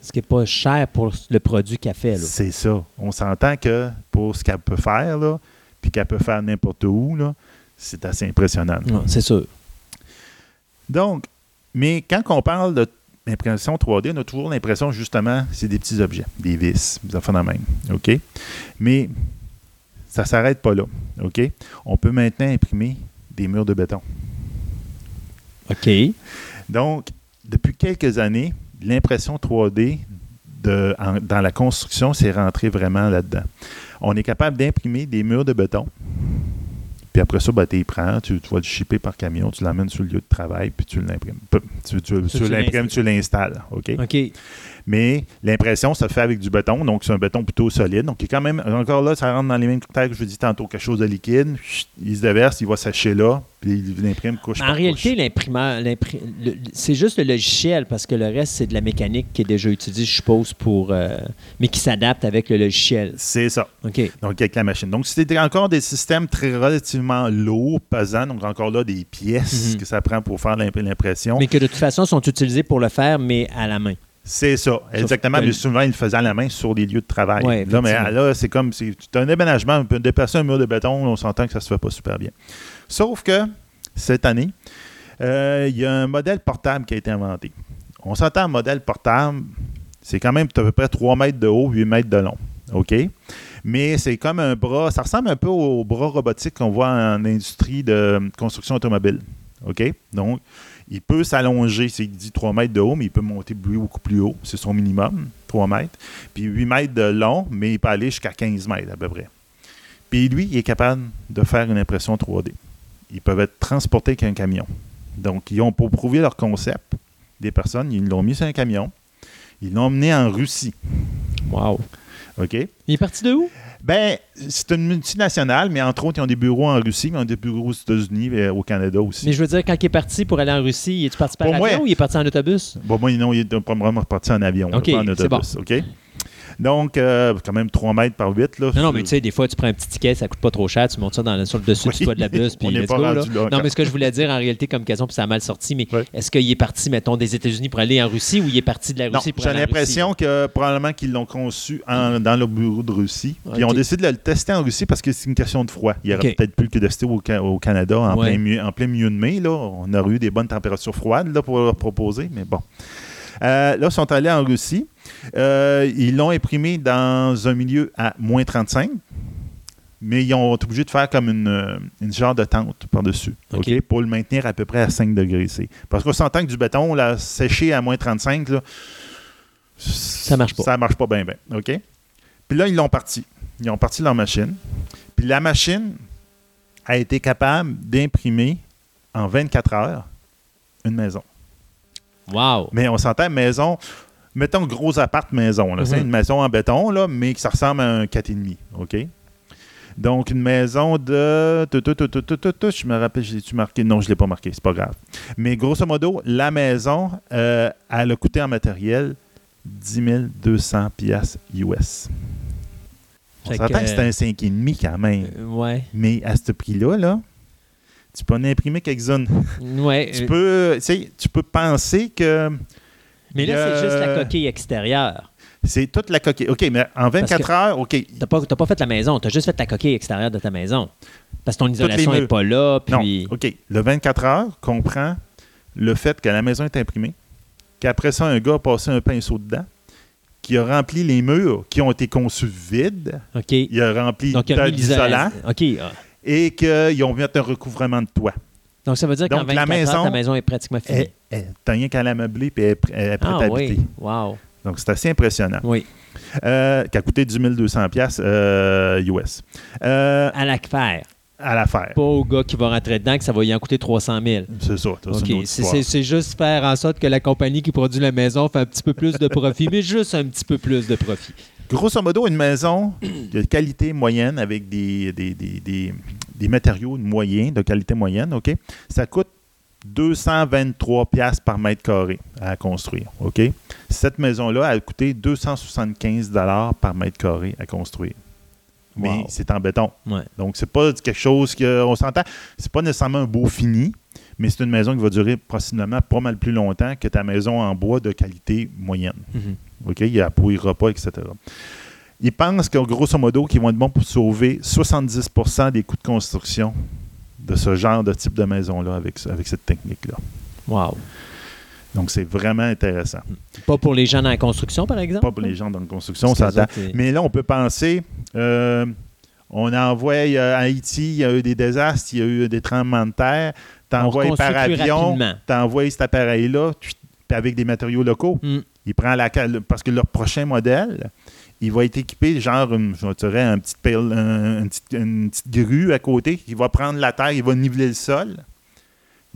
Ce qui n'est pas cher pour le produit qu'elle fait. C'est ça. On s'entend que pour ce qu'elle peut faire, là, puis qu'elle peut faire n'importe où, c'est assez impressionnant. C'est sûr. Donc, mais quand on parle de l'impression 3D, on a toujours l'impression, justement, c'est des petits objets, des vis, des affaires même. OK? Mais ça ne s'arrête pas là. OK? On peut maintenant imprimer des murs de béton. OK. Donc, depuis quelques années, l'impression 3D de- en- dans la construction s'est rentrée vraiment là-dedans. On est capable d'imprimer des murs de béton. Puis après ça, ben, tu les prends, tu, tu vas le shipper par camion, tu l'amènes sur le lieu de travail, puis tu l'imprimes. Tu, tu tu l'imprimes, tu l'installes. OK? OK. Mais l'impression, ça se fait avec du béton, donc c'est un béton plutôt solide. Donc, il est quand même, encore là, ça rentre dans les mêmes critères que je vous dis tantôt, quelque chose de liquide, il se déverse, il va sécher là, puis il l'imprime couche En par réalité, l'imprimeur, c'est juste le logiciel parce que le reste, c'est de la mécanique qui est déjà utilisée, je suppose, pour, euh, mais qui s'adapte avec le logiciel. C'est ça. OK. Donc, avec la machine. Donc, c'était encore des systèmes très relativement lourds, pesants. Donc, encore là, des pièces Mhm. que ça prend pour faire l'imp- l'impression. Mais que de toute façon, sont utilisés pour le faire, mais à la main. C'est ça, exactement. que- Mais souvent, ils le faisaient à la main sur des lieux de travail. Ouais, là, mais là, c'est comme si tu as un déménagement, on peut déplacer un mur de béton, on s'entend que ça se fait pas super bien. Sauf que cette année, euh, il y a un modèle portable qui a été inventé. On s'entend un modèle portable, c'est quand même à peu près 3 mètres de haut, 8 mètres de long. OK? Mais c'est comme un bras, ça ressemble un peu au bras robotique qu'on voit en industrie de construction automobile. OK? Donc, il peut s'allonger, c'est dit 3 mètres de haut, mais il peut monter beaucoup plus haut. C'est son minimum, 3 mètres. Puis 8 mètres de long, mais il peut aller jusqu'à 15 mètres à peu près. Puis lui, il est capable de faire une impression 3D. Ils peuvent être transportés avec un camion. Donc, ils ont pour prouver leur concept, des personnes, ils l'ont mis sur un camion, ils l'ont emmené en Russie. Wow. OK? Il est parti de où? Ben, c'est une multinationale, mais entre autres, ils ont des bureaux en Russie, mais ils ont des bureaux aux États-Unis et au Canada aussi. Mais je veux dire, quand il est parti pour aller en Russie, il est parti par Pour avion moi- ou il est parti en autobus? Bon, moi, non, il est vraiment parti en avion, pas en autobus. OK? Donc, euh, quand même 3 mètres par 8. Là, Non, non, mais tu sais, des fois, tu prends un petit ticket, ça coûte pas trop cher, tu montes ça dans le- sur le dessus Oui. du toit de la bus, puis On let's go, là. rendu là Non, mais ce que je voulais dire en réalité comme question, puis ça a mal sorti, mais est-ce qu'il est parti, mettons, des États-Unis pour aller en Russie ou il est parti de la Non, Russie pour j'ai aller en l'impression que probablement qu'ils l'ont conçu en- dans le bureau de Russie. Puis ils ont OK. décidé de le tester en Russie parce que c'est une question de froid. Il aurait OK. peut-être pu le tester au, Ca- au Canada en, Ouais. plein milieu, en plein milieu de mai. Là. On aurait eu des bonnes températures froides là, pour leur proposer, mais bon. Euh, là, ils sont allés en Russie. Euh, ils l'ont imprimé dans un milieu à moins 35, mais ils ont été obligés de faire comme une, euh, une genre de tente par-dessus pour le maintenir à peu près à 5 degrés C. Parce qu'on s'entend que du béton, là, séché à moins 35, là, Ça marche pas. Ça marche pas bien, bien. OK? Puis là, ils l'ont parti. Ils ont parti leur machine. Puis la machine a été capable d'imprimer en 24 heures une maison. Wow. Mais on s'entend maison mettons gros appart maison. C'est Mhm. une maison en béton, là, mais que ça ressemble à un 4,5. OK? Donc, une maison de. Je me rappelle, j'ai-tu marqué? Non, je ne l'ai pas marqué, c'est pas grave. Mais grosso modo, la maison, euh, elle a coûté en matériel 10 200 piastres US. On s'entend que- que c'est un 5,5 quand même. Euh, ouais. Mais à ce prix-là, là, tu peux en imprimer quelques-unes. Ouais. Tu euh, peux, tu peux penser que mais là, euh, c'est juste la coquille extérieure. c'est toute la coquille. OK, mais en 24 que- heures, OK. T'as pas, t'as pas fait la maison, t'as juste fait la coquille extérieure de ta maison. Parce que ton isolation n'est pas là, Non. OK. Le 24 heures comprend le fait que la maison est imprimée, qu'après ça, un gars a passé un pinceau dedans, qui a rempli les murs qui ont été conçus vides, OK. il a rempli l'isolation. OK. ah. et qu'ils ont mis un recouvrement de toit. Donc, ça veut dire qu'en Donc, la 24 heures, maison- ta maison est pratiquement finie. T'as rien qu'à la meubler puis elle est prête ah à oui. habiter. Wow. Donc, c'est assez impressionnant. Oui. Euh, qui a coûté 10 200 piastres, euh, US. Euh, À la faire. à l'affaire. Pas au gars qui va rentrer dedans que ça va y en coûter 300 000. C'est ça. c'est OK. une autre C'est- juste faire en sorte que la compagnie qui produit la maison fait un petit peu plus de profit, mais juste un petit peu plus de profit. Grosso modo, une maison de qualité moyenne avec des, des, des, des- des matériaux moyens, de qualité moyenne, OK? Ça coûte 223 pièces par mètre carré à construire, OK? Cette maison-là a coûté 275 dollars par mètre carré à construire. Mais Wow. c'est en béton. Ouais. Donc, c'est pas quelque chose qu'on s'entend. C'est pas nécessairement un beau fini, mais c'est une maison qui va durer possiblement pas mal plus longtemps que ta maison en bois de qualité moyenne. Mhm. OK? Il ne pourrira pas, etc. Ils pensent que, grosso modo, qu'ils vont être bons pour sauver 70% des coûts de construction de ce genre de type de maison-là avec, ça- avec cette technique-là. Wow. Donc, c'est vraiment intéressant. Pas pour les gens dans la construction, par exemple? Pas pour les gens dans la construction, c'est- Mais là, on peut penser, euh, on envoie euh, à Haïti, il y a eu des désastres, il y a eu des tremblements de terre, t'envoies par avion, t'envoies cet appareil-là, avec des matériaux locaux. Mm. Il prend la parce que leur prochain modèle, il va être équipé genre une, je dirais, un petit un- une, petite, une petite grue à côté qui va prendre la terre, il va niveler le sol.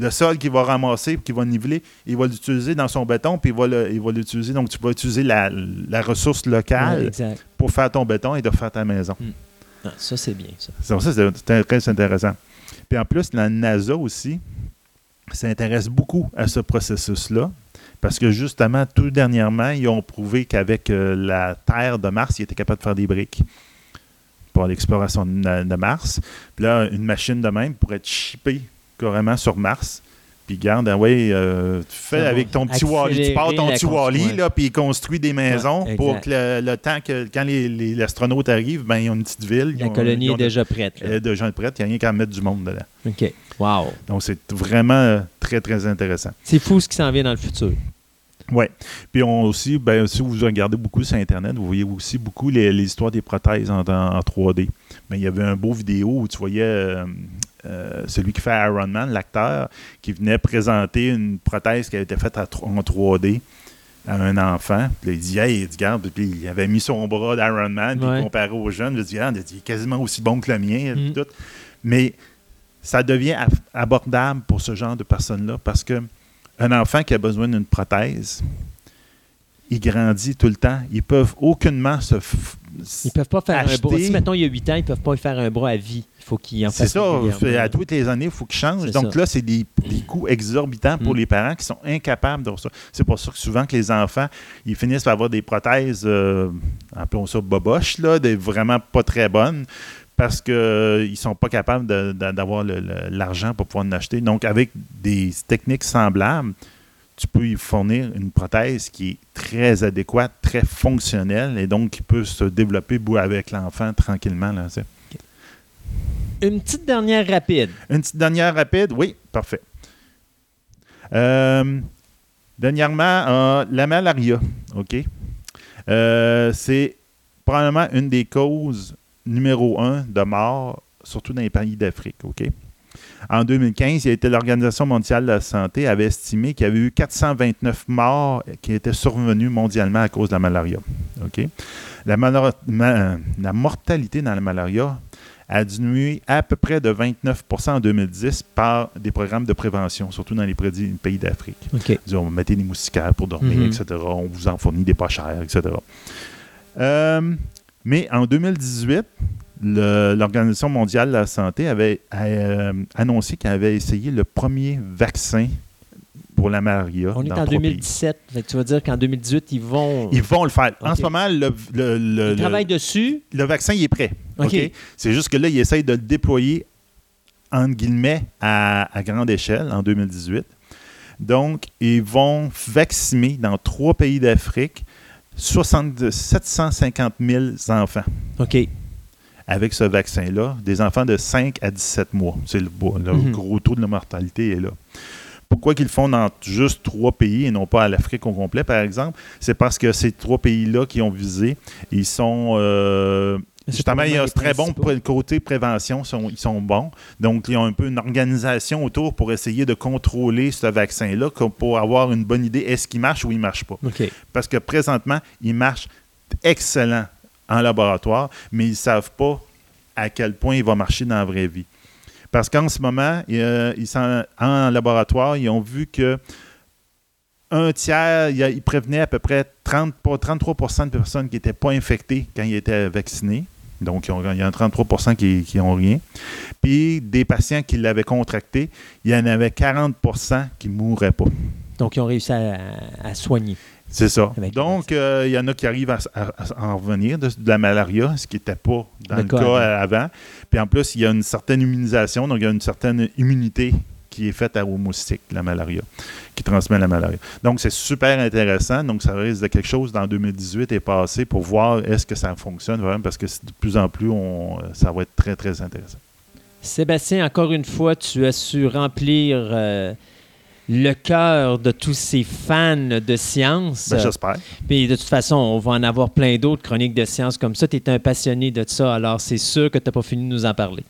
Le sol qu'il va ramasser, qu'il va niveler, il va l'utiliser dans son béton, puis il va il l'utiliser. Donc, tu vas utiliser la, la ressource locale pour faire ton béton et de faire ta maison. Ah, ça, c'est bien, ça. Donc, ça, c'est c'est très intéressant. Puis en plus, la NASA aussi s'intéresse beaucoup à ce processus-là. Parce que justement, tout dernièrement, ils ont prouvé qu'avec euh, la Terre de Mars, ils étaient capables de faire des briques pour l'exploration de, de Mars. Puis là, une machine de même pourrait être chippée carrément sur Mars. Puis garde, ah ouais, euh, tu fais avec ton petit Wally, tu pars ton petit Wally, là, puis il construit des maisons Ouais, pour que le, le temps que quand les, les astronautes arrivent, ben, ils ont une petite ville. La ont- colonie ont est déjà prête. elle est déjà prête, il n'y a rien qu'à mettre du monde dedans. OK. Wow. Donc, c'est vraiment euh, très, très intéressant. C'est fou ce qui s'en vient dans le futur. Oui. Puis, on aussi, ben, si vous regardez beaucoup sur Internet, vous voyez aussi beaucoup les, les histoires des prothèses en, en- en 3D. Mais il y avait un beau vidéo où tu voyais euh, euh, celui qui fait Iron Man, l'acteur, qui venait présenter une prothèse qui avait été faite à en 3D à un enfant. Puis là, il dit, hey, il dit, regarde, puis il avait mis son bras d'Iron Man, puis Ouais. comparait aux jeunes. Il dit, il dit, il est quasiment aussi bon que le mien. Mm. tout. Mais ça devient abordable pour ce genre de personnes-là parce que un enfant qui a besoin d'une prothèse, il grandit tout le temps. Ils peuvent aucunement se. Ils peuvent pas faire un Acheter- bras. Si, mettons, il y a 8 ans, ils peuvent pas faire un bras à vie. Il faut qu'ils en C'est fassent ça, régulièrement. fait- à toutes les années, il faut qu'ils changent. C'est Donc ça. là, c'est des, des coûts exorbitants pour Mm. les parents qui sont incapables de ça. C'est pour ça que souvent que les enfants, ils finissent par avoir des prothèses, euh, appelons ça boboches, là, des vraiment pas très bonnes, parce qu'ils ne sont pas capables d'avoir l'argent pour pouvoir en acheter. Donc, avec des techniques semblables, tu peux y fournir une prothèse qui est très adéquate, très fonctionnelle, et donc qui peut se développer avec l'enfant tranquillement. Là. Une petite dernière rapide. Une petite dernière rapide? Oui, parfait. Euh, dernièrement, euh, la malaria, OK? Euh, c'est probablement une des causes numéro un de mort, surtout dans les pays d'Afrique, OK? En 2015, il y a été l'Organisation mondiale de la santé avait estimé qu'il y avait eu 429 morts qui étaient survenus mondialement à cause de la malaria. OK? La, mala- ma- la mortalité dans la malaria a diminué à peu près de 29% en 2010 par des programmes de prévention, surtout dans les pays d'Afrique. OK. Disons, on mettait des moustiquaires pour dormir, Mhm. etc. On vous en fournit des pas chers, etc. Euh, mais en 2018, le- l'Organisation mondiale de la santé avait euh, annoncé qu'elle avait essayé le premier vaccin pour la malaria. On est dans en trois pays. 2017. Fait que tu vas dire qu'en 2018, ils vont. Ils vont le faire. En ce moment, le, le- le- Ils le- travaillent dessus. le vaccin il est prêt. OK. C'est juste que là, ils essayent de le déployer, entre guillemets, à, à grande échelle en 2018. Donc, ils vont vacciner dans trois pays d'Afrique 60 750 000 enfants OK. Avec ce vaccin-là, des enfants de 5 à 17 mois. C'est le, le Mhm. gros taux de mortalité est là. Pourquoi qu'ils le font dans juste trois pays et non pas à l'Afrique au complet, par exemple? C'est parce que ces trois pays-là qui ont visé, ils sont... euh, justement, ont les ce très bon côté prévention, sont- ils sont bons. Donc, ils ont un peu une organisation autour pour essayer de contrôler ce vaccin-là pour avoir une bonne idée, est-ce qu'il marche ou il ne marche pas. Parce que présentement, il marche excellent en laboratoire, mais ils ne savent pas à quel point il va marcher dans la vraie vie. Parce qu'en ce moment, sont en laboratoire, ils ont vu que un tiers, ils prévenaient à peu près 30, pas 33% de personnes qui n'étaient pas infectées quand ils étaient vaccinés. Donc, il y en a 33% qui n'ont rien. Puis, des patients qui l'avaient contracté, il y en avait 40% qui ne mourraient pas. Donc, ils ont réussi à soigner. C'est ça. Donc, euh, il y en a qui arrivent à, à- à en revenir de, de la malaria, ce qui n'était pas dans Le cas avant. euh, avant. Puis en plus, il y a une certaine immunisation, donc il y a une certaine immunité qui est faite à- aux moustiques, la malaria, qui transmet la malaria. Donc, c'est super intéressant. Donc, ça risque de quelque chose dans 2018 et passé pour voir est-ce que ça fonctionne vraiment, parce que de plus en plus, on, ça va être très, très intéressant. Sébastien, encore une fois, tu as su remplir euh, le cœur de tous ces fans de science. Ben, J'espère. Puis de toute façon, on va en avoir plein d'autres chroniques de science comme ça. Tu es un passionné de ça, alors c'est sûr que tu n'as pas fini de nous en parler.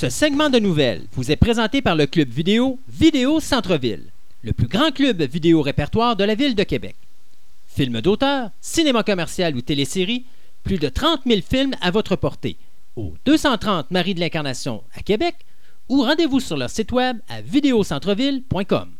Ce segment de nouvelles vous est présenté par le club vidéo Vidéo Centre-Ville, le plus grand club vidéo répertoire de la ville de Québec. Films d'auteur, cinéma commercial ou télésérie, plus de 30 000 films à votre portée au 230 Marie de l'Incarnation à Québec ou rendez-vous sur leur site web à vidéocentreville.com.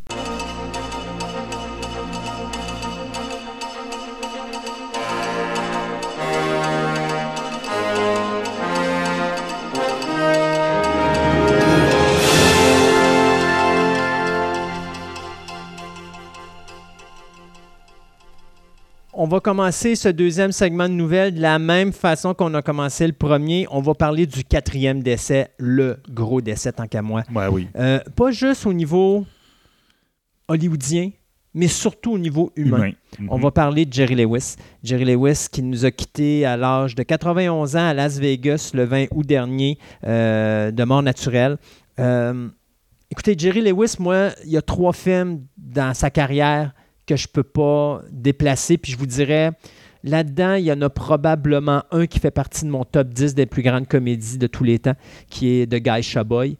On va commencer ce deuxième segment de nouvelles de la même façon qu'on a commencé le premier. On va parler du quatrième décès, le gros décès tant qu'à moi. Ouais, oui. Euh, pas juste au niveau hollywoodien, mais surtout au niveau humain. Humain. On Mhm. va parler de Jerry Lewis. Jerry Lewis qui nous a quittés à l'âge de 91 ans à Las Vegas le 20 août dernier euh, de mort naturelle. Euh, écoutez, Jerry Lewis, moi, il y a trois films dans sa carrière que je ne peux pas déplacer. Puis je vous dirais, là-dedans, il y en a probablement un qui fait partie de mon top 10 des plus grandes comédies de tous les temps, qui est The Guy Chaboy.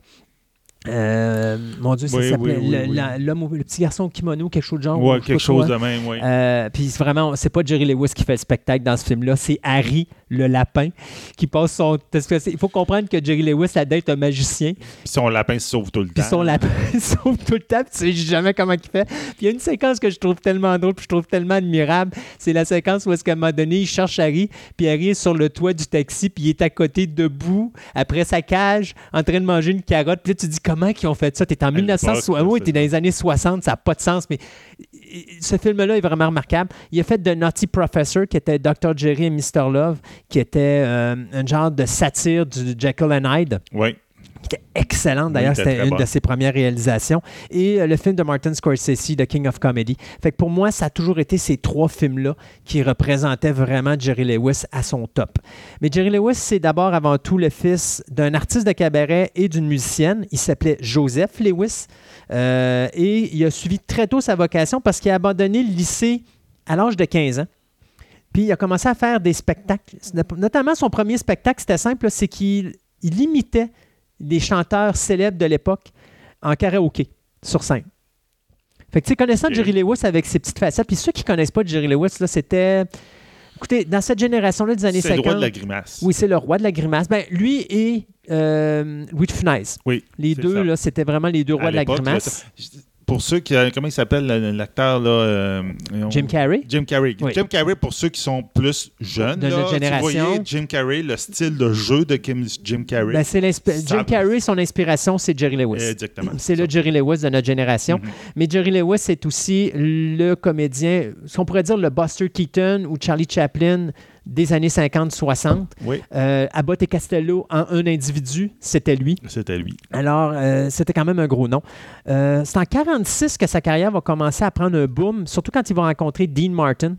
Euh, mon Dieu, ça Oui, s'appelait oui, oui, le, l'homme petit garçon au kimono, quelque chose de genre. Ouais, quelque chose quoi. de même, oui. Euh, puis c'est vraiment, c'est pas Jerry Lewis qui fait le spectacle dans ce film-là, c'est Harry le lapin qui passe son. Il faut comprendre que Jerry Lewis a d'être un magicien, Puis son lapin se sauve tout le puis temps. son lapin sauve tout le temps, puis tu sais jamais comment il fait. Puis il y a une séquence que je trouve tellement drôle, puis je trouve tellement admirable, c'est la séquence où est-ce qu'à un moment donné, il cherche Harry, puis Harry est sur le toit du taxi, puis il est à côté debout, après sa cage, en train de manger une carotte. Puis là, tu te dis comment ils ont fait ça? T'es en l'époque, 1960, oui, c'est t'es dans les années 60, ça n'a pas de sens, mais ce film-là est vraiment remarquable. Il a fait The Naughty Professor, qui était Dr. Jerry et Mr. Love, qui était euh, un genre de satire du Jekyll and Hyde, Oui. Qui était excellente. D'ailleurs, Oui, c'était une de ses premières réalisations. Et euh, le film de Martin Scorsese, The King of Comedy. Fait que pour moi, ça a toujours été ces trois films-là qui représentaient vraiment Jerry Lewis à son top. Mais Jerry Lewis, c'est d'abord avant tout le fils d'un artiste de cabaret et d'une musicienne. Il s'appelait Joseph Lewis. Euh, et il a suivi très tôt sa vocation parce qu'il a abandonné le lycée à l'âge de 15 ans. Puis il a commencé à faire des spectacles. Notamment, son premier spectacle, c'était simple, c'est qu'il il imitait des chanteurs célèbres de l'époque en karaoké sur scène. Fait que, tu sais, connaissant. Jerry Lewis avec ses petites facettes, puis ceux qui connaissent pas Jerry Lewis, là, c'était. Écoutez, dans cette génération-là des années C'est le 50. roi de la grimace. Oui, c'est le roi de la grimace. Ben, lui et euh, Louis de Funès. Oui, Les deux, ça. là, c'était vraiment les deux rois À de la grimace. là, Pour ceux qui. euh, Comment il s'appelle la- l'acteur, là euh, Jim Carrey? Jim Carrey. Oui. Jim Carrey, pour ceux qui sont plus jeunes, De là, notre génération. vous voyez Jim Carrey, le style de jeu de Kim- Jim Carrey. Ben, c'est Jim Carrey, son inspiration, c'est Jerry Lewis. Exactement. C'est le Jerry Lewis de notre génération. Mhm. Mais Jerry Lewis est aussi le comédien, ce qu'on pourrait dire le Buster Keaton ou Charlie Chaplin des années 50-60. Oui, Euh, Abbott et Costello en un individu, c'était lui. c'était lui. Alors, euh, c'était quand même un gros nom. Euh, c'est en 46 que sa carrière va commencer à prendre un boom, surtout quand il va rencontrer Dean Martin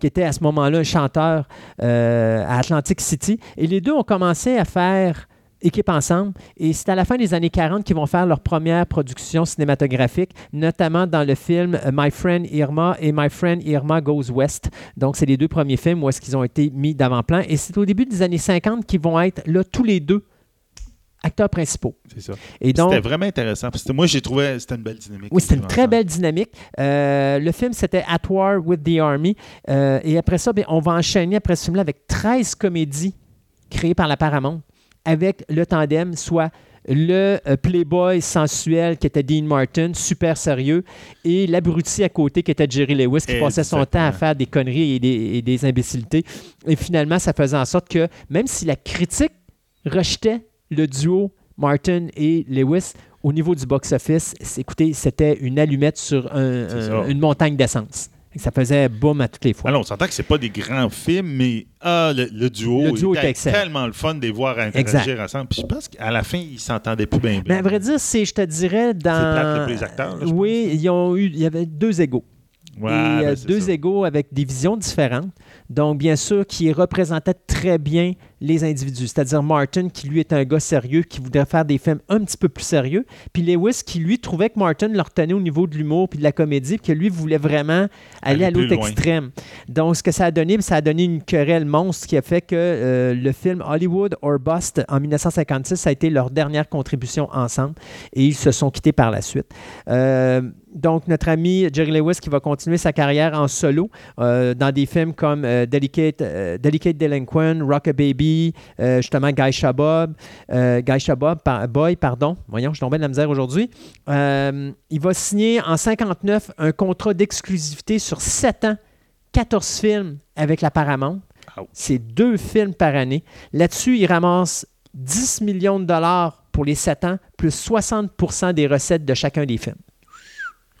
qui était à ce moment-là un chanteur à Atlantic City. Et les deux ont commencé à faire équipe ensemble. Et c'est à la fin des années 40 qu'ils vont faire leur première production cinématographique, notamment dans le film euh, My Friend Irma et My Friend Irma Goes West. Donc, c'est les deux premiers films où est-ce qu'ils ont été mis d'avant-plan. Et c'est au début des années 50 qu'ils vont être là tous les deux acteurs principaux. C'est ça. Et donc, C'était vraiment intéressant. Parce que moi, j'ai trouvé c'était une belle dynamique. oui, c'était une très belle dynamique. Euh, le film, c'était At War with the Army. Euh, et après ça, on va enchaîner après ce film-là avec 13 comédies créées par la Paramount avec le tandem, soit le euh, playboy sensuel qui était Dean Martin, super sérieux, et l'abruti à côté qui était Jerry Lewis, qui passait son temps à faire des conneries et des, et des imbécilités. Et finalement, ça faisait en sorte que même si la critique rejetait le duo Martin et Lewis, au niveau du box-office, écoutez, c'était une allumette sur un- un- une montagne d'essence. Ça faisait boum à toutes les fois. Alors, on s'entend que c'est pas des grands films, mais ah, le, le duo, Le duo était excellent. tellement le fun de les voir interagir ensemble. Puis je pense qu'à la fin, ils s'entendaient plus bien. Mais à vrai dire, c'est, je te dirais, dans. C'est plate, pour les acteurs, là, oui, ils ont eu, il y avait deux égaux. Ouais, et euh, ben, c'est deux égaux avec des visions différentes. Donc, bien sûr, qui représentaient très bien les individus. C'est-à-dire Martin, qui lui est un gars sérieux, qui voudrait faire des films un petit peu plus sérieux. Puis Lewis, qui lui trouvait que Martin le retenait au niveau de l'humour puis de la comédie, puis que lui voulait vraiment aller Aller à l'autre extrême. Donc, ce que ça a donné, ça a donné une querelle monstre qui a fait que euh, le film Hollywood or Bust en 1956, ça a été leur dernière contribution ensemble et ils se sont quittés par la suite. Euh, donc, notre ami Jerry Lewis qui va continuer sa carrière en solo euh, dans des films comme Delicate, Delicate Delinquent, Euh, justement Guy Shabob, euh, Guy Shabob, par- Boy, pardon. Voyons, je tombais de la misère aujourd'hui. Euh, il va signer en 59 un contrat d'exclusivité sur 7 ans, 14 films avec la Paramount. C'est deux films par année. Là-dessus, il ramasse 10 millions de dollars pour les 7 ans, plus 60 des recettes de chacun des films.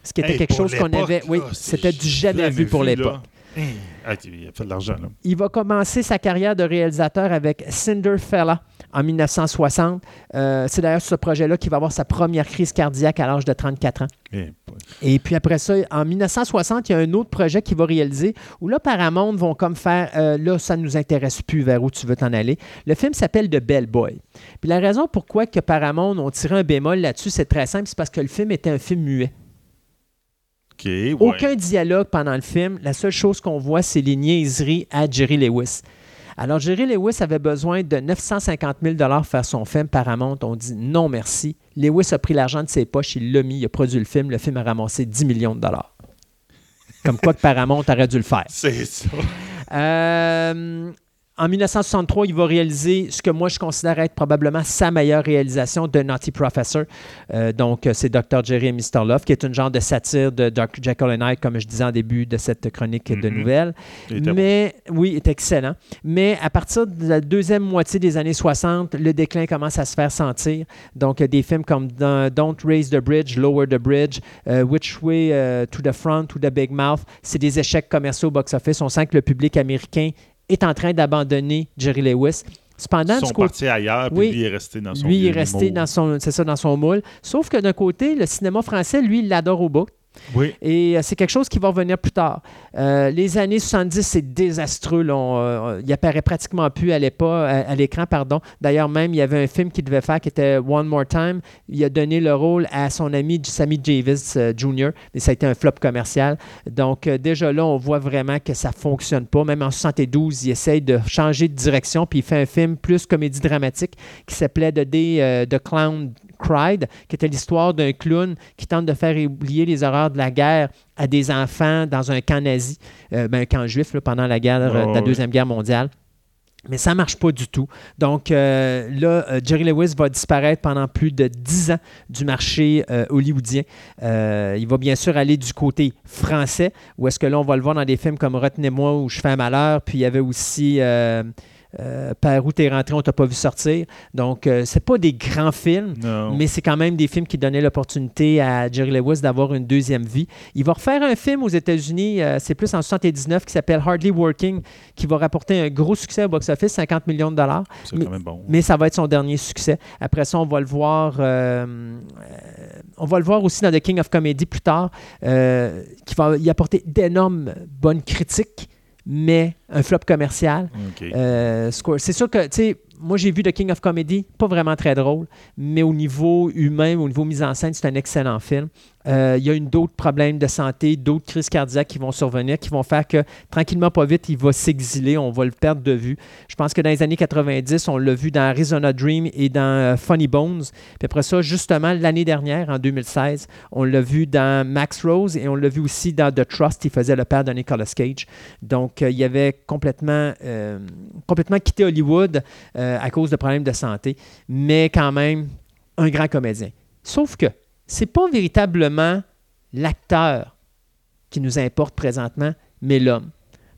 Ce qui était Hey, quelque chose qu'on avait. Oui, c'était du jamais vu pour l'époque. Ah, il a fait de l'argent, là. Il va commencer sa carrière de réalisateur avec Cinderfella en 1960. Euh, c'est d'ailleurs ce projet-là qu'il va avoir sa première crise cardiaque à l'âge de 34 ans. Eh, Et puis après ça, en 1960, il y a un autre projet qu'il va réaliser où là, Paramount vont comme faire euh, là, ça ne nous intéresse plus vers où tu veux t'en aller. Le film s'appelle The Bellboy. Puis la raison pourquoi que Paramount ont tiré un bémol là-dessus, c'est très simple, c'est parce que le film était un film muet. Ouais. Aucun dialogue pendant le film. La seule chose qu'on voit, c'est les niaiseries à Jerry Lewis. Alors, Jerry Lewis avait besoin de 950 000 pour faire son film. Paramount on dit non merci. Lewis a pris l'argent de ses poches, il l'a mis, il a produit le film. Le film a ramassé 10 millions de dollars. Comme quoi que Paramount aurait dû le faire. C'est ça. Euh, en 1963, il va réaliser ce que moi je considère être probablement sa meilleure réalisation de Naughty Professor. Euh, donc, euh, c'est Dr. Jerry et Mr. Love, qui est une genre de satire de Dr. Jekyll and Hyde, comme je disais en début de cette chronique de Mhm. nouvelles. Mais oui, il est excellent. Mais à partir de la deuxième moitié des années 60, le déclin commence à se faire sentir. Donc, euh, des films comme Don't Raise the Bridge, Lower the Bridge, Which Way to the Front, to the Big Mouth, c'est des échecs commerciaux au box-office. On sent que le public américain est en train d'abandonner Jerry Lewis. Cependant, Ils du côté partis ailleurs, puis Oui. lui est resté dans son lui il est vieux resté humour. dans son, c'est ça, dans son moule. Sauf que d'un côté, le cinéma français, lui, il l'adore au bout. Oui. Et euh, c'est quelque chose qui va revenir plus tard. Euh, les années 70, c'est désastreux. euh, il apparaît pratiquement plus à l'écran, pardon. D'ailleurs, même, il y avait un film qu'il devait faire qui était One More Time. Il a donné le rôle à son ami Sammy Davis Jr., mais ça a été un flop commercial. Donc, déjà là, on voit vraiment que ça fonctionne pas. Même en 72, il essaye de changer de direction, puis il fait un film plus comédie dramatique qui s'appelait The The Clown Cried, qui était l'histoire d'un clown qui tente de faire oublier les horreurs de la guerre à des enfants dans un camp nazi, euh, ben, un camp juif là, pendant la guerre, euh, Ouais, la. Deuxième Guerre mondiale. Mais ça ne marche pas du tout. Donc euh, là, Jerry Lewis va disparaître pendant plus de 10 ans du marché euh, hollywoodien. Euh, il va bien sûr aller du côté français, où est-ce que là, on va le voir dans des films comme Retenez-moi ou Je fais un malheur. Puis il y avait aussi euh, Par où t'es rentré, on t'a pas vu sortir. Donc, euh, c'est pas des grands films. Non. Mais c'est quand même des films qui donnaient l'opportunité à Jerry Lewis d'avoir une deuxième vie. Il va refaire un film aux États-Unis, euh, c'est plus en 79, qui s'appelle Hardly Working, qui va rapporter un gros succès au box-office, 50 millions de dollars. c'est mais- quand même bon. Mais ça va être son dernier succès. Après ça, on va le voir. euh, on va le voir aussi dans The King of Comedy plus tard, qui va y apporter d'énormes bonnes critiques, mais un flop commercial. Euh, c'est sûr que, tu sais, moi j'ai vu The King of Comedy, pas vraiment très drôle, mais au niveau humain, au niveau mise en scène, c'est un excellent film. Euh, Il y a d'autres problèmes de santé, d'autres crises cardiaques qui vont survenir, qui vont faire que tranquillement, pas vite, il va s'exiler, on va le perdre de vue. Je pense que dans les années 90, on l'a vu dans Arizona Dream et dans euh, Funny Bones. Puis après ça, justement, l'année dernière, en 2016, on l'a vu dans Max Rose et on l'a vu aussi dans The Trust, il faisait le père de Nicolas Cage. Donc, euh, il avait complètement, complètement quitté Hollywood à cause de problèmes de santé, mais quand même un grand comédien. Sauf que c'est pas véritablement l'acteur qui nous importe présentement, mais l'homme.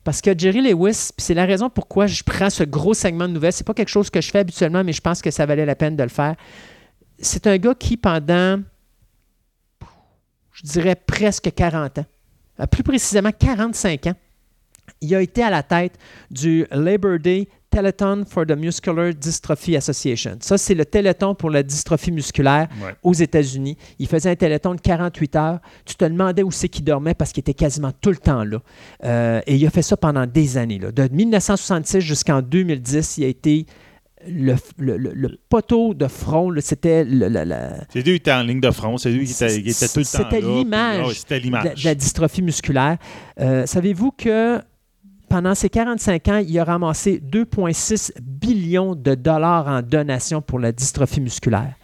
Parce que Jerry Lewis, c'est la raison pourquoi je prends ce gros segment de nouvelles, c'est pas quelque chose que je fais habituellement, mais je pense que ça valait la peine de le faire. C'est un gars qui, pendant, je dirais presque 40 ans, euh, plus précisément 45 ans, il a été à la tête du Labor Day Telethon for the Muscular Dystrophy Association. Ça, c'est le téléthon pour la dystrophie musculaire Ouais. aux États-Unis. Il faisait un téléthon de 48 heures. Tu te demandais où c'est qu'il dormait parce qu'il était quasiment tout le temps là. Euh, et il a fait ça pendant des années. là. De 1966 jusqu'en 2010, il a été le, le- le- le poteau de front. C'était la- C'est lui qui était en ligne de front, c'est lui qui était, qui était tout le temps là. C'était puis- l'image Ah C'était de, la- l'image. de la dystrophie musculaire. Euh, Savez-vous que pendant ces 45 ans, il a ramassé 2,6 billions de dollars en donations pour la dystrophie musculaire?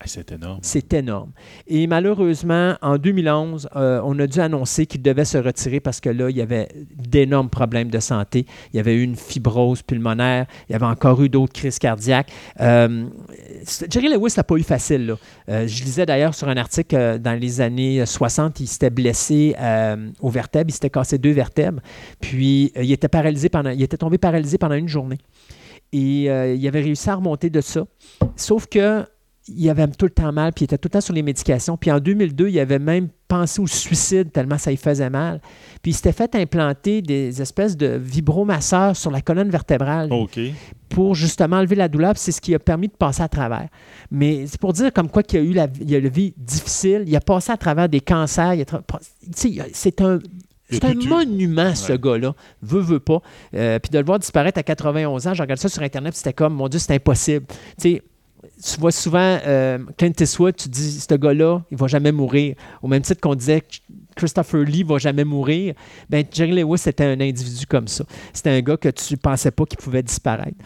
Ah, c'est énorme. C'est énorme. Et malheureusement, en 2011, euh, on a dû annoncer qu'il devait se retirer parce que là, il y avait d'énormes problèmes de santé. Il y avait eu une fibrose pulmonaire. Il y avait encore eu d'autres crises cardiaques. Euh, Jerry Lewis n'a pas eu facile. Euh, je lisais d'ailleurs sur un article euh, dans les années 60, il s'était blessé aux vertèbres. Il s'était cassé deux vertèbres. Puis, il était paralysé pendant, il était tombé paralysé pendant une journée. Et il avait réussi à remonter de ça. Sauf que il avait tout le temps mal, puis il était tout le temps sur les médications. Puis en 2002, il avait même pensé au suicide tellement ça lui faisait mal. Puis il s'était fait implanter des espèces de vibromasseurs sur la colonne vertébrale pour justement enlever la douleur. Puis c'est ce qui a permis de passer à travers. Mais c'est pour dire comme quoi qu'il a eu la, il a la vie difficile. Il a passé à travers des cancers. c'est un... C'est un monument, ce Ouais. gars-là. Veut, veut pas. Euh, puis de le voir disparaître à 91 ans, je regarde ça sur Internet, c'était comme, mon Dieu, c'est impossible. Tu sais, tu vois souvent euh, Clint Eastwood, tu dis, ce gars-là, il va jamais mourir. Au même titre qu'on disait Christopher Lee va jamais mourir. Ben, Jerry Lewis était un individu comme ça. C'était un gars que tu pensais pas qu'il pouvait disparaître.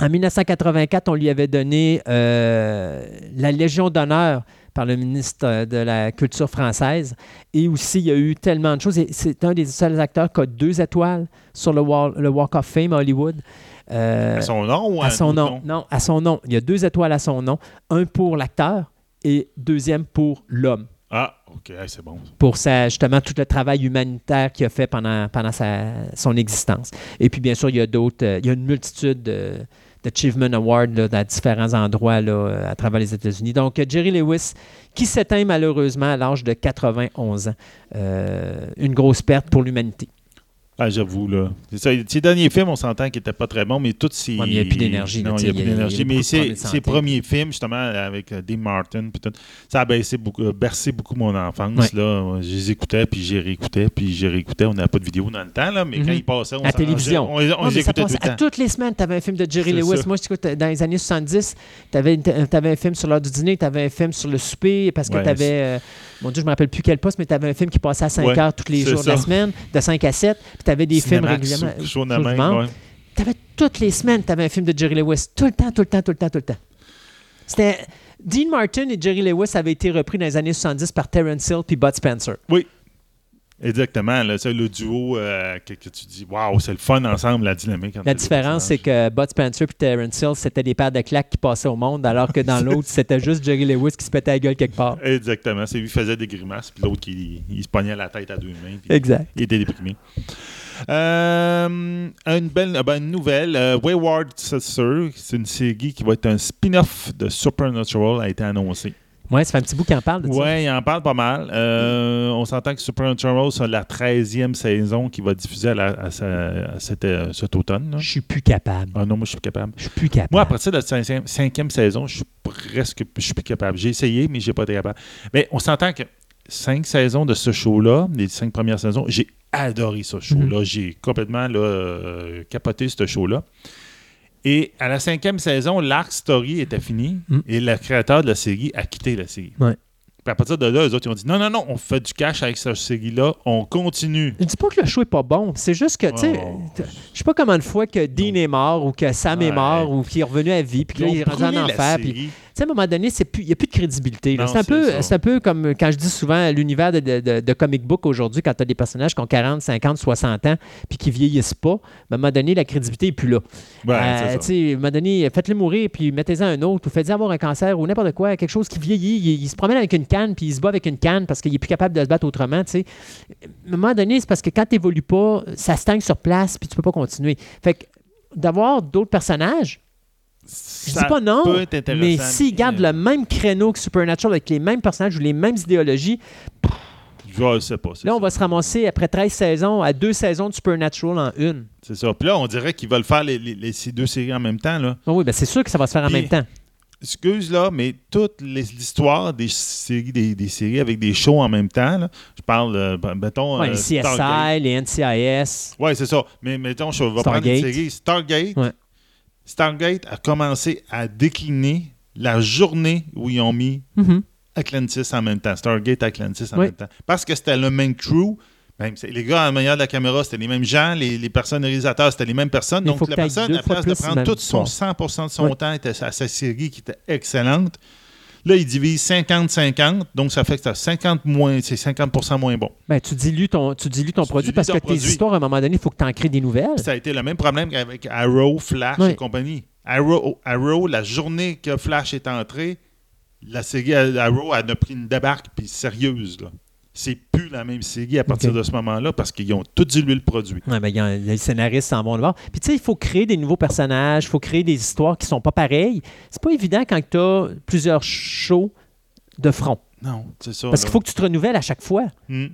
En 1984, on lui avait donné euh, la Légion d'honneur par le ministre de la Culture française. Et aussi, il y a eu tellement de choses. C'est un des seuls acteurs qui a deux étoiles sur le, le Walk of Fame à Hollywood. Euh, À son nom ou à son nom. Non, à son nom. Il y a deux étoiles à son nom. Un pour l'acteur et deuxième pour l'homme. Ah, OK. C'est bon. Pour sa, justement tout le travail humanitaire qu'il a fait pendant, pendant sa, son existence. Et puis, bien sûr, il y a d'autres. euh, il y a une multitude de- d'Achievement Awards dans différents endroits là, euh, à travers les États-Unis. Donc, Jerry Lewis, qui s'éteint malheureusement à l'âge de 91 ans. Euh, une grosse perte pour l'humanité. Ah, j'avoue, là. C'est ça. Ses derniers films, on s'entend qu'ils n'étaient pas très bons, mais tous ces. Ouais, mais il y a plus d'énergie, Non, il n'y a plus d'énergie. Mais ses, premiers films, justement, avec euh, Dean Martin, puis tout, ça a baissé beaucoup, euh, bercé beaucoup mon enfance. Ouais. Là. Je les écoutais, puis j'ai réécoutais, puis j'ai réécoutais. On n'avait pas de vidéo dans le temps, là, mais quand ils passaient, on À télévision. On, on, on Ouais, les écoutait tout le à temps. toutes les semaines, tu avais un film de Jerry Lewis. ça. Moi, je t'écoute, dans les années 70, tu avais, un film sur l'heure du dîner, tu avais un film sur le souper, parce que Ouais, tu avais, mon Dieu, je ne me rappelle plus quel poste, mais tu avais un film qui passait à 5 Ouais, heures tous les jours de la semaine, de 5 à 7, puis tu avais des films régulièrement. ouais. Tu avais toutes les semaines, tu avais un film de Jerry Lewis. Tout le temps, tout le temps, tout le temps, tout le temps. C'était. Dean Martin et Jerry Lewis avaient été repris dans les années 70 par Terence Hill puis Bud Spencer. Exactement. Là, le duo euh, que, que tu dis, waouh, c'est le fun ensemble, la dynamique. La différence, c'est que Bud Spencer et Terence Hill, c'était des paires de claques qui passaient au monde, alors que dans l'autre, c'était juste Jerry Lewis qui se pétait la gueule quelque part. Exactement. C'est lui qui faisait des grimaces, puis l'autre, il, il se pognait la tête à deux mains. puis Exact. Il était déprimé. Euh, une belle ben, une nouvelle, euh, Wayward Sister, c'est une série qui va être un spin-off de Supernatural, a été annoncé. Ouais, ça fait un petit bout qu'il en parle de ça. Ouais, il en parle pas mal. Euh, on s'entend que Supernatural, c'est la 13e saison qui va diffuser à, la- à sa- à cet, euh, cet automne. Je suis plus capable. Ah non, moi, je suis plus capable. Je suis plus capable. Moi, à partir de la cinquième, cinquième saison, je suis presque je suis plus capable. J'ai essayé, mais j'ai pas été capable. Mais on s'entend que cinq saisons de ce show-là, les cinq premières saisons, j'ai adoré ce show-là. J'ai complètement là, euh, capoté ce show-là. Et à la cinquième saison, l'arc story était fini Mm. et le créateur de la série a quitté la série. Ouais. Puis à partir de là, les autres ils ont dit non, non, non, on fait du cash avec cette série-là, on continue. Je dis pas que le show est pas bon. C'est juste que, tu sais, Oh. je sais pas comment de fois que Dean est mort ou que Sam est mort ou qu'il est revenu à vie puis que là, il est rendu en enfer. Puis, sais, à un moment donné, il n'y a plus de crédibilité. C'est un, peu- un peu comme quand je dis souvent l'univers de, de- de- de comic book aujourd'hui, quand tu as des personnages qui ont 40, 50, 60 ans puis qui vieillissent pas, à un moment donné, la crédibilité n'est plus là. Ouais, Euh, ça. à un moment donné, faites-le mourir puis mettez-en un autre ou faites-y avoir un cancer ou n'importe quoi, quelque chose qui vieillit. Il, il se promène avec une canne puis il se bat avec une canne parce qu'il est plus capable de se battre autrement. À un moment donné, c'est parce que quand tu n'évolues pas, ça stagne sur place puis tu peux pas continuer. Fait que d'avoir d'autres personnages, je dis Ça pas non, mais s'ils gardent euh, le même créneau que Supernatural avec les mêmes personnages ou les mêmes idéologies, Je sais pas. là, on va se ramasser après 13 saisons à deux saisons de Supernatural en une. C'est ça. Puis là, on dirait qu'ils veulent faire les, les- les- ces deux séries en même temps. Là. Ah oui, ben c'est sûr que ça va se faire en même temps. Excuse là, mais toute les- l'histoire des séries, des, des séries avec des shows en même temps, là, je parle, euh, ben, mettons. Ouais, euh, les CSI, Stargate. les NCIS. Ouais, c'est ça. Mais mettons, je vais prendre une série. Stargate. Ouais. Stargate a commencé à décliner la journée où ils ont mis Mhm. Atlantis en même temps. Stargate Atlantis en Oui. même temps. Parce que c'était le même crew. Même, c'est- les gars en manière de la caméra, c'était les mêmes gens. Les, les personnes réalisateurs, c'était les mêmes personnes. Mais Donc, la personne, à place de prendre tout son histoire. 100% de son Oui. temps était à sa série qui était excellente, là, il divise 50-50. Donc, ça fait que c'est 50 moins, c'est 50% moins bon. Ben, tu dilues ton, tu dilues ton Tu produit dilues parce ton que tes histoires, à un moment donné, il faut que tu en crées des nouvelles. Ça a été le même problème qu'avec Arrow, Flash Oui. et compagnie. Arrow, Arrow, la journée que Flash est entré, la série Arrow elle a pris une débarque puis sérieuse. Là. C'est plus la même série à partir de ce moment-là parce qu'ils ont tout dilué le produit. Ouais, ben, il y a- les scénaristes s'en vont le voir. Puis tu sais, il faut créer des nouveaux personnages, il faut créer des histoires qui sont pas pareilles. C'est pas évident quand tu as plusieurs shows de front. Non, c'est ça. Parce qu'il faut que tu te renouvelles à chaque fois. Hmm.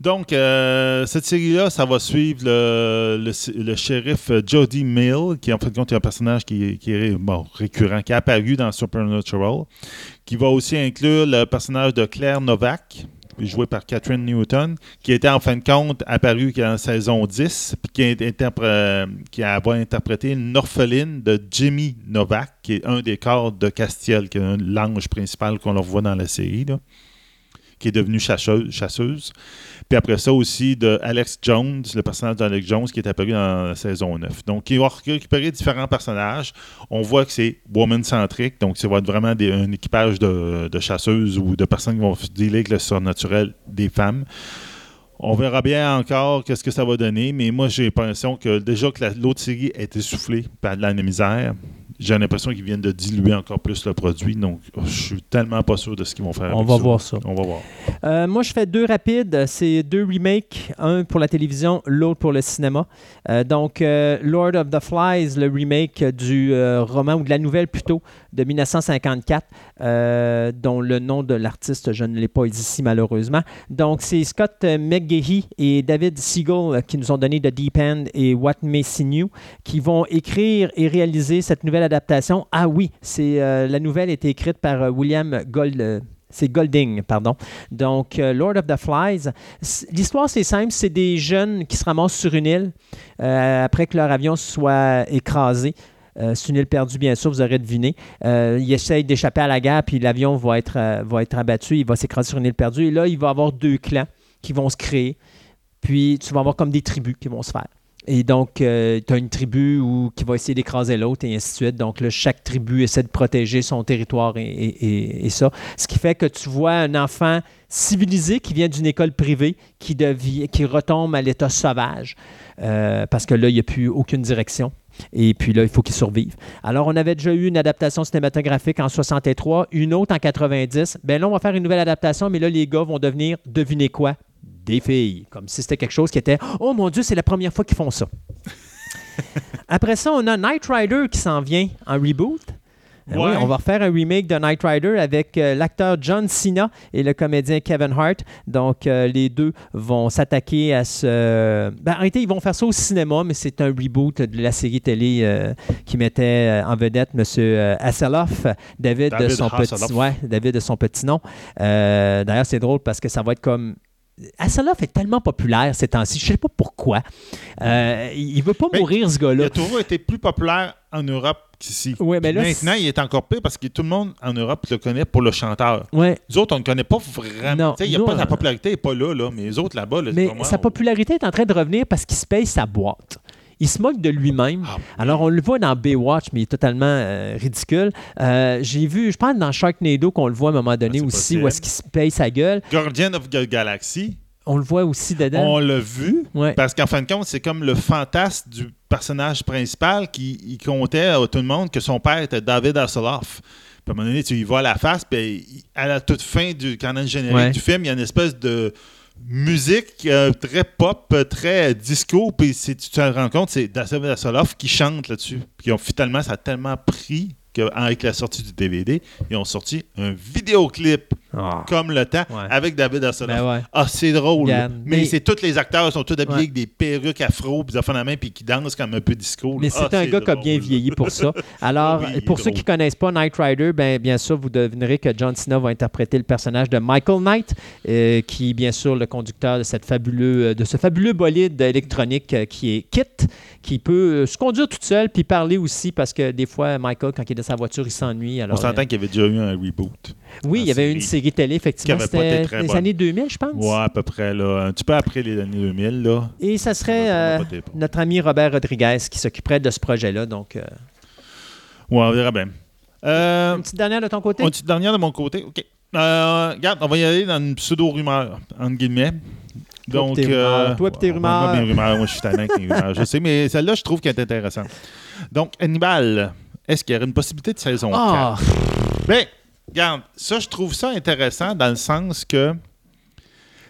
Donc, euh, cette série-là, ça va suivre le, le- le shérif euh, Jody Mill, qui en fait compte est un personnage qui, qui est bon, récurrent, qui est apparu dans Supernatural, qui va aussi inclure le personnage de Claire Novak, joué par Catherine Newton, qui était en fin de compte apparu en saison 10, puis qui, a euh, interpréter une orpheline de Jimmy Novak, qui est un des corps de Castiel, qui est l'ange principal qu'on leur voit dans la série, qui est devenue chasseuse. chasseuse. Puis après ça aussi de Alex Jones, le personnage d'Alex Jones qui est apparu dans la saison 9. Donc, il va récupérer différents personnages. On voit que c'est woman-centrique, donc ça va être vraiment un équipage de, chasseuses ou de personnes qui vont dealer avec le surnaturel des femmes. On verra bien encore qu'est-ce que ça va donner, mais moi j'ai l'impression que déjà que la- l'autre série est essoufflée par de la misère. J'ai l'impression qu'ils viennent de diluer encore plus le produit. Donc, je suis tellement pas sûr de ce qu'ils vont faire. On avec va ça. voir ça. On va voir. Euh, moi, je fais deux rapides. C'est deux remakes, un pour la télévision, l'autre pour le cinéma. Euh, donc, euh, Lord of the Flies, le remake du euh, roman, ou de la nouvelle plutôt, de 1954, euh, dont le nom de l'artiste, je ne l'ai pas ici malheureusement. Donc, c'est Scott McGahey et David Siegel qui nous ont donné The Deep End et What May See New, qui vont écrire et réaliser cette nouvelle adaptation. Ah oui, c'est euh, la nouvelle a été écrite par euh, William Gold. euh, c'est Golding, pardon. Donc, Lord of the Flies. L'histoire, c'est simple. C'est des jeunes qui se ramassent sur une île après que leur avion soit écrasé. C'est une île perdue, bien sûr, vous aurez deviné. Ils essayent d'échapper à la guerre, puis l'avion va être, va être abattu. Il va s'écraser sur une île perdue. Et là, il va y avoir deux clans qui vont se créer. Puis, tu vas avoir comme des tribus qui vont se faire. Et donc, tu as une tribu qui va essayer d'écraser l'autre et ainsi de suite. Donc, là, chaque tribu essaie de protéger son territoire et ça. Ce qui fait que tu vois un enfant civilisé qui vient d'une école privée qui, devient, qui retombe à l'état sauvage. Euh, parce que là, il n'y a plus aucune direction. Et puis là, il faut qu'il survive. Alors, on avait déjà eu une adaptation cinématographique en 63, une autre en 90. Ben là, on va faire une nouvelle adaptation, mais là, les gars vont devenir, devinez quoi? Des filles. Comme si c'était quelque chose qui était, oh mon Dieu, c'est la première fois qu'ils font ça. Après ça, on a Knight Rider qui s'en vient en reboot. Euh, oui, on va refaire un remake de Knight Rider avec euh, l'acteur John Cena et le comédien Kevin Hart. Donc, euh, les deux vont s'attaquer à ce. Ben, en réalité, ils vont faire ça au cinéma, mais c'est un reboot de la série télé euh, qui mettait en vedette M. Hasselhoff, David, de David son Hasselhoff. petit, ouais, David de son petit nom. D'ailleurs, c'est drôle parce que ça va être comme. Hasselhoff est tellement populaire ces temps-ci, je ne sais pas pourquoi. Euh, il ne veut pas Mais mourir, ce Il gars-là. a toujours été plus populaire en Europe qu'ici. Ouais, mais là, Maintenant, il est encore pire parce que tout le monde en Europe le connaît pour le chanteur. Ouais, Nous autres, on ne connaît pas vraiment. Non, Tu sais, il y a nous, pas, la popularité n'est pas là, là, mais les autres là-bas, là, Mais sa popularité est en train de revenir parce qu'il se paye sa boîte. Il se moque de lui-même. Ah, Alors, on le voit dans Baywatch, mais il est totalement euh, ridicule. Euh, J'ai vu, je pense dans Sharknado qu'on le voit à un moment donné Ah, c'est aussi, possible. où est-ce qu'il se paye sa gueule. Guardian of the Galaxy, On le voit aussi dedans. on l'a vu. Ouais. Parce qu'en fin de compte, c'est comme le fantasme du personnage principal qui il comptait à tout le monde que son père était David Hasselhoff. Puis à un moment donné, tu y vois la face, puis à la toute fin du canal générique Ouais. du film, il y a une espèce de musique euh, très pop, euh, très disco, puis c'est- tu te rends compte, c'est Hasselhoff qui chante là-dessus. Puis finalement, ça a tellement pris qu'avec la sortie du DVD, ils ont sorti un vidéoclip Ah. comme le temps Ouais. avec David Hasselhoff. Ben ouais. Ah, c'est drôle. Mais mais- c'est tous les acteurs sont tous habillés Ouais. avec des perruques afro, puis des la main, puis qui dansent comme un peu disco. Mais là. c'est Ah, un gars qui a bien vieilli pour ça. Alors, Oui, pour ceux drôle. qui ne connaissent pas Knight Rider, ben, bien sûr, vous devinerez que John Cena va interpréter le personnage de Michael Knight, euh, qui est bien sûr le conducteur de, cette fabuleux, euh, de ce fabuleux bolide électronique euh, qui est Kit, qui peut se conduire toute seule puis parler aussi parce que des fois, Michael, quand il est dans sa voiture, il s'ennuie. On s'entend qu'il y avait déjà eu un reboot. euh, oui, il y avait série. une série télé, effectivement. C'était les bonne. années 2000, je pense. Ouais, à peu près, là. Un petit peu après les années 2000, là. Et ça serait euh, notre ami Robert Rodriguez qui s'occuperait de ce projet-là. Donc, euh, Ouais, on verra bien. Euh, une petite dernière de ton côté? une petite dernière de mon côté. OK. Euh, regarde, on va y aller dans une pseudo-rumeur, entre guillemets. Toi Donc, pis tes rumeurs. euh, Toi pis tes rumeurs. Moi, mes rumeurs. Moi, je suis tannant avec mes rumeurs. Je sais, mais celle-là, je trouve qu'elle est intéressante. Donc, Hannibal, est-ce qu'il y aurait une possibilité de saison 4? Ah! Ben, regarde, ça, je trouve ça intéressant dans le sens que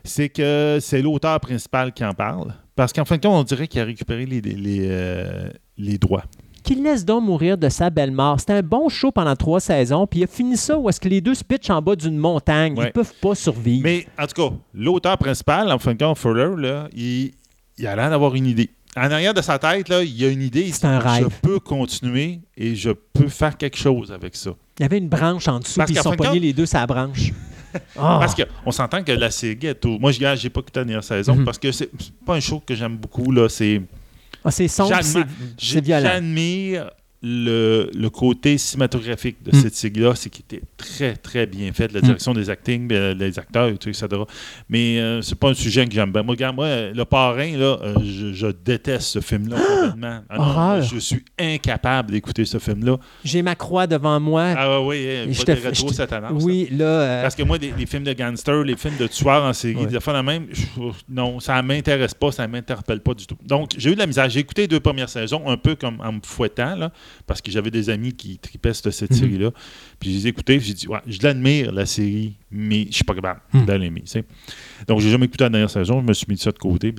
c'est que c'est l'auteur principal qui en parle. Parce qu'en fin de compte, on dirait qu'il a récupéré les, les, les, euh, les droits. Qu'il laisse donc mourir de sa belle mort. C'était un bon show pendant trois saisons, puis il a fini ça où est-ce que les deux se pitchent en bas d'une montagne. Ils Ouais. peuvent pas survivre. Mais en tout cas, l'auteur principal, en fin de compte, Fuller, là, il, il a l'air d'avoir une idée. En arrière de sa tête, là, il y a une idée. C'est un rêve. Je peux continuer et je peux faire quelque chose avec ça. Il y avait une branche en dessous, puis ils sont pognés les deux la branche. Ah! Parce qu'on s'entend que la série est au... Moi, je j'ai pas écouté la dernière saison Mhm. parce que c'est pas un show que j'aime beaucoup. là. C'est Ah, c'est sombre, c'est violent. J'admire le, le côté cinématographique de Mm. cette série-là, c'est qu'il était très, très bien fait. Hmm. La direction des actings, euh, des acteurs, etc. Mais euh, c'est pas un sujet que j'aime bien. Moi, regarde, moi, euh, Le Parrain, là, euh, je, je déteste ce film-là complètement. Ah non, Horreur. je suis incapable d'écouter ce film-là. J'ai ma croix devant moi. Ah oui, oui, je pas te de fais- rétro je te- cette annonce. là. oui, là. euh, Parce que moi, les, les films de gangsters, les films de tueurs en série, Ouais. des affaires de même, non, ça m'intéresse pas, ça m'interpelle pas du tout. Donc, j'ai eu de la misère. J'ai écouté les deux premières saisons, un peu comme en me fouettant, là. Parce que j'avais des amis qui tripaient cette Mhm. série-là. Puis je les ai écoutés, j'ai dit, ouais, je l'admire, la série, mais je suis pas capable Mhm. de l'aimer. Donc, j'ai jamais écouté la dernière saison, je me suis mis ça de côté.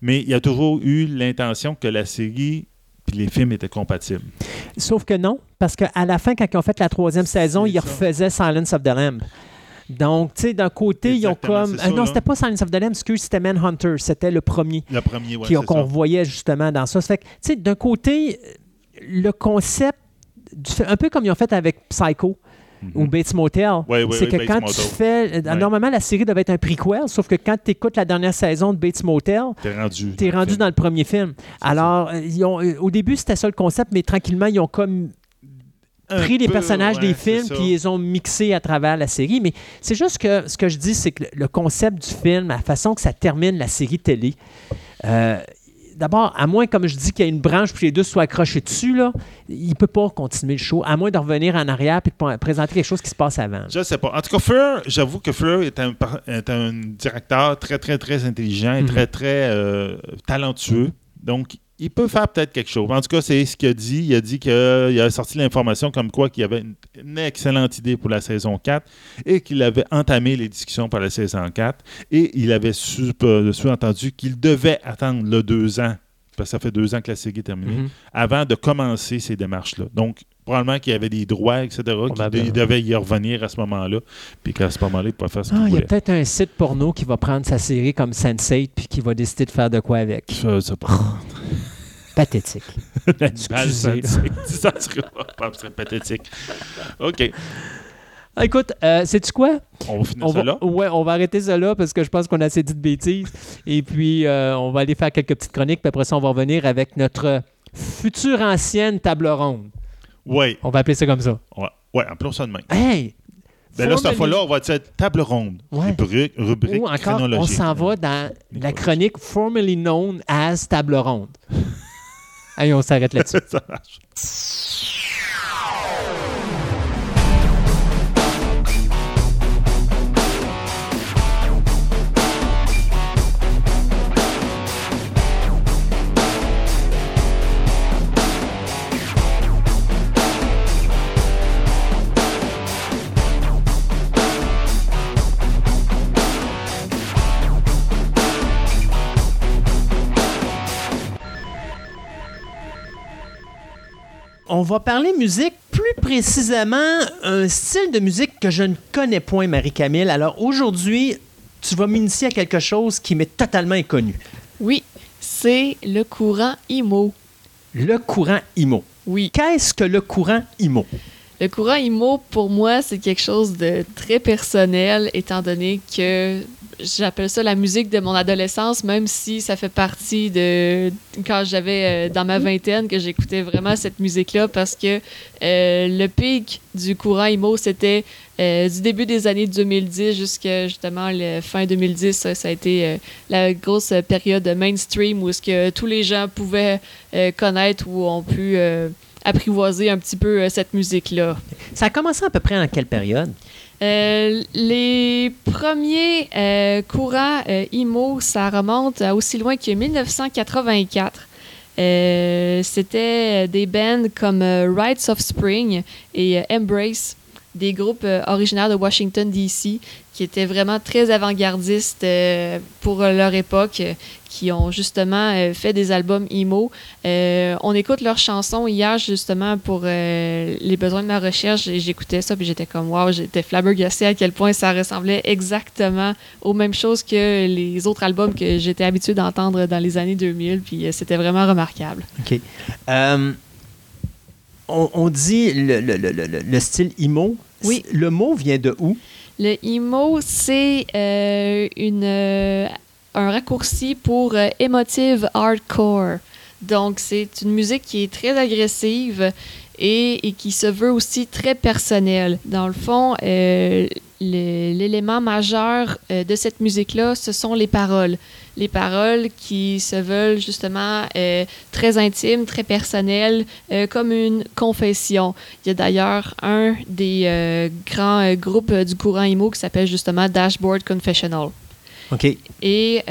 Mais il y a toujours eu l'intention que la série puis les films étaient compatibles. Sauf que non, parce qu'à la fin, quand ils ont fait la troisième saison, ils refaisaient Silence of the Lamb. Donc, tu sais, d'un côté, ils ont comme. Ah ça, non, là. c'était pas Silence of the Lamb, excuse, c'était Manhunter. C'était le premier Le premier, ouais, qu'on voyait justement dans ça. Ça fait que, tu sais, d'un côté, le concept, du- un peu comme ils ont fait avec Psycho Mhm. ou Bates Motel, c'est que Bates quand Motel. tu fais. Normalement, la série devait être un prequel, sauf que quand tu écoutes la dernière saison de Bates Motel, T'es rendu. tu es le rendu film. dans le premier film. Alors, euh, ils ont, euh, au début, c'était ça le concept, mais tranquillement, ils ont comme Un pris les peu, personnages ouais, des films puis ils ont mixés à travers la série. Mais c'est juste que ce que je dis, c'est que le, le concept du film, la façon que ça termine la série télé, euh, d'abord, à moins, comme je dis, qu'il y ait une branche puis les deux soient accrochés dessus, là, il ne peut pas continuer le show, à moins de revenir en arrière puis de présenter quelque chose qui se passe avant. Je sais pas. En tout cas, Fleur, j'avoue que Fleur est un, par- est un directeur très, très, très intelligent et Mhm. très, très euh, talentueux. Donc, il peut faire peut-être quelque chose. En tout cas, c'est ce qu'il a dit. Il a dit qu'il a sorti l'information comme quoi qu'il avait une, excellente idée pour la saison 4 et qu'il avait entamé les discussions pour la saison 4 et il avait euh, sous-entendu qu'il devait attendre le deux ans, parce que ça fait deux ans que la série est terminée, Mhm. avant de commencer ces démarches-là. Donc, probablement qu'il y avait des droits, etc., qu'il devait y revenir à ce moment-là, puis qu'à ce moment-là, il pouvait faire ce Ah, qu'il il y a peut-être un site porno qui va prendre sa série comme Sense8 puis qui va décider de faire de quoi avec. Sais pas. Pathétique. Ça, Excusez, ça serait, pas- ça serait pathétique. OK. Ah, écoute, euh, sais-tu quoi? On va finir On ça va, là? ouais, on va arrêter ça là parce que je pense qu'on a assez dit de bêtises. Et puis, euh, on va aller faire quelques petites chroniques. Puis après ça, on va revenir avec notre future ancienne table ronde. Oui. On va appeler ça comme ça. Ouais, ouais, appelons ça de même. Hey! Ben là, cette fois-là, on va dire table ronde. Ouais. Rubrique, rubrique Ou encore, on s'en va dans la chronique formerly known as table ronde. Allez, on s'arrête là-dessus. Ça marche. On va parler musique, plus précisément un style de musique que je ne connais point, Marie-Camille. Alors aujourd'hui, tu vas m'initier à quelque chose qui m'est totalement inconnu. Oui, c'est le courant IMO. Le courant IMO. Oui. Qu'est-ce que le courant IMO? Le courant IMO, pour moi, c'est quelque chose de très personnel, étant donné que j'appelle ça la musique de mon adolescence, même si ça fait partie de quand j'avais euh, dans ma vingtaine que j'écoutais vraiment cette musique-là, parce que euh, le pic du courant IMO, c'était euh, du début des années 2010 jusqu'à justement le fin 2010. Ça, a été la grosse période mainstream où ce que tous les gens pouvaient connaître ou ont pu apprivoiser un petit peu cette musique-là. Ça a commencé à peu près en quelle période? Euh, les premiers euh, courants euh, emo, ça remonte à aussi loin que 1984. Euh, C'était des bands comme Rites of Spring et Embrace, des groupes euh, originaires de Washington, D.C., qui étaient vraiment très avant-gardistes euh, pour leur époque, qui ont justement euh, fait des albums emo. On écoute leurs chansons hier, justement, pour les besoins de ma recherche. et J'écoutais ça, puis j'étais comme, wow, j'étais flabbergassée à quel point ça ressemblait exactement aux mêmes choses que les autres albums que j'étais habituée d'entendre dans les années 2000, puis c'était vraiment remarquable. OK. On, dit le, le- le- le- le style IMO. Oui. Le mot vient de où? Le emo, c'est euh, une, euh, un raccourci pour euh, emotive hardcore. Donc, c'est une musique qui est très agressive et, et qui se veut aussi très personnelle. Dans le fond, euh, l'élément majeur de cette musique-là, ce sont les paroles. Les paroles qui se veulent justement euh, très intimes, très personnelles, euh, comme une confession. Il y a d'ailleurs un des euh, grands groupes du courant emo qui s'appelle justement Dashboard Confessional. OK. Et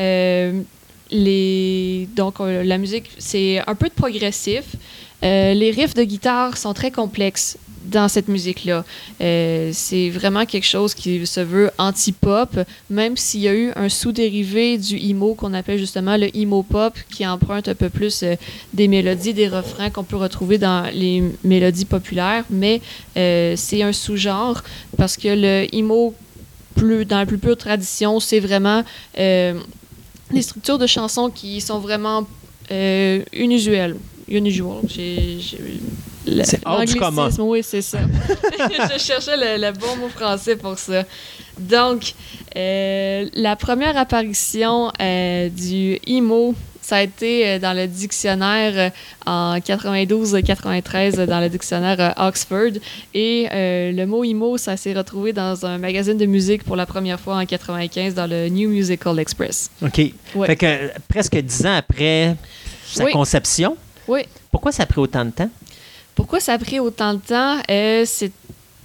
les, donc, la musique, c'est un peu de progressif. Euh, les riffs de guitare sont très complexes dans cette musique-là. Euh, c'est vraiment quelque chose qui se veut anti-pop, même s'il y a eu un sous-dérivé du emo qu'on appelle justement le emo-pop, qui emprunte un peu plus euh, des mélodies, des refrains qu'on peut retrouver dans les mélodies populaires, mais euh, c'est un sous-genre parce que le emo, dans la plus pure tradition, c'est vraiment des structures de chansons qui sont vraiment unusuelles. Unusual. C'est hors du commun. Oui, c'est ça. Je cherchais le, le bon mot français pour ça. Donc, euh, la première apparition euh, du emo, ça a été euh, dans le dictionnaire en 92-93 dans le dictionnaire Oxford. Et euh, le mot emo, ça s'est retrouvé dans un magazine de musique pour la première fois en 95 dans le New Musical Express. OK. Ouais. Fait que presque dix ans après sa Oui. conception, Oui. pourquoi ça a pris autant de temps? Pourquoi ça a pris autant de temps? Euh, c'est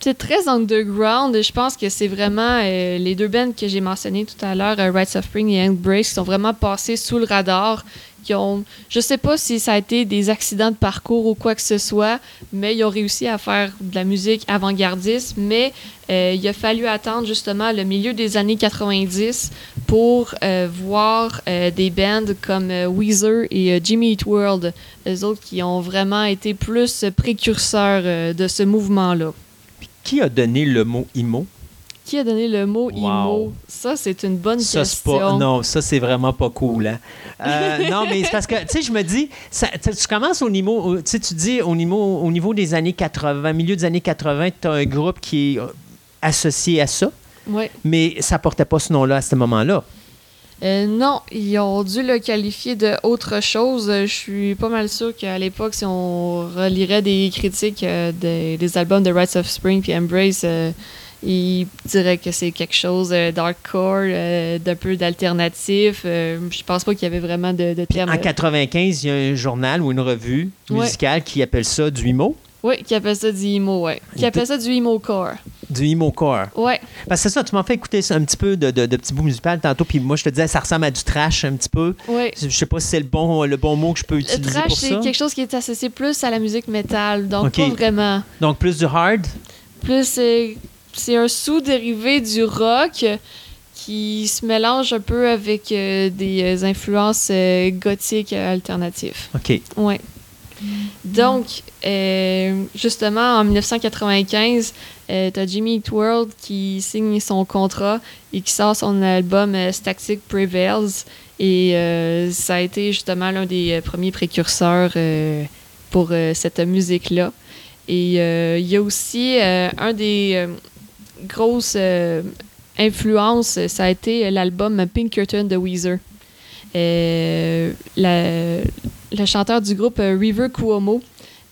c'est très underground. Je pense que c'est vraiment euh, les deux bands que j'ai mentionnées tout à l'heure, euh, Rites of Spring et Embrace, qui sont vraiment passés sous le radar. Qui ont, je sais pas si ça a été des accidents de parcours ou quoi que ce soit, mais ils ont réussi à faire de la musique avant-gardiste. Mais euh, il a fallu attendre justement le milieu des années 90 pour euh, voir des bands comme Weezer et Jimmy Eat World, les autres qui ont vraiment été plus précurseurs de ce mouvement-là. Qui a donné le mot emo? Qui a donné le mot Wow. emo? Ça, c'est une bonne Ça, question. pas. Non, ça, c'est vraiment pas cool. Hein? Euh, non, mais c'est parce que, tu sais, je me dis, ça- tu commences au niveau. au- Tu sais, tu dis au niveau, au niveau des années 80, milieu des années 80, tu as un groupe qui est euh, associé à ça, Ouais. mais ça portait pas ce nom-là à ce moment-là. Euh, non, ils ont dû le qualifier de autre chose. Euh, Je suis pas mal sûre qu'à l'époque, si on relirait des critiques euh, des, des albums de Rites of Spring puis Embrace, euh, ils diraient que c'est quelque chose d'hardcore, d'un peu d'alternatif. Je pense pas qu'il y avait vraiment de, de terme. En 95, il y a un journal ou une revue Ouais. musicale qui appelle ça du emo, Oui, qui appelle ça du emo, ouais. Qui appelle ça du emo core. du emo-core. Ouais. Parce que c'est ça, tu m'as fait écouter un petit peu de, de, de petits bouts musicaux tantôt, puis moi, je te disais, ça ressemble à du trash un petit peu. Ouais. Je sais pas si c'est le bon, le bon mot que je peux Le utiliser trash, pour c'est quelque chose qui est associé plus à la musique métal, donc pas vraiment. Donc, plus du hard? Plus c'est c'est un sous-dérivé du rock qui se mélange un peu avec euh, des euh, influences euh, gothiques euh, alternatives. OK. Ouais. Donc, euh, justement, en 1995, euh, t'as Jimmy Eat World qui signe son contrat et qui sort son album euh, Static Prevails. Et euh, ça a été justement l'un des premiers précurseurs pour cette musique-là. Et il y a aussi un des grosses influences, ça a été l'album Pinkerton de Weezer. Le chanteur du groupe euh, River Cuomo,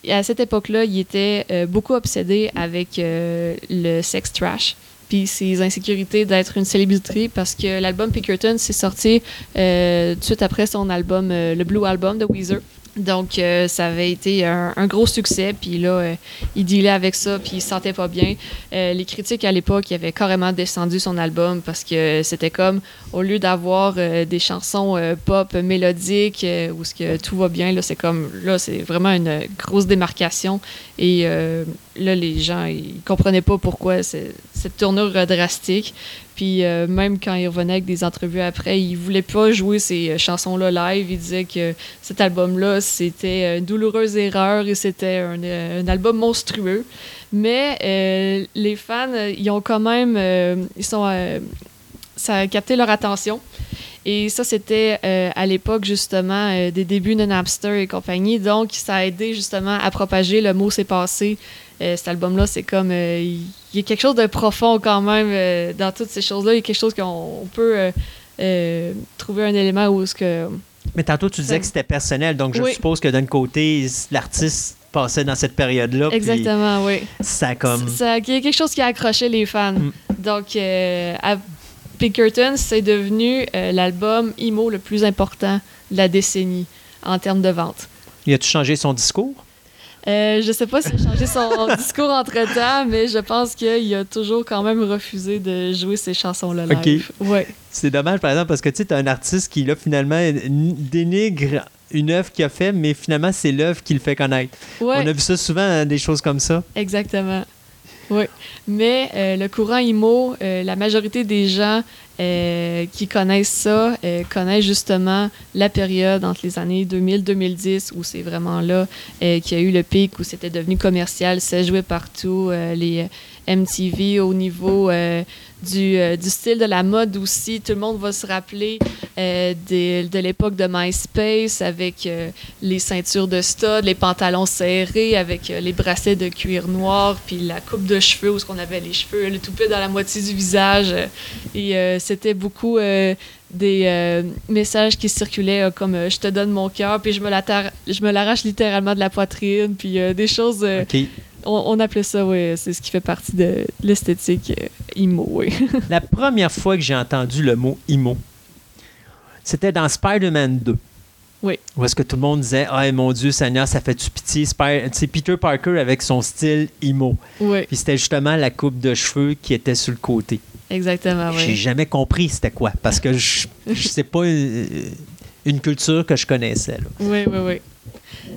à cette époque-là, il était euh, beaucoup obsédé avec euh, le sex trash puis ses insécurités d'être une célébrité parce que l'album Pinkerton s'est sorti tout de suite après son album, le Blue Album de Weezer. Donc, euh, ça avait été un, gros succès. Puis là, euh, il dealait avec ça, puis il se sentait pas bien. Euh, les critiques à l'époque, avaient carrément descendu son album parce que c'était comme, au lieu d'avoir des chansons pop mélodiques où que tout va bien, là, c'est comme, là, c'est vraiment une grosse démarcation. Et là, les gens, ils comprenaient pas pourquoi cette tournure drastique. Puis euh, même quand il revenait avec des entrevues après, il voulait pas jouer ces euh, chansons-là live. Il disait que cet album-là, c'était une douloureuse erreur et c'était un, euh, album monstrueux. Mais euh, les fans, euh, ils ont quand même, euh, ils sont, euh, ça a capté leur attention. Et ça, c'était euh, à l'époque, justement, euh, des débuts de Napster et compagnie. Donc, ça a aidé, justement, à propager le mot s'est passé. Euh, cet album-là, c'est comme. euh, Il y a quelque chose de profond, quand même, euh, dans toutes ces choses-là. Il y a quelque chose qu'on on peut trouver un élément où est-ce que. Mais tantôt, tu disais Ça- que c'était personnel, donc je Oui. suppose que d'un côté, l'artiste passait dans cette période-là. Exactement, oui. Ça comme. Ça- Il y a quelque chose qui a accroché les fans. Mm. Donc, à Pinkerton, c'est devenu l'album emo le plus important de la décennie en termes de vente. Il a-tu changé son discours? Euh, je sais pas s'il a changé son discours entre-temps, mais je pense qu'il a toujours quand même refusé de jouer ces chansons-là live. Ouais. C'est dommage, par exemple, parce que tu sais, t'as un artiste qui, là, finalement, dénigre une œuvre qu'il a fait, mais finalement, c'est l'œuvre qui le fait connaître. Ouais. On a vu ça souvent, hein, des choses comme ça. Exactement. Oui. Mais euh, le courant IMO, euh, la majorité des gens euh, qui connaissent ça connaissent justement la période entre les années 2000-2010 où c'est vraiment là qu'il y a eu le pic, où c'était devenu commercial, ça jouait partout, les MTV au niveau euh, du, euh, du style de la mode aussi. Tout le monde va se rappeler euh, de l'époque de MySpace avec les ceintures de stud, les pantalons serrés avec les bracelets de cuir noir, puis la coupe de cheveux où ce qu'on avait les cheveux, le toupet dans la moitié du visage. et c'était beaucoup des messages qui circulaient comme je te donne mon cœur, puis je me l'arrache littéralement de la poitrine, puis des choses. On, on appelait ça, oui, c'est ce qui fait partie de l'esthétique euh, emo, oui. La première fois que j'ai entendu le mot emo, c'était dans Spider-Man 2. Oui. Où est-ce que tout le monde disait Ah mon Dieu, Seigneur, ça fait du pitié. Sais, Peter Parker avec son style emo. oui, Puis c'était justement la coupe de cheveux qui était sur le côté. exactement, J'ai oui. jamais compris c'était quoi. Parce que je je sais pas euh, une culture que je connaissais. là. Oui, oui, oui.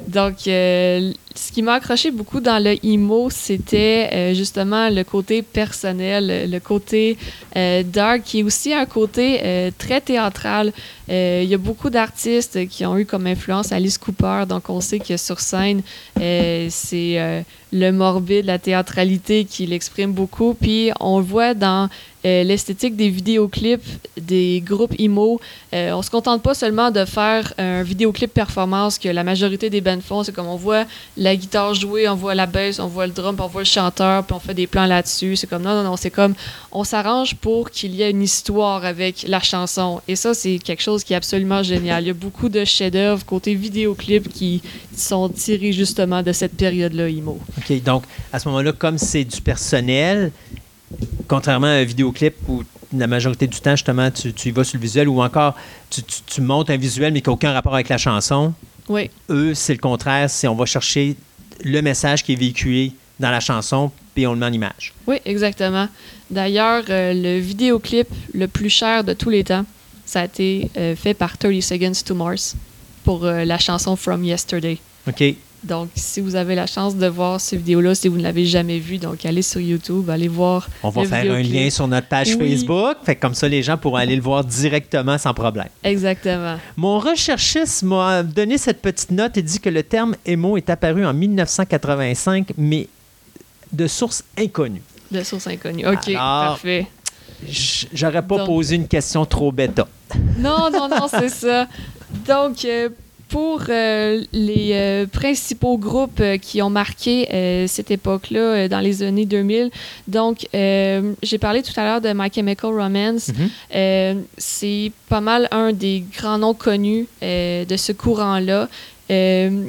Donc, euh, ce qui m'a accroché beaucoup dans le emo, c'était euh, justement le côté personnel, le côté euh, dark, qui est aussi un côté euh, très théâtral. Il y a beaucoup d'artistes qui ont eu comme influence Alice Cooper, donc on sait que sur scène, c'est le morbide, la théâtralité qui l'exprime beaucoup. Puis on voit dans euh, l'esthétique des vidéoclips des groupes emo. Euh, on se contente pas seulement de faire un vidéoclip performance que la majorité des bands font. C'est comme on voit la guitare jouer, on voit la basse, on voit le drum, on voit le chanteur, puis on fait des plans là-dessus. C'est comme non, non, non, c'est comme on s'arrange pour qu'il y ait une histoire avec la chanson. Et ça, c'est quelque chose qui est absolument génial. Il y a beaucoup de chefs-d'œuvre côté vidéoclip qui sont tirés justement de cette période-là, emo. OK, donc à ce moment-là, comme c'est du personnel, contrairement à un vidéoclip où la majorité du temps, justement, tu, tu y vas sur le visuel ou encore tu, tu- tu montes un visuel mais qui n'a aucun rapport avec la chanson, Oui, eux, c'est le contraire. C'est on va chercher le message qui est véhiculé dans la chanson puis on le met en image. oui, exactement. D'ailleurs, euh, le vidéoclip le plus cher de tous les temps, ça a été euh, fait par 30 Seconds to Mars pour euh, la chanson From Yesterday. OK. Donc, si vous avez la chance de voir cette vidéo-là, si vous ne l'avez jamais vue, donc allez sur YouTube, allez voir. On va faire un lien sur notre page Oui. Facebook. Fait que comme ça, les gens pourront aller le voir directement sans problème. Exactement. Mon recherchiste m'a donné cette petite note et dit que le terme émo est apparu en 1985, mais de source inconnue. De source inconnue. OK, Alors- parfait. J'aurais pas Donc- posé une question trop bêta. Non, non, non, c'est ça. Donc, euh, pour euh, les euh, principaux groupes euh, qui ont marqué cette époque-là dans les années 2000, donc j'ai parlé tout à l'heure de My Chemical Romance. Mhm. C'est pas mal un des grands noms connus de ce courant-là. Euh,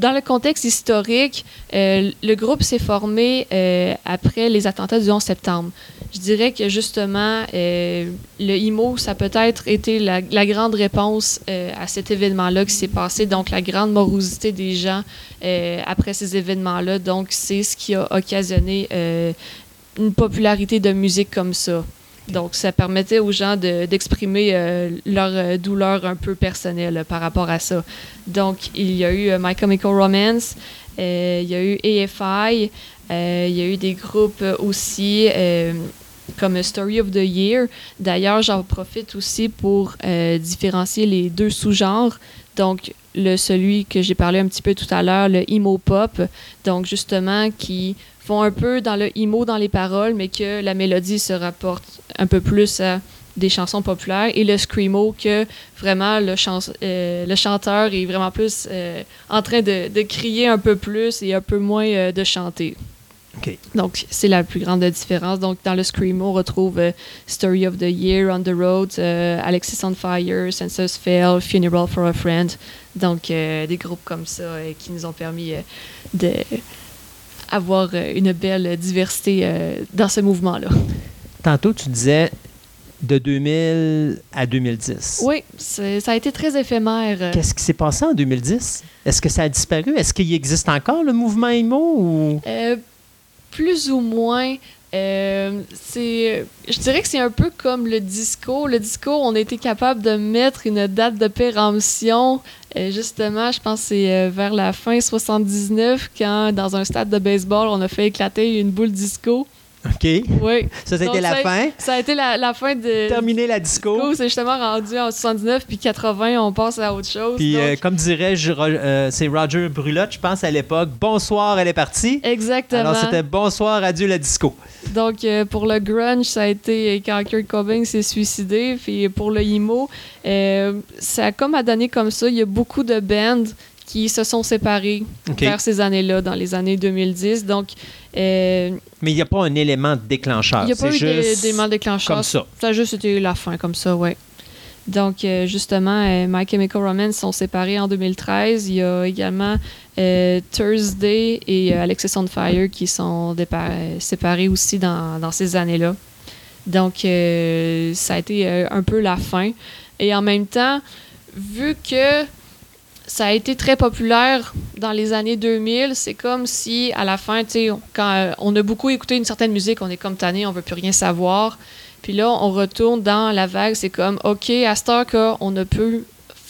dans le contexte historique, euh, le groupe s'est formé euh, après les attentats du 11 septembre. Je dirais que justement, euh, le IMO, ça a peut-être été la, grande réponse à cet événement-là qui s'est passé, donc la grande morosité des gens après ces événements-là. Donc, c'est ce qui a occasionné une popularité de musique comme ça. Donc, ça permettait aux gens de- d'exprimer euh, leur euh, douleur un peu personnelle euh, par rapport à ça. Donc, il y a eu My Chemical Romance, il y a eu AFI, il y a eu des groupes aussi comme Story of the Year. D'ailleurs, j'en profite aussi pour différencier les deux sous-genres. Donc, le, celui que j'ai parlé un petit peu tout à l'heure, le emo pop, donc justement qui font un peu dans le emo dans les paroles, mais que la mélodie se rapporte un peu plus à des chansons populaires, et le screamo que vraiment le, euh, le chanteur est vraiment plus euh, en train de, de crier un peu plus et un peu moins euh, de chanter. Donc, c'est la plus grande différence. Donc, dans le Screamo, on retrouve Story of the Year, On the Road, Alexis on Fire, Census Fail, Funeral for a Friend. Donc, des groupes comme ça qui nous ont permis de avoir euh, une belle diversité euh, dans ce mouvement-là. Tantôt, tu disais de 2000 à 2010. Oui, ça a été très éphémère. euh, Qu'est-ce qui s'est passé en 2010? Est-ce que ça a disparu? Est-ce qu'il existe encore le mouvement emo ou... Euh, plus ou moins. Euh, je dirais que c'est un peu comme le disco. Le disco, on a été capable de mettre une date de péremption. Euh, justement, je pense que c'est euh, vers la fin 79, quand dans un stade de baseball, on a fait éclater une boule disco. OK. Oui. Ça, c'était Donc, la ça- fin. Ça a été la, la fin de. Terminer la disco. disco. C'est justement rendu en 79 puis 80, on passe à autre chose. Puis, Donc, euh, comme dirait, je- euh, c'est Roger Brulotte, je pense, à l'époque. Bonsoir, elle est partie. Exactement. Alors, c'était bonsoir, adieu la disco. Donc, euh, pour le grunge, ça a été quand Kurt Cobain s'est suicidé. Puis pour le emo, ça a comme à donner comme ça. Il y a beaucoup de bands qui se sont séparés vers ces années-là, dans les années 2010. Donc, euh, Mais il n'y a pas un élément déclencheur. il n'y a pas eu mal déclencheurs. comme ça. Ça a juste été la fin comme ça, ouais. Donc, euh, justement, euh, My Chemical Romance sont séparés en 2013. Il y a également euh, Thursday et euh, Alexis on Fire qui sont séparés aussi dans, dans ces années-là. Donc, ça a été un peu la fin. Et en même temps, vu que ça a été très populaire dans les années 2000, c'est comme si, à la fin, tu sais, on- quand euh, on a beaucoup écouté une certaine musique, on est comme tanné, on veut plus rien savoir. Puis là, on retourne dans la vague, c'est comme, OK, à cette heure qu'on a pu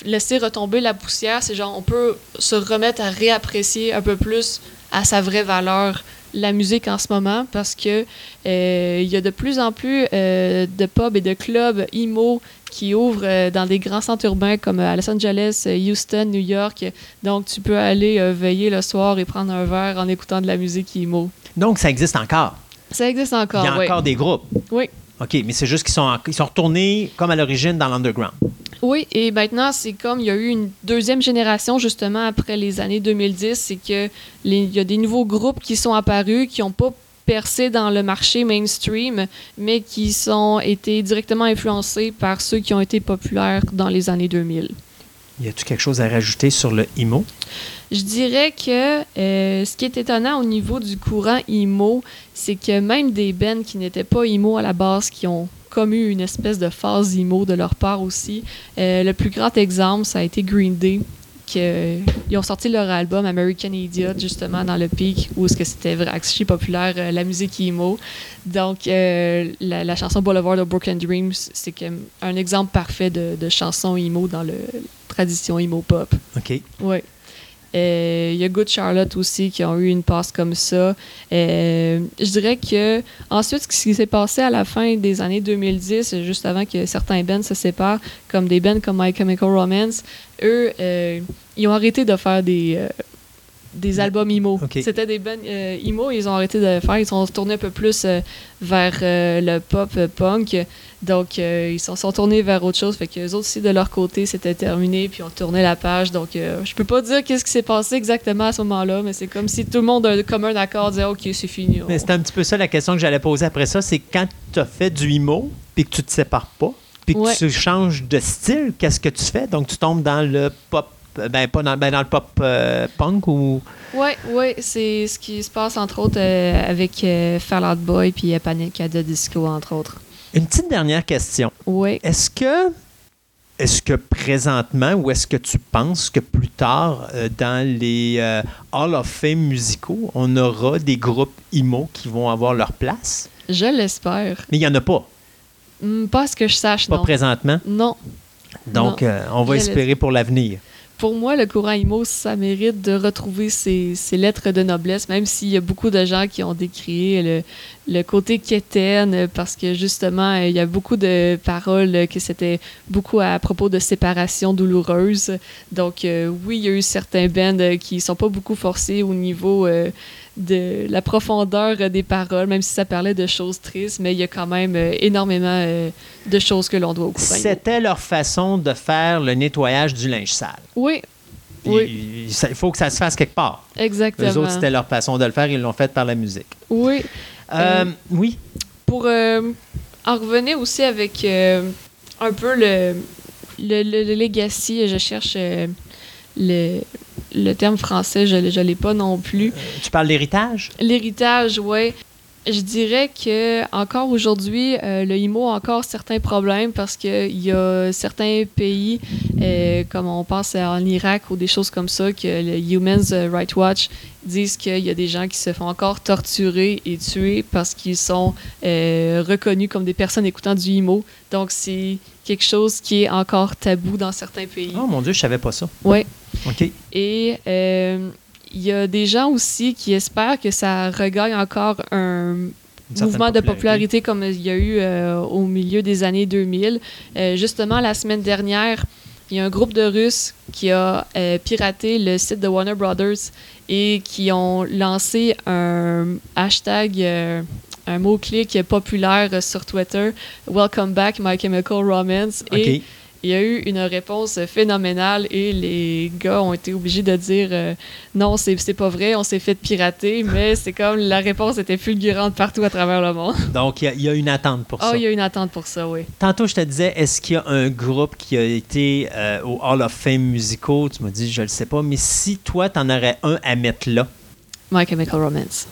laisser retomber la poussière, c'est genre, on peut se remettre à réapprécier un peu plus à sa vraie valeur la musique en ce moment parce que euh, il y a de plus en plus euh, de pubs et de clubs emo qui ouvrent euh, dans des grands centres urbains comme euh, à Los Angeles, euh, Houston, New York. Donc, tu peux aller veiller le soir et prendre un verre en écoutant de la musique emo. Donc, ça existe encore? Ça existe encore, il y a oui. encore des groupes? Oui. OK, mais c'est juste qu'ils sont, en- ils sont retournés comme à l'origine dans l'underground. Oui, et maintenant, c'est comme il y a eu une deuxième génération, justement, après les années 2010, c'est que les- il y a des nouveaux groupes qui sont apparus, qui n'ont pas percé dans le marché mainstream, mais qui sont été directement influencés par ceux qui ont été populaires dans les années 2000. Y a-tu quelque chose à rajouter sur le IMO? Je dirais que euh, ce qui est étonnant au niveau du courant emo, c'est que même des bands qui n'étaient pas emo à la base, qui ont comme eu une espèce de phase emo de leur part aussi. Euh, le plus grand exemple, ça a été Green Day. Qui, euh, ils ont sorti leur album American Idiot justement dans le pic où est-ce que c'était archi populaire euh, la musique emo. Donc euh, la, la chanson Boulevard of Broken Dreams c'est un exemple parfait de, de chanson emo dans le tradition emo pop. OK. Oui. Euh, Il y a Good Charlotte aussi qui ont eu une passe comme ça. Euh, je dirais que ensuite, ce qui s'est passé à la fin des années 2010, juste avant que certains bands se séparent, comme des bands comme My Chemical Romance, eux, euh, ils ont arrêté de faire des, euh, des albums emo. Ok. C'était des bands euh, emo, ils ont arrêté de le faire. Ils sont tournés un peu plus euh, vers euh, le pop euh, punk. Donc, ils se sont tournés vers autre chose. Fait que les autres aussi, de leur côté, c'était terminé, puis on tournait la page. Donc, je peux pas dire qu'est-ce qui s'est passé exactement à ce moment-là, mais c'est comme si tout le monde, a comme un accord, disait OK, c'est fini. Mais on- c'est un petit peu ça la question que j'allais poser après ça. C'est quand tu as fait du IMO, puis que tu te sépares pas, puis que Ouais. tu changes de style, qu'est-ce que tu fais? Donc, tu tombes dans le pop, ben pas dans, ben, dans le pop euh, punk ou... Ouais, ouais, c'est ce qui se passe entre autres euh, avec euh, Fall Out Boy puis euh, Panic at the Disco, entre autres. Une petite dernière question. Ouais. Est-ce que, est-ce que présentement, ou est-ce que tu penses que plus tard, euh, dans les euh, Hall of Fame musicaux, on aura des groupes IMO qui vont avoir leur place? Je l'espère. Mais il n'y en a pas, Hmm, pas ce que je sache, pas non. présentement? Non. Donc, Non. euh, on va Je espérer pour l'avenir. Pour moi, le courant IMO, ça mérite de retrouver ses, lettres de noblesse, même s'il y a beaucoup de gens qui ont décrié le, côté quétaine, parce que justement, il y a beaucoup de paroles que c'était beaucoup à propos de séparation douloureuse. Donc, euh, oui, il y a eu certains bands qui sont pas beaucoup forcés au niveau euh, de la profondeur des paroles, même si ça parlait de choses tristes, mais il y a quand même euh, énormément euh, de choses que l'on doit au. C'était leur façon de faire le nettoyage du linge sale. Oui, Puis, Oui. ça- Il faut que ça se fasse quelque part. exactement. Les autres, c'était leur façon de le faire. Ils l'ont fait par la musique. Oui. Euh, oui. pour en revenir aussi avec un peu le, le, le- le legacy, je cherche le, le terme français, je ne l'ai pas non plus. Tu parles d'héritage? L'héritage, ouais. Je dirais que encore aujourd'hui, euh, le IMO a encore certains problèmes parce qu'il y a certains pays, euh, comme on pense en Irak ou des choses comme ça, que le Human Rights Watch disent qu'il y a des gens qui se font encore torturer et tuer parce qu'ils sont euh, reconnus comme des personnes écoutant du IMO. Donc c'est quelque chose qui est encore tabou dans certains pays. Oh mon Dieu, je savais pas ça. Oui. OK. Et euh, il y a des gens aussi qui espèrent que ça regagne encore un mouvement de popularité comme il y a eu euh, au milieu des années 2000. Euh, justement, la semaine dernière, il y a un groupe de Russes qui a euh, piraté le site de Warner Brothers et qui ont lancé un hashtag, un mot-clé qui est populaire sur Twitter, Welcome back My Chemical Romance. Et OK. Il y a eu une réponse phénoménale et les gars ont été obligés de dire euh, non, c'est c'est pas vrai, on s'est fait pirater, mais c'est comme la réponse était fulgurante partout à travers le monde. Donc, il y a- il y, a une attente pour Oh, ça. il y a une attente pour ça, oui. Tantôt, je te disais, est-ce qu'il y a un groupe qui a été euh, au Hall of Fame musicaux? Tu m'as dit, je le sais pas. Mais si toi, tu en aurais un à mettre là, My Chemical Romance.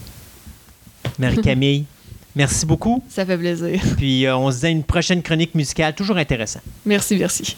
Marie-Camille, merci beaucoup. Ça fait plaisir. Puis, euh, on se dit à une prochaine chronique musicale, toujours intéressant. Merci, merci.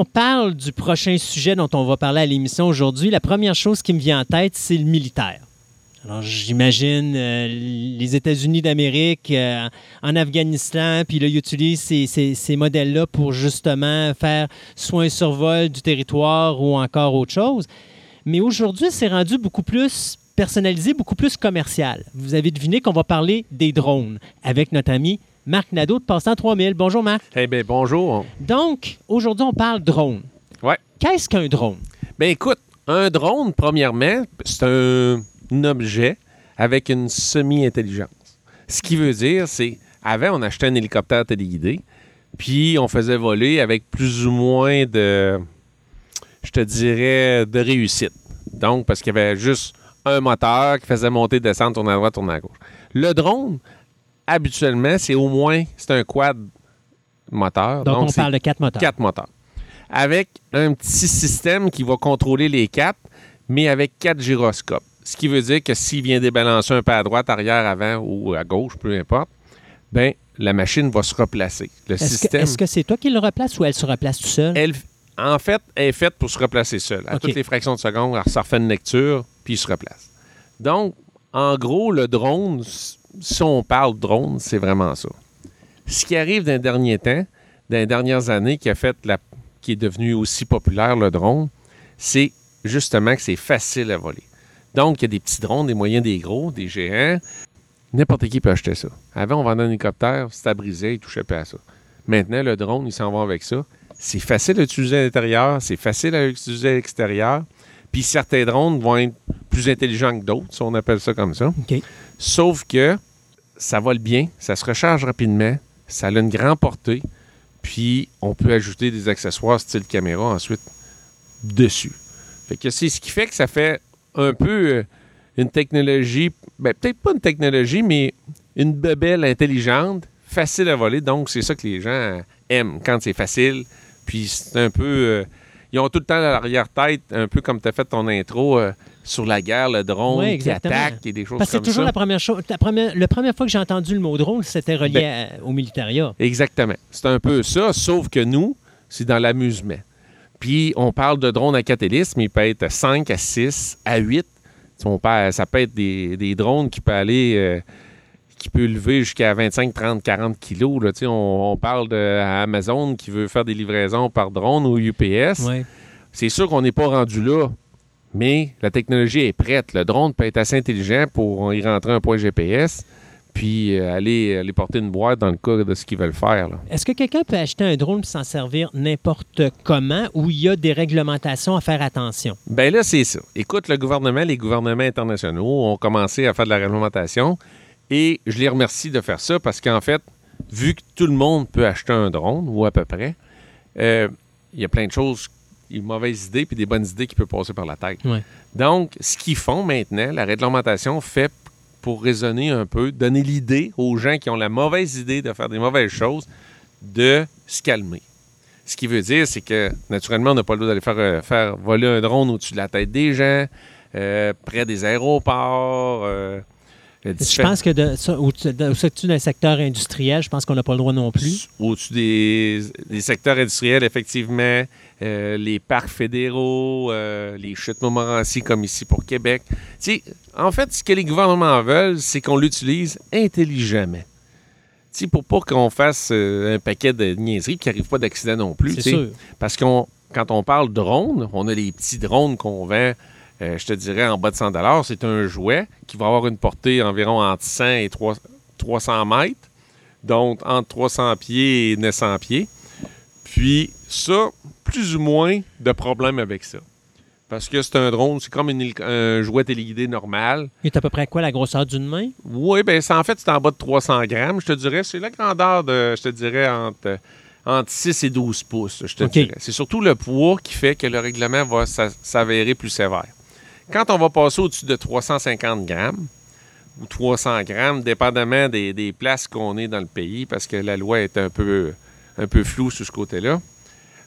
On parle du prochain sujet dont on va parler à l'émission aujourd'hui, la première chose qui me vient en tête, c'est le militaire. Alors, j'imagine euh, les États-Unis d'Amérique euh, en Afghanistan, puis là, ils utilisent ces, ces- ces modèles-là pour justement faire soit un survol du territoire ou encore autre chose. Mais aujourd'hui, c'est rendu beaucoup plus personnalisé, beaucoup plus commercial. Vous avez deviné qu'on va parler des drones avec notre ami Marc Nadeau de Passant 3000. Bonjour Marc. Eh bien, bonjour. Donc, aujourd'hui, on parle drone. Ouais. Qu'est-ce qu'un drone? Ben écoute, un drone, premièrement, c'est un, un objet avec une semi-intelligence. Ce qui veut dire, c'est, avant, on achetait un hélicoptère téléguidé, puis on faisait voler avec plus ou moins de, je te dirais, de réussite. Donc, parce qu'il y avait juste un moteur qui faisait monter, descendre, tourner à droite, tourner à gauche. Le drone, habituellement, c'est au moins, c'est un quad moteur. Donc, on parle de quatre moteurs. quatre moteurs. Avec un petit système qui va contrôler les quatre, mais avec quatre gyroscopes. Ce qui veut dire que s'il vient débalancer un peu à droite, arrière, avant ou à gauche, peu importe, ben la machine va se replacer. Le Est-ce que système, est-ce que c'est toi qui le replace ou elle se replace tout seul? elle, en fait, elle est faite pour se replacer seule. À toutes les fractions de seconde, elle refait une lecture, puis il se replace. Donc, en gros, le drone, si on parle drone, c'est vraiment ça. Ce qui arrive d'un dernier temps, dans les dernières années, qui a fait la, qui est devenu aussi populaire, le drone, c'est justement que c'est facile à voler. Donc, il y a des petits drones, des moyens, des gros, des géants. N'importe qui peut acheter ça. Avant, on vendait un hélicoptère, c'était brisé, il touchait pas à ça. Maintenant, le drone, il s'en va avec ça. C'est facile à utiliser à l'intérieur, c'est facile à utiliser à l'extérieur. Puis certains drones vont être plus intelligents que d'autres, si on appelle ça comme ça. Sauf que ça vole bien, ça se recharge rapidement, ça a une grande portée, puis on peut ajouter des accessoires style caméra ensuite dessus. Fait que c'est ce qui fait que ça fait un peu euh, une technologie, ben, peut-être pas une technologie, mais une bebelle intelligente, facile à voler. Donc, c'est ça que les gens aiment quand c'est facile. Puis c'est un peu. euh, ils ont tout le temps à l'arrière-tête, un peu comme tu as fait ton intro euh, sur la guerre, le drone Ouais, qui attaque et des choses Parce que c'est comme toujours ça. la première chose. La première, la première fois que j'ai entendu le mot drone, c'était relié Ben à- au militaria. Exactement. C'est un peu ça, sauf que nous, c'est dans l'amusement. Puis on parle de drones à hélices, mais il peut être 5 à 6 à 8. On parle- ça peut être des, des drones qui peuvent aller, euh, qui peut lever jusqu'à 25, 30, 40 kilos. Là. On, on parle de Amazon qui veut faire des livraisons par drone ou UPS. Ouais. C'est sûr qu'on n'est pas rendu là, mais la technologie est prête. Le drone peut être assez intelligent pour y rentrer un point GPS, puis euh, aller, aller porter une boîte dans le cas de ce qu'ils veulent faire. Est-ce que quelqu'un peut acheter un drone et s'en servir n'importe comment ou il y a des réglementations à faire attention? Ben là, c'est ça. Écoute, le gouvernement, les gouvernements internationaux ont commencé à faire de la réglementation et je les remercie de faire ça parce qu'en fait, vu que tout le monde peut acheter un drone, ou à peu près, euh, il y a plein de choses, des mauvaises idées puis des bonnes idées qui peuvent passer par la tête. Ouais. Donc, ce qu'ils font maintenant, la réglementation fait pour raisonner un peu, donner l'idée aux gens qui ont la mauvaise idée de faire des mauvaises choses, de se calmer. Ce qui veut dire, c'est que naturellement, on n'a pas le droit d'aller faire, euh, faire voler un drone au-dessus de la tête des gens, euh, près des aéroports. Je pense que de, ça, au-dessus de- au-dessus d'un secteur industriel, je pense qu'on n'a pas le droit non plus. Au-dessus des, des secteurs industriels, effectivement, euh, les parcs fédéraux, euh, les chutes Montmorency comme ici pour Québec. En fait, ce que les gouvernements veulent, c'est qu'on l'utilise intelligemment. Tu sais, pour pas qu'on fasse euh, un paquet de niaiseries qui n'arrive pas d'accident non plus. C'est sûr. Parce qu'on quand on parle drone, on a les petits drones qu'on vend, euh, je te dirais, en bas de 100 C'est un jouet qui va avoir une portée environ entre 100 et 3 300 mètres, donc entre 300 pieds et 900 pieds. Puis ça, plus ou moins de problèmes avec ça. Parce que c'est un drone, c'est comme une un jouet téléguidé normal. Il est à peu près quoi la grosseur d'une main? Oui, c'est en fait, c'est en bas de 300 grammes, je te dirais. C'est la grandeur de, je te dirais, entre, entre 6 et 12 pouces, je te dirais. C'est surtout le poids qui fait que le règlement va s'a- s'avérer plus sévère. Quand on va passer au-dessus de 350 grammes ou 300 grammes, dépendamment des, des places qu'on est dans le pays, parce que la loi est un peu, un peu floue sur ce côté-là,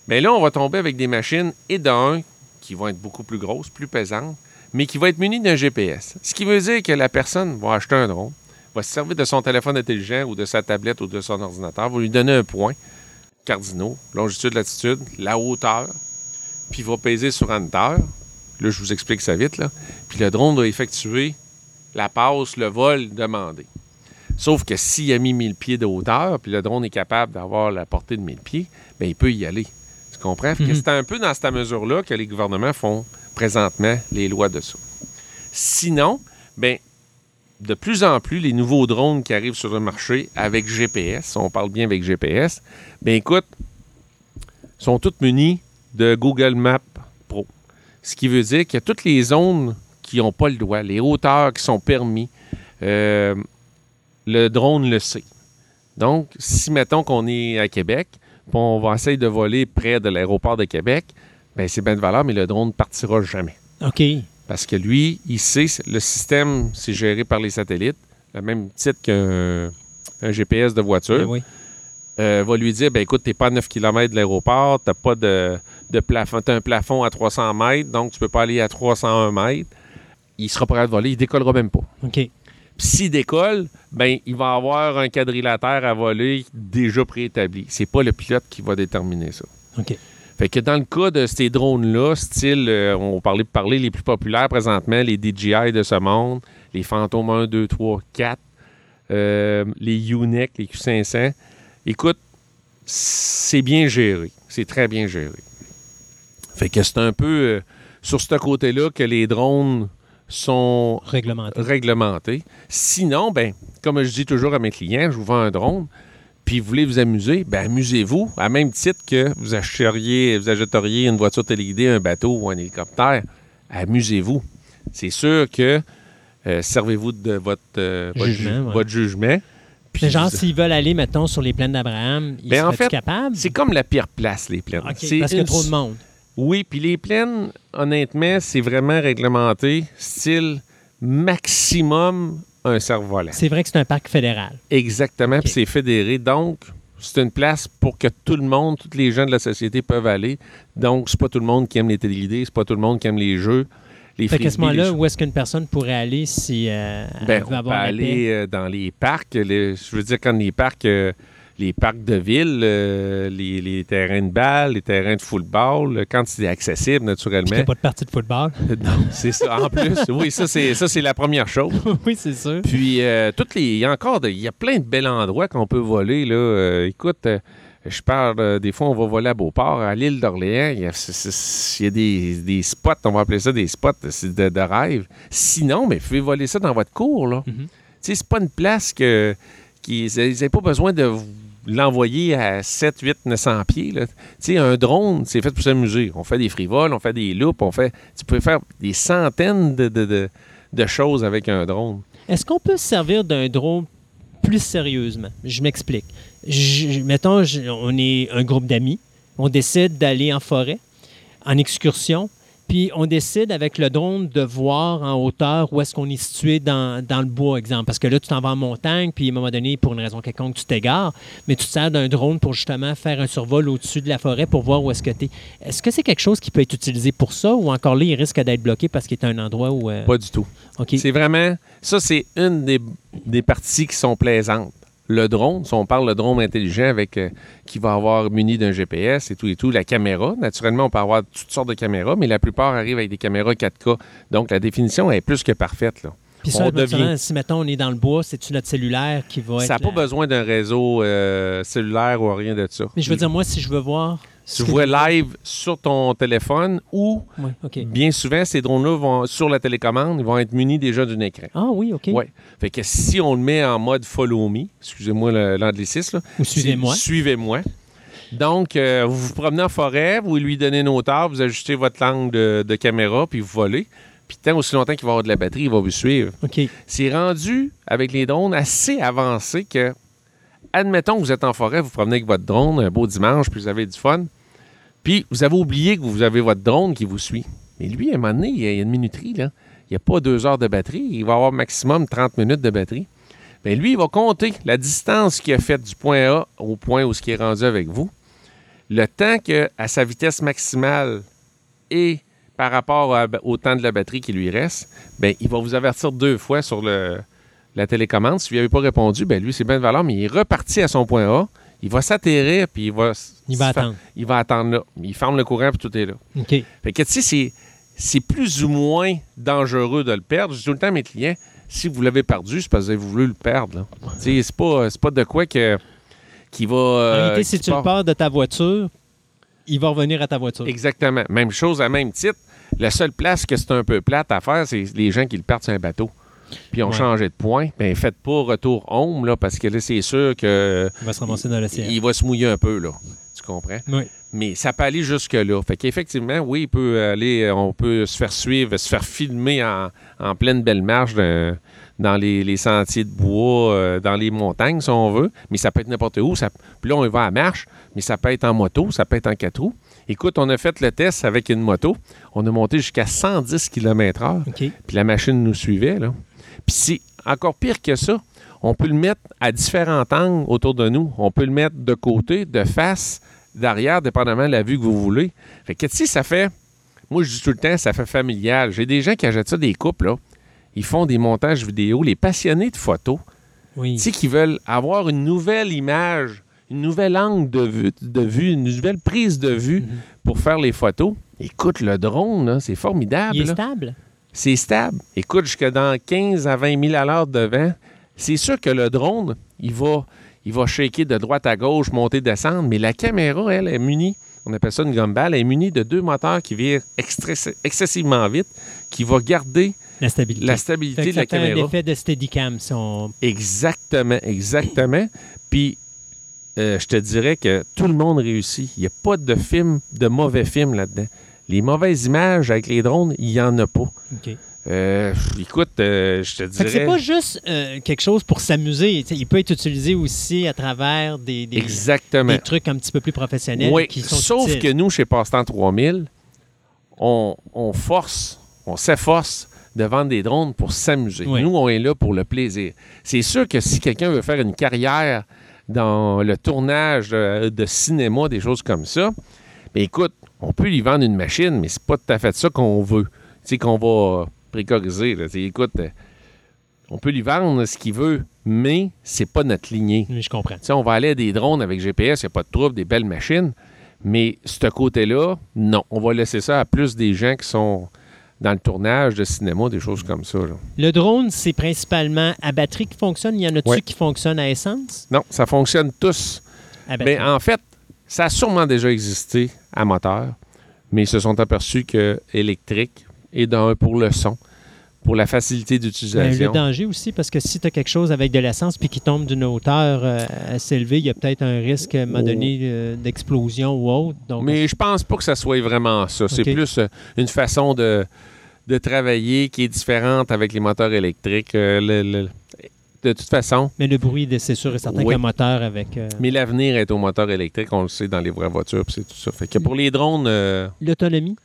mais là, on va tomber avec des machines et d'un qui vont être beaucoup plus grosses, plus pesantes, mais qui vont être munies d'un GPS. Ce qui veut dire que la personne va acheter un drone, va se servir de son téléphone intelligent ou de sa tablette ou de son ordinateur, va lui donner un point cardinaux, longitude, latitude, la hauteur, puis va peser sur Enter. Là, je vous explique ça vite. Là. Puis le drone doit effectuer la passe, le vol demandé. Sauf que s'il a mis 1000 pieds de hauteur, puis le drone est capable d'avoir la portée de 1000 pieds, bien, il peut y aller. Tu comprends? Mhm. C'est un peu dans cette mesure-là que les gouvernements font présentement les lois de ça. Sinon, ben, de plus en plus, les nouveaux drones qui arrivent sur le marché avec GPS, on parle bien avec GPS, ben écoute, sont toutes munis de Google Maps. Ce qui veut dire que toutes les zones qui n'ont pas le droit, les hauteurs qui sont permis, euh, le drone le sait. Donc, si mettons qu'on est à Québec, puis on va essayer de voler près de l'aéroport de Québec, ben c'est bien de valeur, mais le drone ne partira jamais. OK. Parce que lui, il sait, le système, c'est géré par les satellites, le même titre qu'un un GPS de voiture, Ben oui. euh, va lui dire, ben écoute, t'es pas à 9 km de l'aéroport, t'as pas de, de plafond, t'as un plafond à 300 mètres, donc tu peux pas aller à 301 mètres. Il sera prêt à voler, il décollera même pas. OK. S'il décolle, ben il va avoir un quadrilatère à voler déjà préétabli. C'est pas le pilote qui va déterminer ça. OK. Fait que dans le cas de ces drones-là, style, euh, on parlait de parler les plus populaires présentement, les DJI de ce monde, les Phantom 1, 2, 3, 4, euh, les UNEC, les Q500, écoute, c'est bien géré. C'est très bien géré. Fait que c'est un peu euh, sur ce côté-là que les drones sont Réglementé. réglementé. Sinon, ben, comme je dis toujours à mes clients, je vous vends un drone, puis vous voulez vous amuser, ben amusez-vous, à même titre que vous achèteriez, vous achèteriez une voiture téléguidée, un bateau ou un hélicoptère. Amusez-vous. C'est sûr que euh, servez-vous de votre, euh, votre, Jugement, ju- ouais. votre jugement. Puis Mais genre, s'ils veulent aller, mettons, sur les plaines d'Abraham, ils Ben, en fait, capables? c'est comme la pire place, les plaines. OK, C'est parce qu'il y a trop de monde. Oui, puis les plaines, honnêtement, c'est vraiment réglementé, style maximum un cerf-volant. C'est vrai que c'est un parc fédéral. Exactement, puis c'est fédéré. Donc, c'est une place pour que tout le monde, tous les gens de la société peuvent aller. Donc, c'est pas tout le monde qui aime les téléguidés, c'est pas tout le monde qui aime les jeux. Les Fait qu'à ce moment-là, où est-ce qu'une personne pourrait aller si euh, elle Ben, veut on peut la aller paix? euh, dans les parcs. les- je veux dire, quand les parcs, euh, les parcs de ville, euh, les, les terrains de balle, les terrains de football, euh, quand c'est accessible, Puis qu'il n'y naturellement. a pas de partie de football. non, c'est ça. En plus, oui, ça, c'est ça, c'est la première chose. oui, c'est sûr. Puis, euh, toutes les, il y a encore de- il y a plein de bels endroits qu'on peut voler. Là. Euh, écoute, je parle, des fois, on va voler à Beauport, à l'île d'Orléans. Il y a, il y des, des spots, on va appeler ça des spots c'est de, de rêve. Sinon, mais vous pouvez voler ça dans votre cour. Là. Mhm. sais, c'est pas une place que. Qui, n'avaient pas besoin de vous l'envoyer à 7, 8, 900 pieds. Tu sais, un drone, c'est fait pour s'amuser. On fait des frivoles, on fait des loops, on fait. Tu peux faire des centaines de, choses avec un drone. Est-ce qu'on peut se servir d'un drone plus sérieusement? Je m'explique. Mettons, on est un groupe d'amis. On décide d'aller en forêt, en excursion. Puis on décide avec le drone de voir en hauteur où est-ce qu'on est situé dans, dans le bois, exemple. Parce que là, tu t'en vas en montagne, puis à un moment donné, pour une raison quelconque, tu t'égares, mais tu te sers d'un drone pour justement faire un survol au-dessus de la forêt pour voir où est-ce que tu es. Est-ce que c'est quelque chose qui peut être utilisé pour ça ou encore là, il risque d'être bloqué parce qu'il est un endroit où... euh, Pas du tout. OK. C'est vraiment. Ça, c'est une des, des parties qui sont plaisantes. Le drone, si on parle de drone intelligent avec euh, qui va avoir muni d'un GPS et tout et tout, la caméra, naturellement, on peut avoir toutes sortes de caméras, mais la plupart arrivent avec des caméras 4K. Donc, la définition est plus que parfaite. Là. Puis ça, devient- si mettons on est dans le bois, c'est-tu notre cellulaire qui va Ça n'a être. pas la- besoin d'un réseau euh, cellulaire ou rien de ça. Mais je veux dire, moi, si je veux voir. Tu vois live sur ton téléphone ou, bien souvent, ces drones-là vont sur la télécommande, ils vont être munis déjà d'un écran. Ah oui, OK. Ouais. Fait que si on le met en mode follow me, excusez-moi l'anglicisme, Ou suivez-moi. Suivez-moi. Donc, euh, vous vous promenez en forêt, vous lui donnez une hauteur, vous ajustez votre langue de, de caméra, puis vous volez. Puis tant aussi longtemps qu'il va avoir de la batterie, il va vous suivre. OK. C'est rendu, avec les drones, assez avancé que, admettons que vous êtes en forêt, vous promenez avec votre drone, un beau dimanche, puis vous avez du fun, puis vous avez oublié que vous avez votre drone qui vous suit. Mais lui, à un moment donné, il y a il y a une minuterie, là. Il n'y a pas deux heures de batterie, il va avoir maximum 30 minutes de batterie. Bien, lui, il va compter la distance qu'il a faite du point A au point où ce qui est rendu avec vous, le temps que, à sa vitesse maximale et par rapport au temps de la batterie qui lui reste, ben, il va vous avertir deux fois sur le, la télécommande. Si vous n'avez pas répondu, ben, lui, c'est bien de valeur, mais il est reparti à son point A. Il va s'atterrir, puis il va... Il va attendre. Il va attendre là. Il ferme le courant, puis tout est là. OK. Fait que, tu sais, c'est, c'est plus ou moins dangereux de le perdre. Je dis tout le temps à mes clients, si vous l'avez perdu, c'est parce que vous avez voulu le perdre. là. Tu sais, c'est pas, c'est pas de quoi que, qui va... En euh, réalité, si tu le pars de ta voiture, il va revenir à ta voiture. Exactement. Même chose à même titre. La seule place que c'est un peu plate à faire, c'est les gens qui le perdent sur un bateau. Puis ont Ouais. changé de point. Ben, faites pas retour home, là, parce que là, c'est sûr que Il va se ramasser dans il va se mouiller un peu, là. Tu comprends? Oui. Mais ça peut aller jusque-là. Fait qu'effectivement, oui, il peut aller, on peut se faire suivre, se faire filmer en, en pleine belle marche dans les, les sentiers de bois, euh, dans les montagnes, si on veut. Mais ça peut être n'importe où. Ça, puis là, on y va à marche, mais ça peut être en moto, ça peut être en quatre roues. Écoute, on a fait le test avec une moto. On a monté jusqu'à 110 km/h. Puis la machine nous suivait, là. Puis c'est encore pire que ça. On peut le mettre à différents angles autour de nous. On peut le mettre de côté, de face, d'arrière, dépendamment de la vue que vous voulez. Fait que, tu sais, ça fait... Moi, je dis tout le temps, ça fait familial. J'ai des gens qui achètent ça, des couples, là. Ils font des montages vidéo. Les passionnés de photos, Oui. tu sais, qui veulent avoir une nouvelle image, une nouvelle angle de vue, de vue, une nouvelle prise de vue Mhm. pour faire les photos. Écoute, le drone, là, c'est formidable. Il est là. stable. C'est stable. Écoute, jusque dans 15 à 20 000 à l'heure de vent, c'est sûr que le drone, il va, il va shaker de droite à gauche, monter, descendre, mais la caméra, elle, est munie, on appelle ça une gumball, elle est munie de deux moteurs qui virent excessivement vite, qui va garder La stabilité. la de la fait un caméra. effet de steadicam. Si on... Exactement, exactement. Puis, euh, je te dirais que tout le monde réussit. Il n'y a pas de film, de mauvais film là-dedans. Les mauvaises images avec les drones, il n'y en a pas. Euh, écoute, euh, je te que c'est dirais... pas juste euh, quelque chose pour s'amuser. Il peut être utilisé aussi à travers des, des, Exactement. des trucs un petit peu plus professionnels Oui, qui sont sauf utiles. que nous, chez Passe-Temps 3000, on, on force, on s'efforce de vendre des drones pour s'amuser. Oui. Nous, on est là pour le plaisir. C'est sûr que si quelqu'un veut faire une carrière dans le tournage de, de cinéma, des choses comme ça, ben écoute, on peut lui vendre une machine, mais c'est pas tout à fait ça qu'on veut. Tu sais, qu'on va là. Sais, écoute, euh, on peut lui vendre ce qu'il veut, mais c'est pas notre lignée. Oui, je comprends. Tu sais, on va aller à des drones avec GPS, il n'y a pas de trouble, des belles machines. Mais ce côté-là, non. On va laisser ça à plus des gens qui sont dans le tournage de cinéma, des choses comme ça. là. Le drone, c'est principalement à batterie qui fonctionne. Il y en a-tu Ouais. qui fonctionnent à essence? Non, ça fonctionne tous. À batterie. Mais en fait, ça a sûrement déjà existé à moteur, mais ils se sont aperçus que électrique et d'un pour le son. pour la facilité Ben, le d'utilisation. danger aussi, parce que si tu as quelque chose avec de l'essence puis qui tombe d'une hauteur euh, assez élevée, il y a peut-être un risque à un moment donné euh, d'explosion ou autre. Donc, Mais je pense pas que ça soit vraiment ça. C'est plus euh, une façon de, de travailler qui est différente avec les moteurs électriques. Euh, le- le- de toute façon, mais le bruit, c'est sûr et certain Oui. qu'un moteur avec. euh, mais l'avenir est au moteur électrique, on le sait dans les vraies voitures, puis c'est tout ça. Fait que pour les drones, euh, L'autonomie.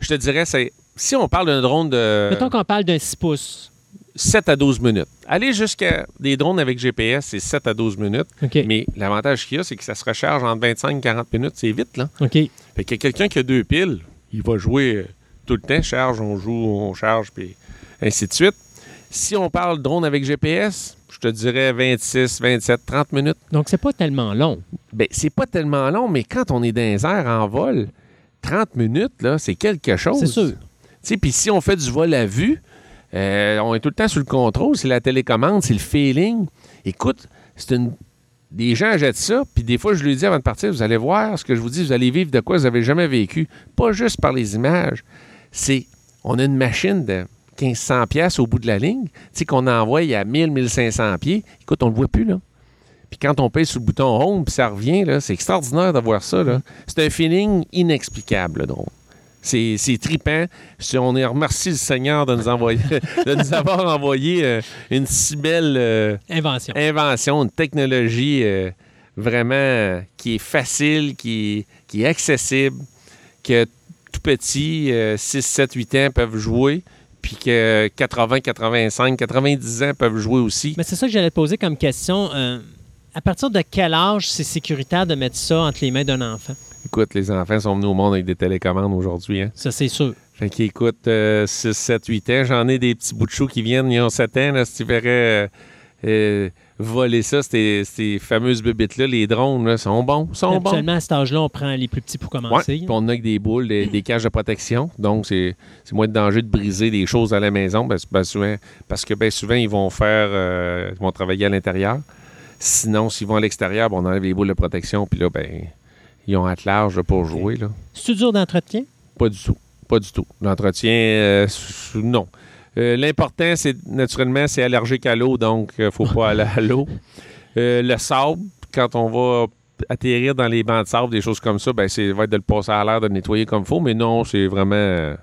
je te dirais, c'est si on parle d'un drone de Mettons qu'on parle d'un 6 pouces. 7 à 12 minutes. Aller jusqu'à des drones avec GPS, c'est 7 à 12 minutes. OK. Mais l'avantage qu'il y a, c'est que ça se recharge en 25 40 minutes. C'est vite, là. OK. Fait que quelqu'un qui a deux piles, il va jouer tout le temps, charge, on joue, on charge, puis ainsi de suite. Si on parle drone avec GPS, je te dirais 26, 27, 30 minutes. Donc, c'est pas tellement long. Ben, c'est pas tellement long, mais quand on est dans les airs en vol, 30 minutes, là, c'est quelque chose. C'est sûr. Tu Puis si on fait du vol à vue, euh, on est tout le temps sous le contrôle, c'est la télécommande, c'est le feeling. Écoute, c'est une. Des gens jettent ça, puis des fois, je lui dis avant de partir, vous allez voir ce que je vous dis, vous allez vivre de quoi vous n'avez jamais vécu. Pas juste par les images. C'est. On a une machine de 1500 pièces au bout de la ligne, tu sais, qu'on envoie à 1000, 1500 pieds. Écoute, on le voit plus, là. Puis quand on pèse sur le bouton home, puis ça revient, là, c'est extraordinaire d'avoir ça, là. C'est un feeling inexplicable, le drone. C'est, c'est trippant. Si on est remercie le Seigneur de nous, envoyer, de nous avoir envoyé euh, une si belle euh, Invention. invention, une technologie euh, vraiment qui est facile, qui est, qui est accessible, que tout petit, euh, 6, 7, 8 ans peuvent jouer, puis que 80, 85, 90 ans peuvent jouer aussi. Mais c'est ça que j'allais te poser comme question. Euh, à partir de quel âge c'est sécuritaire de mettre ça entre les mains d'un enfant? Écoute, les enfants sont venus au monde avec des télécommandes aujourd'hui. Hein? Ça, c'est sûr. Fait qu'écoute, 6, 7, 8 ans, j'en ai des petits bouts de chou qui viennent, ils ont 7 ans, là, si tu verrais euh, euh, voler ça, ces, ces fameuses bébites-là, les drones, là, sont bons, sont bons. Habituellement, à cet âge-là, on prend les plus petits pour Ouais, commencer. puis on a avec des boules, des, des cages de protection, donc c'est c'est moins de danger de briser des choses à la maison, parce, ben souvent, parce que ben souvent, ils vont faire, euh, ils vont travailler à l'intérieur. Sinon, s'ils vont à l'extérieur, ben, on enlève les boules de protection, puis là, ben, ils ont hâte large pour jouer, là. C'est-tu dur d'entretien? Pas du tout. Pas du tout. L'entretien, euh, non. Euh, L'important, c'est naturellement, c'est allergique à l'eau, donc il ne faut pas aller à l'eau. Euh, le sable, quand on va atterrir dans les bancs de sable, des choses comme ça, ben, c'est va être de le passer à l'air, de le nettoyer comme il faut, mais non, c'est vraiment. euh,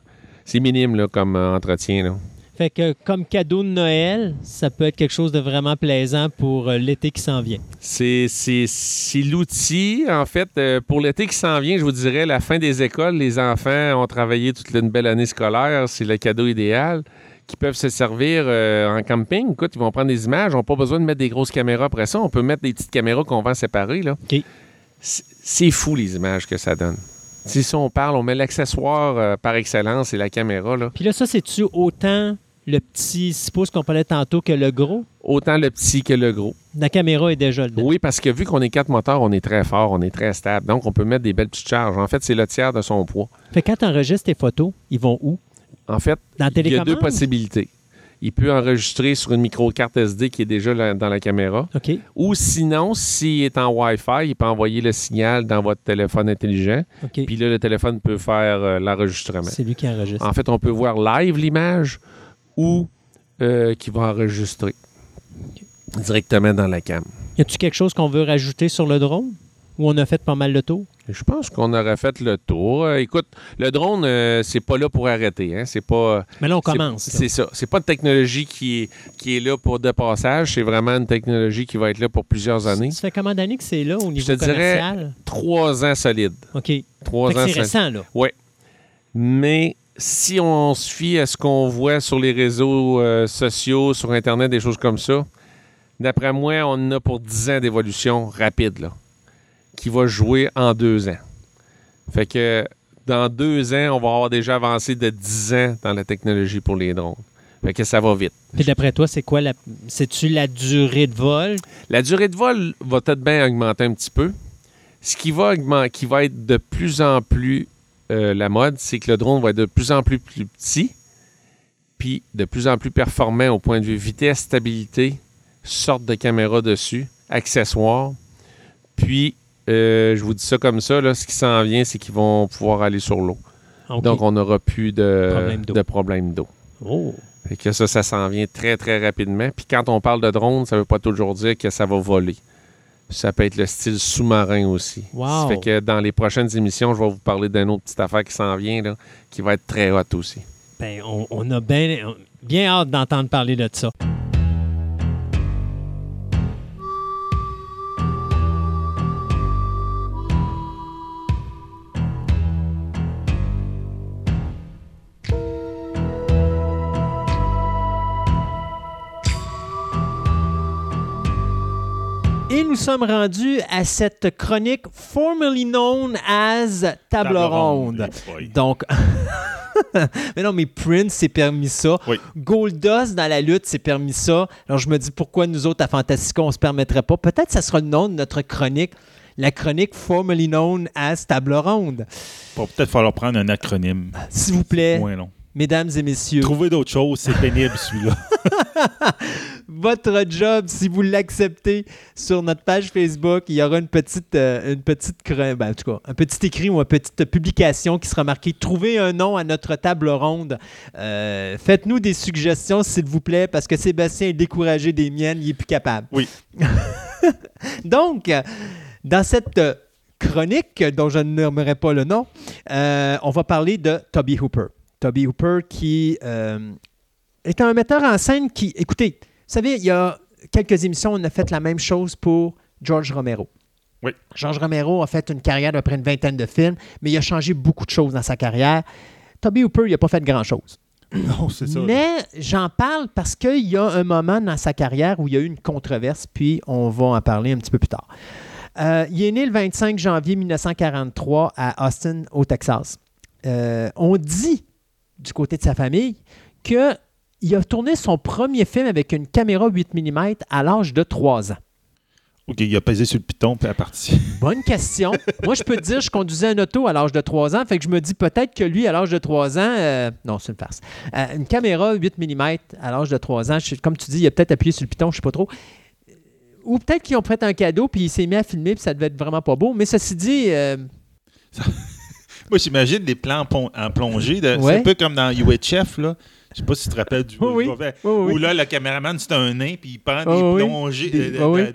c'est minime là, comme euh, entretien. Là. Fait que comme cadeau de Noël, ça peut être quelque chose de vraiment plaisant pour euh, l'été qui s'en vient. C'est, l'outil, en fait, euh, pour l'été qui s'en vient, je vous dirais, la fin des écoles, les enfants ont travaillé toute une belle année scolaire, c'est le cadeau idéal, qui peuvent se servir euh, en camping. Écoute, ils vont prendre des images, on n'a pas besoin de mettre des grosses caméras après ça, on peut mettre des petites caméras qu'on vend séparées. Là. OK. C'est, fou les images que ça donne. Si ça, on parle, on met l'accessoire euh, par excellence, c'est la caméra. Là. Puis là, ça, c'est-tu autant le petit 6 pouces qu'on parlait tantôt que le gros? Autant le petit que le gros. La caméra est déjà dedans. Oui, parce que vu qu'on est quatre moteurs, on est très fort, on est très stable. Donc, on peut mettre des belles petites charges. En fait, c'est le tiers de son poids. Fait quand tu enregistres tes photos, ils vont où? En fait, il y a deux possibilités. Il peut enregistrer sur une micro-carte SD qui est déjà dans la caméra. Ou sinon, s'il est en Wi-Fi, il peut envoyer le signal dans votre téléphone intelligent. Puis là, le téléphone peut faire euh, l'enregistrement. C'est lui qui enregistre. En fait, on peut voir live l'image ou euh, qui va enregistrer directement dans la cam. Y a-tu quelque chose qu'on veut rajouter sur le drone? Ou on a fait pas mal le tour? Je pense qu'on aurait fait le tour. Euh, écoute, le drone, euh, c'est pas là pour arrêter. Hein? C'est pas. Mais là, on commence. C'est ça. C'est pas une technologie qui est, qui est là pour de passage. C'est vraiment une technologie qui va être là pour plusieurs années. Ça fait combien d'années que c'est là au niveau te dirais-? Trois ans solides. OK. Trois ans c'est récent, là. Mais si on se fie à ce qu'on voit sur les réseaux euh, sociaux, sur Internet, des choses comme ça, d'après moi, on en a pour 10 ans d'évolution rapide, là, qui va jouer en deux ans. Fait que dans deux ans, on va avoir déjà avancé de 10 ans dans la technologie pour les drones. Fait que ça va vite. Puis d'après toi, c'est quoi la. C'est-tu la durée de vol? La durée de vol va peut-être bien augmenter un petit peu. Ce qui va, augmenter, qui va être de plus en plus euh, la mode, c'est que le drone va être de plus en plus, plus petit, puis de plus en plus performant au point de vue vitesse, stabilité, sorte de caméra dessus, accessoires. Puis, euh, je vous dis ça comme ça, là, ce qui s'en vient, c'est qu'ils vont pouvoir aller sur l'eau. Donc, on n'aura plus de Problème d'eau. de. Oh. Fait que ça, ça s'en vient très, très rapidement. Puis quand on parle de drone, ça veut pas toujours dire que ça va voler. Ça peut être le style sous-marin aussi. Wow. Ça fait que dans les prochaines émissions, je vais vous parler d'une autre petite affaire qui s'en vient, là, qui va être très haute aussi. Ben, on, on a bien bien hâte d'entendre parler de ça. Et nous sommes rendus à cette chronique formerly known as Table, ronde. Donc, mais non, mais Prince s'est permis ça. Oui. Goldust dans la lutte s'est permis ça. Alors je me dis pourquoi nous autres à Fantastica on se permettrait pas? Peut-être ça sera le nom de notre chronique, la chronique formerly known as Table ronde. Peut-être falloir prendre un acronyme. S'il vous plaît, Moins long. Mesdames et messieurs, Trouver d'autres choses, c'est pénible celui-là. votre job, si vous l'acceptez, sur notre page Facebook, il y aura une petite, euh, une petite, ben, en tout cas, un petit écrit ou une petite publication qui sera marquée Trouvez un nom à notre table ronde. Euh, Faites-nous des suggestions, s'il vous plaît, parce que Sébastien est découragé des miennes, il est plus capable. Oui. Donc, dans cette chronique, dont je ne nommerai pas le nom, euh, on va parler de Toby Hooper. Toby Hooper qui euh, est un metteur en scène qui, écoutez, vous savez, il y a quelques émissions, on a fait la même chose pour George Romero. Oui. George Romero a fait une carrière d'à peu près une vingtaine de films, mais il a changé beaucoup de choses dans sa carrière. Toby Hooper, il n'a pas fait grand-chose. non, c'est ça. Mais j'en parle parce qu'il y a un moment dans sa carrière où il y a eu une controverse, puis on va en parler un petit peu plus tard. Euh, il est né le 25 janvier 1943 à Austin, au Texas. Euh, on dit, du côté de sa famille, qu'il a tourné son premier film avec une caméra 8 mm à l'âge de 3 ans. OK, il a pesé sur le piton puis est partie. Bonne question. Moi, je peux te dire, je conduisais un auto à l'âge de 3 ans, fait que je me dis peut-être que lui, à l'âge de 3 ans, euh, non, c'est une farce. Euh, une caméra 8 mm à l'âge de 3 ans, je- comme tu dis, il a peut-être appuyé sur le piton, je sais pas trop. Ou peut-être qu'ils ont prêté un cadeau puis il s'est mis à filmer puis ça devait être vraiment pas beau. Mais ceci dit, euh, Moi, j'imagine des plans en plongée. de- C'est un peu comme dans UHF, là. Je sais pas si tu te rappelles du Oui, oui. Où là, le caméraman, c'est un nain, puis il prend des plongées. Des- de- de- de-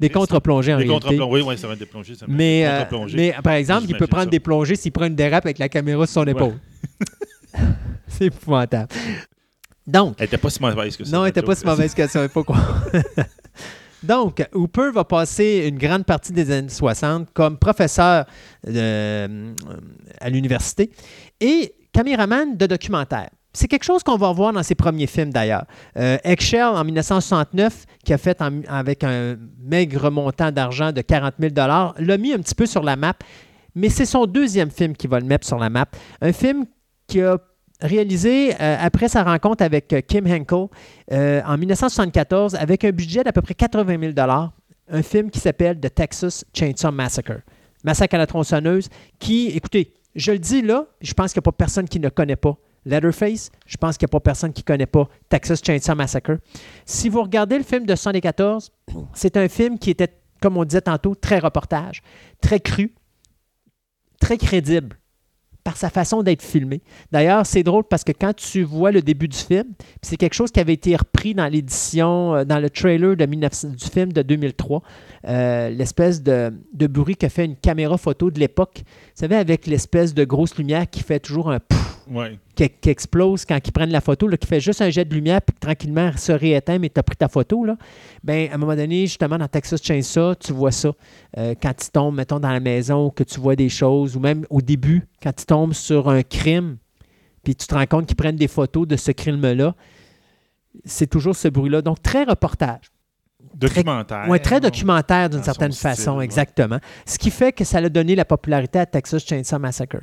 des contre-plongées en Des réalité. contre-plongées, oui, ça va être des plongées. ça Mais, euh, mais par exemple, il peut prendre ça. des plongées s'il prend une dérape avec la caméra sur son épaule. c'est épouvantable. Donc, Elle était pas si mauvaise que ça. Non, elle n'était pas si mauvaise que ça. il faut croire. Donc, Hooper va passer une grande partie des années 60 comme professeur euh, à l'université et caméraman de documentaire. C'est quelque chose qu'on va voir dans ses premiers films d'ailleurs. Euh, en 1969, qui a fait avec un maigre montant d'argent de 40 000 l'a mis un petit peu sur la map, mais c'est son deuxième film qui va le mettre sur la map. Un film qui a réalisé euh, après sa rencontre avec euh, Kim Henkel euh, en 1974 avec un budget d'à peu près 80 000 un film qui s'appelle The Texas Chainsaw Massacre. Massacre à la tronçonneuse, qui, écoutez, je le dis là, je pense qu'il n'y a pas personne qui ne connaît pas Leatherface, je pense qu'il n'y a pas personne qui ne connaît pas Texas Chainsaw Massacre. Si vous regardez le film de 1974, c'est un film qui était, comme on disait tantôt, très reportage, très cru, très crédible par sa façon d'être filmé. D'ailleurs, c'est drôle parce que quand tu vois le début du film, c'est quelque chose qui avait été repris dans l'édition, euh, dans le trailer de 19 du film de 2003, euh, l'espèce de, de bruit que fait une caméra photo de l'époque. Vous savez, avec l'espèce de grosse lumière qui fait toujours un pouf Ouais. qui, qui explose quand ils prennent la photo, là, qui fait juste un jet de lumière, puis tranquillement se rééteint, mais tu as pris ta photo. Là. Ben, à un moment donné, justement, dans Texas Chainsaw, tu vois ça. Euh, quand tu tombes, mettons, dans la maison, que tu vois des choses, ou même au début, quand tu tombes sur un crime, puis tu te rends compte qu'ils prennent des photos de ce crime-là, c'est toujours ce bruit-là. Donc, très reportage. Documentaire. Oui, très non? documentaire d'une certaine style, façon, ouais. exactement. Ce qui fait que ça a donné la popularité à Texas Chainsaw Massacre.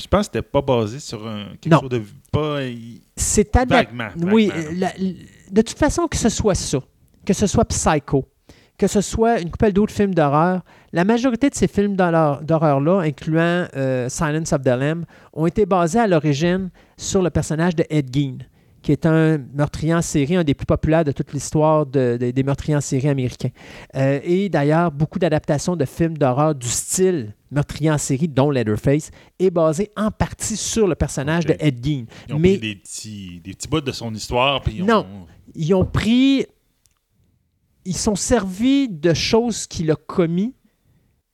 Je pense que c'était pas basé sur un, quelque Non. chose de. Pas. C'est. Vaguement. Oui, vaguement, la- la- de toute façon, que ce soit ça, que ce soit Psycho, que ce soit une couple d'autres films d'horreur, la majorité de ces films d'horreur- d'horreur-là, incluant euh, Silence of the Lamb, ont été basés à l'origine sur le personnage de Ed Gein, qui est un meurtrier en série, un des plus populaires de toute l'histoire de- de- des meurtriers en série américains. Euh, et d'ailleurs, beaucoup d'adaptations de films d'horreur du style meurtrier en série, dont Leatherface, est basé en partie sur le personnage Ok. de Ed Gein. Ils ont Mais pris des petits, des petits bouts de son histoire. Puis ils ont- Non. ils ont pris. Ils sont servis de choses qu'il a commis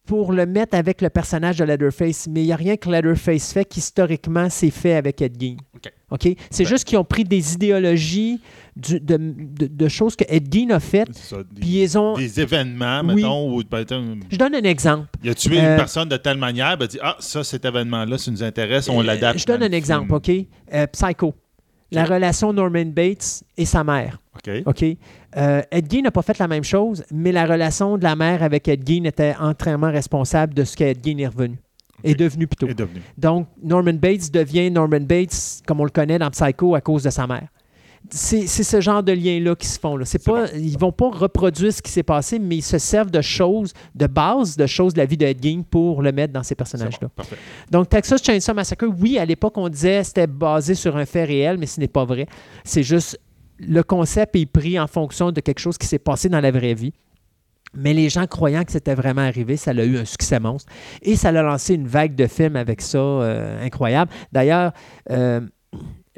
pour le mettre avec le personnage de Leatherface. Mais il n'y a rien que Leatherface fait qu'historiquement, c'est fait avec Ed Gein. OK. OK? C'est Ben. juste qu'ils ont pris des idéologies du- de, de- de choses que Ed Gein a faites, des, puis ils ont. des événements, Oui. mettons, où Je donne un exemple. il a tué Euh, une personne de telle manière, ben, dit Ah, ça, cet événement-là, ça nous intéresse, on Euh, l'adapte. Je donne un le exemple, film. OK? Euh, Psycho. La relation Norman Bates et sa mère. OK. OK? Euh, Ed Gein n'a pas fait la même chose, mais la relation de la mère avec Ed Gein était entièrement responsable de ce qu'Ed Gein est revenu. Est devenu plutôt. Est devenu. Donc, Norman Bates devient Norman Bates, comme on le connaît dans Psycho, à cause de sa mère. C'est ce genre de liens-là qui se font. Là. C'est Ils vont pas reproduire ce qui s'est passé, mais ils se servent de choses, de base, de choses de la vie de Ed Gein pour le mettre dans ces personnages-là. bon. Donc, Texas Chainsaw Massacre, oui, à l'époque, on disait que c'était basé sur un fait réel, mais ce n'est pas vrai. C'est juste le concept est pris en fonction de quelque chose qui s'est passé dans la vraie vie. Mais les gens croyant que c'était vraiment arrivé, ça a eu un succès monstre. Et ça a lancé une vague de films avec ça euh, incroyable. D'ailleurs, euh,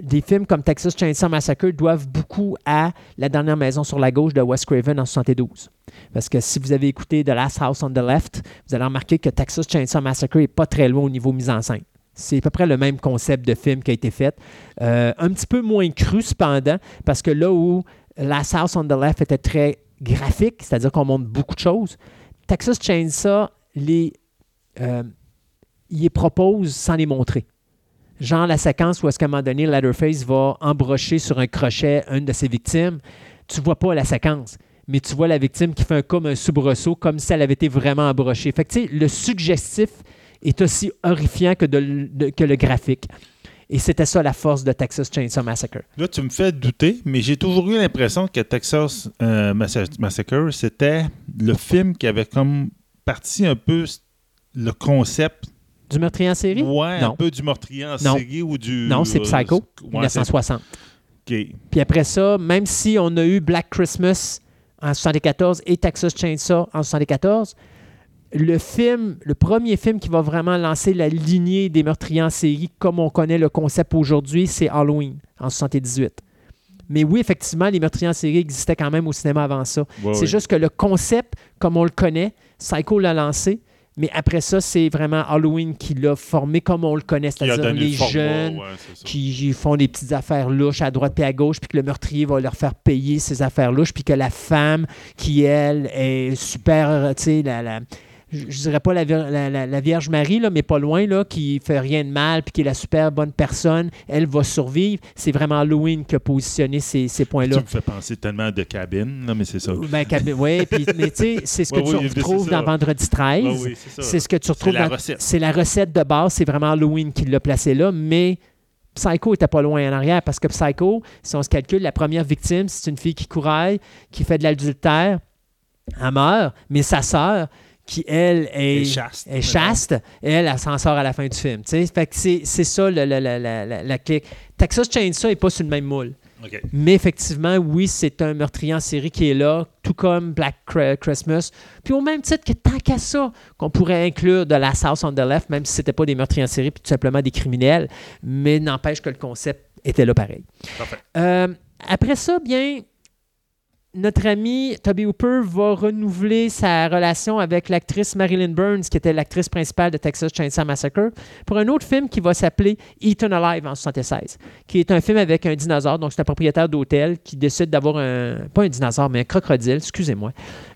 des films comme Texas Chainsaw Massacre doivent beaucoup à La dernière maison sur la gauche de Wes Craven en 72. Parce que si vous avez écouté The Last House on the Left, vous allez remarquer que Texas Chainsaw Massacre n'est pas très loin au niveau mise en scène. C'est à peu près le même concept de film qui a été fait. Euh, un petit peu moins cru, cependant, parce que là où Last House on the Left était très graphique, c'est-à-dire qu'on montre beaucoup de choses, Texas Chainsaw les, euh, il les propose sans les montrer. Genre la séquence où est-ce un moment donné, Leatherface va embrocher sur un crochet une de ses victimes. Tu vois pas la séquence, mais tu vois la victime qui fait un comme un soubresaut, comme si elle avait été vraiment embrochée. Fait que le suggestif est aussi horrifiant que, de- de- que le graphique. Et c'était ça la force de Texas Chainsaw Massacre. Là, tu me fais douter, mais j'ai toujours eu l'impression que Texas euh, Massa- Massacre, c'était le film qui avait comme parti un peu le concept. Du meurtrier en série? Ouais, Non. un peu du meurtrier en Non. série ou du. Non, c'est euh, Psycho, ouais, c'est- 1960. OK. Puis après ça, même si on a eu Black Christmas en 74 et Texas Chainsaw en 74, le film, le premier film qui va vraiment lancer la lignée des meurtriers en série comme on connaît le concept aujourd'hui, c'est Halloween en 78. Mais oui, effectivement, les meurtriers en série existaient quand même au cinéma avant ça. Ouais, c'est juste que le concept, comme on le connaît, Psycho l'a lancé, mais après ça, c'est vraiment Halloween qui l'a formé comme on le connaît, c'est-à-dire les format, jeunes, ouais, qui font des petites affaires louches à droite et à gauche, puis que le meurtrier va leur faire payer ces affaires louches, puis que la femme, qui elle est super, tu sais, la, la- je je dirais pas la, la- la- la Vierge Marie, là, mais pas loin, là, qui fait rien de mal, puis qui est la super bonne personne, elle va survivre. C'est vraiment Halloween qui a positionné ces, ces Tu points-là. me fais penser tellement de cabine, là, mais c'est ça. Ben, cab- ouais, puis, mais tu sais, c'est ce que Ouais, tu oui, retrouves ça. dans Vendredi 13. Ouais, oui, c'est ça. Ce que tu retrouves la dans- recette. C'est la recette de base, c'est vraiment Halloween qui l'a placé là, mais Psycho était pas loin en arrière parce que Psycho, si on se calcule, la première victime, c'est une fille qui couraille, qui fait de l'adultère, elle meurt, mais sa sœur, qui elle est, Et chaste. est chaste, elle, elle s'en sort à la fin du film. Fait que c'est ça le- le- la, la, la, clique. Texas Chainsaw n'est pas sur le même moule. Mais effectivement, oui, c'est un meurtrier en série qui est là, tout comme Black Christmas. Puis au même titre que tant qu'à ça, qu'on pourrait inclure de la House on the Left, même si c'était pas des meurtriers en série, puis tout simplement des criminels. Mais n'empêche que le concept était là pareil. Parfait. Euh, après ça, bien, notre ami Toby Hooper va renouveler sa relation avec l'actrice Marilyn Burns, qui était l'actrice principale de Texas Chainsaw Massacre, pour un autre film qui va s'appeler Eaten Alive en 76, qui est un film avec un dinosaure. Donc, c'est un propriétaire d'hôtel qui décide d'avoir un. Pas un dinosaure, mais un crocodile, excusez-moi.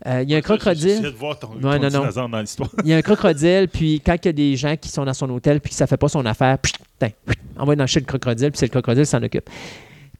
Euh, il y a un crocodile. J'essaie de voir ton, ton non, non. dans l'histoire. Il y a un crocodile, puis quand il y a des gens qui sont dans son hôtel puis que ça fait pas son affaire, putain, on va dans le chez le crocodile, puis c'est le crocodile qui s'en occupe.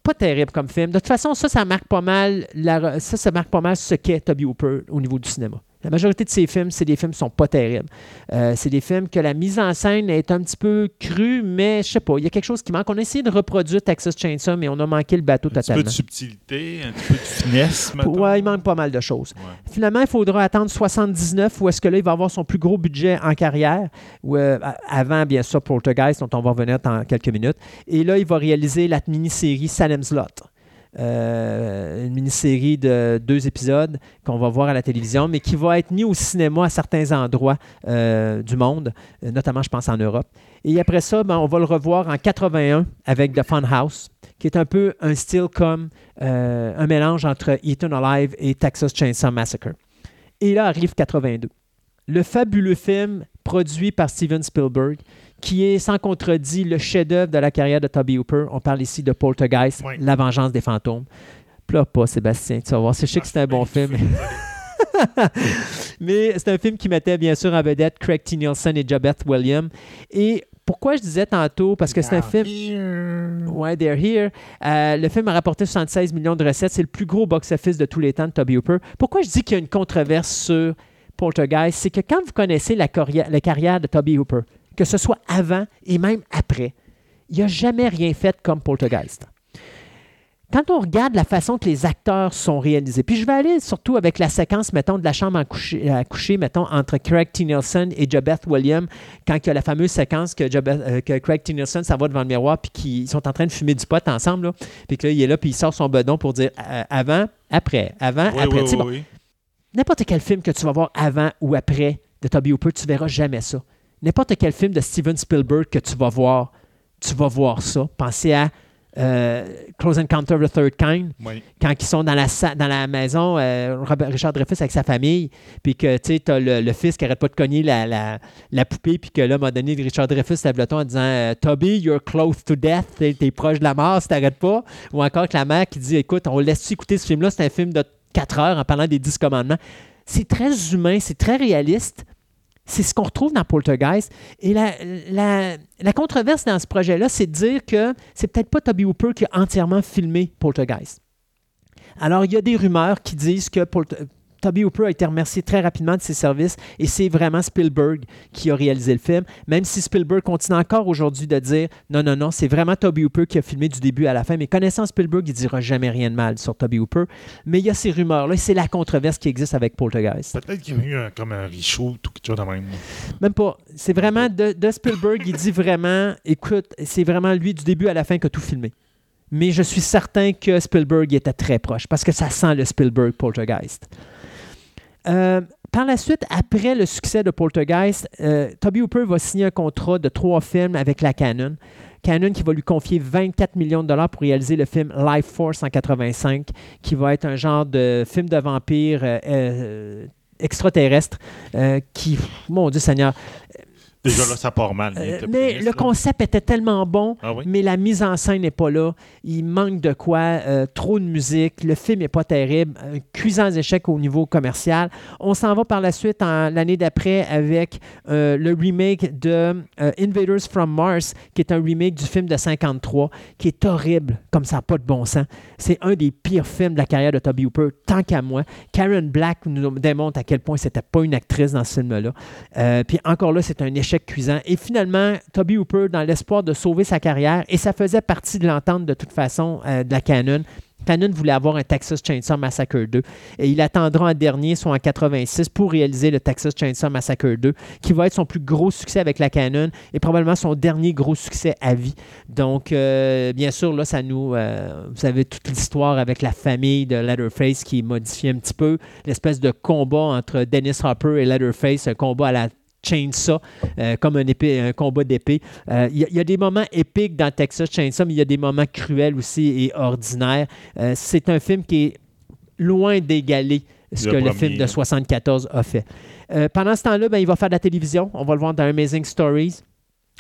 Pas terrible comme film. De toute façon, ça, ça marque pas mal, la ça, ça marque pas mal ce qu'est Toby Hooper au niveau du cinéma. La majorité de ces films, c'est des films qui sont pas terribles. Euh, c'est des films que la mise en scène est un petit peu crue, mais je sais pas, il y a quelque chose qui manque. On a essayé de reproduire Texas Chainsaw, mais on a manqué le bateau Un petit peu totalement. de subtilité, un petit peu de finesse. mettons. Ouais, il manque pas mal de choses. Ouais. Finalement, il faudra attendre 79 où est-ce que là, il va avoir son plus gros budget en carrière, ou, euh, avant, bien sûr, Poltergeist, dont on va revenir dans quelques minutes. Et là, il va réaliser la mini-série Salem's Lot. Euh, une mini-série de deux épisodes qu'on va voir à la télévision, mais qui va être mis au cinéma à certains endroits euh, du monde, euh, notamment, je pense, en Europe. Et après ça, ben, on va le revoir en 81 avec The Funhouse, qui est un peu un style comme un mélange entre Eaten Alive et Texas Chainsaw Massacre. Et là arrive 82. Le fabuleux film produit par Steven Spielberg, qui est sans contredit le chef-d'œuvre de la carrière de Toby Hooper. On parle ici de Poltergeist, Oui. La vengeance des fantômes. Pleure pas, Sébastien, tu vas voir. Je sais que c'est un bon film. Mais c'est un film qui mettait bien sûr en vedette Craig T. Nielsen et Jabeth Williams. Et pourquoi je disais tantôt, parce que c'est un film. Ouais, They're Here. Euh, le film a rapporté 76 millions de recettes. C'est le plus gros box-office de tous les temps de Toby Hooper. Pourquoi je dis qu'il y a une controverse sur Poltergeist? C'est que quand vous connaissez la carrière de Toby Hooper, que ce soit avant et même après, il n'a jamais rien fait comme Poltergeist. Quand on regarde la façon que les acteurs sont réalisés, puis je vais aller surtout avec la séquence, mettons, de la chambre à coucher, à coucher mettons, entre Craig T. Nelson et Jabeth Williams, quand il y a la fameuse séquence que, Jabeth- euh, que Craig T. Nelson s'en va devant le miroir, puis qu'ils sont en train de fumer du pot ensemble, là, puis que là, il est là, puis il sort son bedon pour dire euh, avant, après, avant, Oui, après. oui, Tu sais, oui, bon, oui. N'importe quel film que tu vas voir avant ou après de Toby Hooper, tu verras jamais ça. N'importe quel film de Steven Spielberg que tu vas voir, tu vas voir ça. Pensez à euh, Close Encounter of the Third Kind, Oui. quand ils sont dans la, dans la maison, euh, Robert- Richard Dreyfuss avec sa famille, puis que tu as le, le fils qui arrête pas de cogner la, la, la poupée, puis que là, à un moment donné, Richard Dreyfuss lève le ton en disant euh, Toby, you're close to death, t'es t'es proche de la mort si t'arrêtes pas. Ou encore que la mère qui dit Écoute, on laisse-tu écouter ce film-là C'est un film de 4 heures en parlant des 10 commandements. C'est très humain, c'est très réaliste. C'est ce qu'on retrouve dans Poltergeist. Et la, la, controverse dans ce projet-là, c'est de dire que c'est peut-être pas Toby Hooper qui a entièrement filmé Poltergeist. Alors, il y a des rumeurs qui disent que Polt- Toby Hooper a été remercié très rapidement de ses services et c'est vraiment Spielberg qui a réalisé le film, même si Spielberg continue encore aujourd'hui de dire non, non, non, c'est vraiment Toby Hooper qui a filmé du début à la fin. Mais connaissant Spielberg, il dira jamais rien de mal sur Toby Hooper. Mais il y a ces rumeurs-là et c'est la controverse qui existe avec Poltergeist. Peut-être qu'il y a eu un- comme un reshoot ou quelque chose de même. Même pas. C'est vraiment de, de Spielberg, il dit vraiment, écoute, c'est vraiment lui du début à la fin qui a tout filmé. Mais je suis certain que Spielberg était très proche parce que ça sent le Spielberg Poltergeist. Euh, par la suite, après le succès de Poltergeist, euh, Toby Hooper va signer un contrat de trois films avec la Canon. Canon qui va lui confier 24 millions de dollars pour réaliser le film Life Force en 85, qui va être un genre de film de vampire euh, extraterrestre qui, mon Dieu Seigneur, Déjà là, ça part mal. euh, mais le là. concept était tellement bon, Ah oui? mais la mise en scène n'est pas là. Il manque de quoi, euh, trop de musique, le film n'est pas terrible, un cuisant échec au niveau commercial. On s'en va par la suite l'année d'après avec euh, le remake de Invaders from Mars, qui est un remake du film de 53, qui est horrible, comme ça n'a pas de bon sens. C'est un des pires films de la carrière de Toby Hooper, tant qu'à moi. Karen Black nous démontre à quel point c'était pas une actrice dans ce film-là. Puis encore là, c'est un échec cuisant. Et finalement, Toby Hooper, dans l'espoir de sauver sa carrière, et ça faisait partie de l'entente de toute façon euh, de la Canon. Canon voulait avoir un Texas Chainsaw Massacre 2 et il attendra en dernier, soit en 86, pour réaliser le Texas Chainsaw Massacre 2, qui va être son plus gros succès avec la Canon et probablement son dernier gros succès à vie. Donc, euh, bien sûr, là, ça nous. euh, vous savez toute l'histoire avec la famille de Leatherface qui est un petit peu, l'espèce de combat entre Dennis Hopper et Leatherface, un combat à la Chainsaw, euh, comme un, épée, un combat d'épée. Euh, Il y, a- il y a des moments épiques dans Texas Chainsaw, mais il y a des moments cruels aussi et ordinaires. Euh, c'est un film qui est loin d'égaler ce Le que le film de hein. 74 a fait. Euh, pendant ce temps-là, ben, il va faire de la télévision. On va le voir dans Amazing Stories.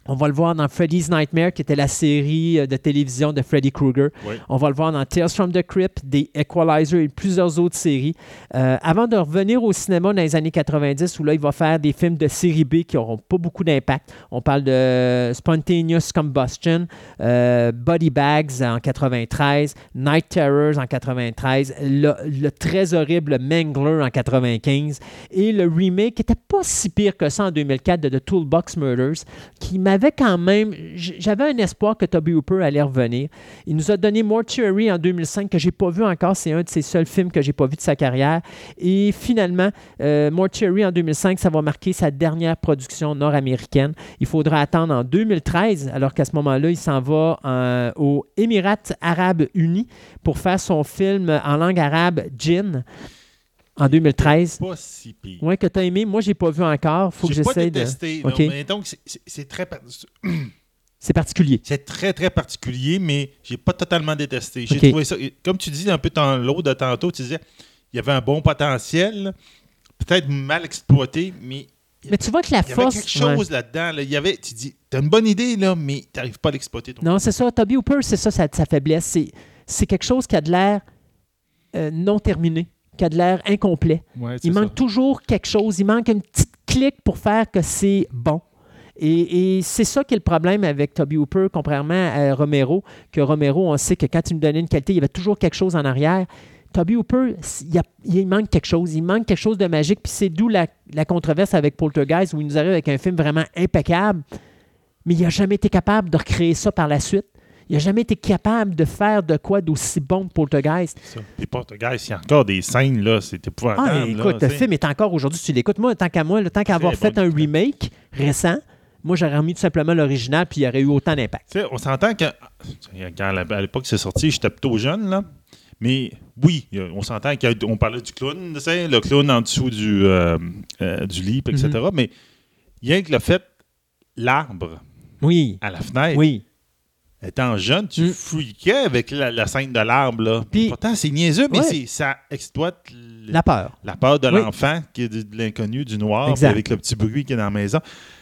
On va le voir dans Freddy's Nightmare, qui était la série euh, de télévision de Freddy Krueger. Oui. On va le voir dans Tales from the Crypt, The Equalizer et plusieurs autres séries. Euh, avant de revenir au cinéma dans les années 90, où là, il va faire des films de série B qui n'auront pas beaucoup d'impact. On parle de Spontaneous Combustion, euh, Body Bags en 93, Night Terrors en 93, le, le très horrible Mangler en 95 et le remake qui n'était pas si pire que ça en 2004 de The Toolbox Murders, qui m'avait quand même. J'avais un espoir que Toby Hooper allait revenir. Il nous a donné Mortuary en 2005 que j'ai pas vu encore. C'est un de ses seuls films que j'ai pas vu de sa carrière. Et finalement, euh, Mortuary en 2005, ça va marquer sa dernière production nord-américaine. Il faudra attendre en 2013, alors qu'à ce moment-là, il s'en va euh, aux Émirats arabes unis pour faire son film en langue arabe, Jinn, en 2013. Pas si pire. Ouais, que tu as aimé. Moi, j'ai pas vu encore. faut que J'ai pas j'essaie de. détesté, là, OK. mais donc c'est- très, C'est particulier. c'est très très particulier, mais j'ai pas totalement détesté. J'ai trouvé ça, comme tu dis un peu dans l'autre de tantôt, tu disais, il y avait un bon potentiel, peut-être mal exploité, mais Mais tu vois que la il y avait force. quelque ouais. chose là-dedans. là. Il y avait, tu dis, t'as une bonne idée là, mais t'arrives pas à l'exploiter. Non, c'est ça. Toby Hooper, c'est ça sa, sa faiblesse. C'est, c'est quelque chose qui a de l'air euh, non terminé, qui a de l'air incomplet. Ouais, Il ça. manque toujours quelque chose. Il manque une petite clique pour faire que c'est bon. Et, et c'est ça qui est le problème avec Toby Hooper, contrairement à Romero, que Romero, on sait que quand il nous donnait une qualité, il y avait toujours quelque chose en arrière. Toby Hooper, il, y a- il manque quelque chose. Il manque quelque chose de magique. Puis c'est d'où la, la controverse avec Poltergeist, où il nous arrive avec un film vraiment impeccable, mais il n'a jamais été capable de recréer ça par la suite. Il n'a jamais été capable de faire de quoi d'aussi bon que Poltergeist. Puis Poltergeist, il y a encore des scènes, là, c'est épouvantable. Ah, là, écoute, le film est encore aujourd'hui, tu l'écoutes. Moi, tant qu'à moi, tant qu'à avoir fait bon un remake récent, moi, j'aurais remis tout simplement l'original, puis il y aurait eu autant d'impact. On s'entend que quand à l'époque c'est sorti, j'étais plutôt jeune, là. Mais oui, il y a- on s'entend qu'on parlait du clown, tu sais, le clown en dessous du, euh, euh, du lit, etc. Mhm. Mais rien que le fait, l'arbre Oui, à la fenêtre, oui. Étant jeune, tu Mm. fouillais avec la, la scène de l'arbre. Là. Pourtant, c'est niaiseux, mais Ouais. ça exploite La peur. la peur de Oui. l'enfant, qui est de, de l'inconnu, du noir, avec le petit bruit qui est dans la maison.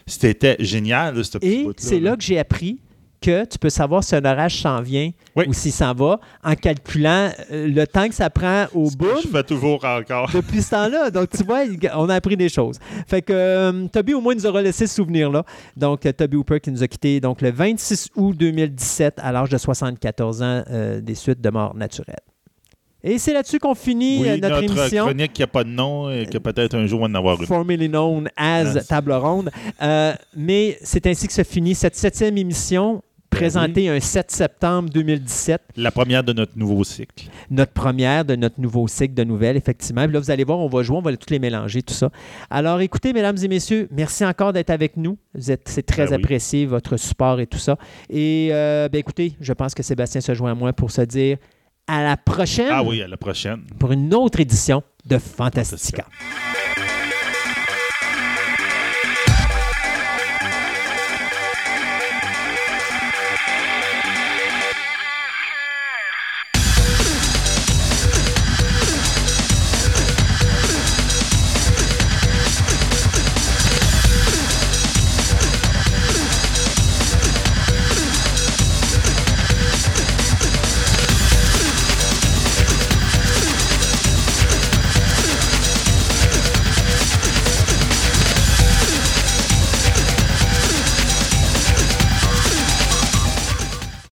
C'était génial, là, ce petit Et c'est là que j'ai appris que tu peux savoir si un orage s'en vient Oui. ou s'il s'en va en calculant euh, le temps que ça prend au bout Je fais toujours encore. depuis ce temps-là. Donc, tu vois, on a appris des choses. Fait que euh, Toby, au moins, nous aura laissé ce souvenir-là. Donc, euh, Toby Hooper qui nous a quittés donc, le 26 août 2017 à l'âge de 74 ans euh, des suites de mort naturelle. Et c'est là-dessus qu'on finit Oui, euh, notre, émission. chronique qui n'a pas de nom et que peut-être un jour on en avoir une. Formerly known as. Table Ronde. Euh, mais c'est ainsi que se finit cette septième émission, présentée un 7 septembre 2017. La première de notre nouveau cycle. notre première de notre nouveau cycle de nouvelles, effectivement. Puis là, vous allez voir, on va jouer, on va toutes les mélanger, tout ça. Alors, écoutez, mesdames et messieurs, merci encore d'être avec nous. C'est très Ben oui. apprécié, votre support et tout ça. Et, euh, ben, écoutez, je pense que Sébastien se joint à moi pour se dire à la prochaine Ah oui, à la prochaine. pour une autre édition de Fantastica. Fantastica.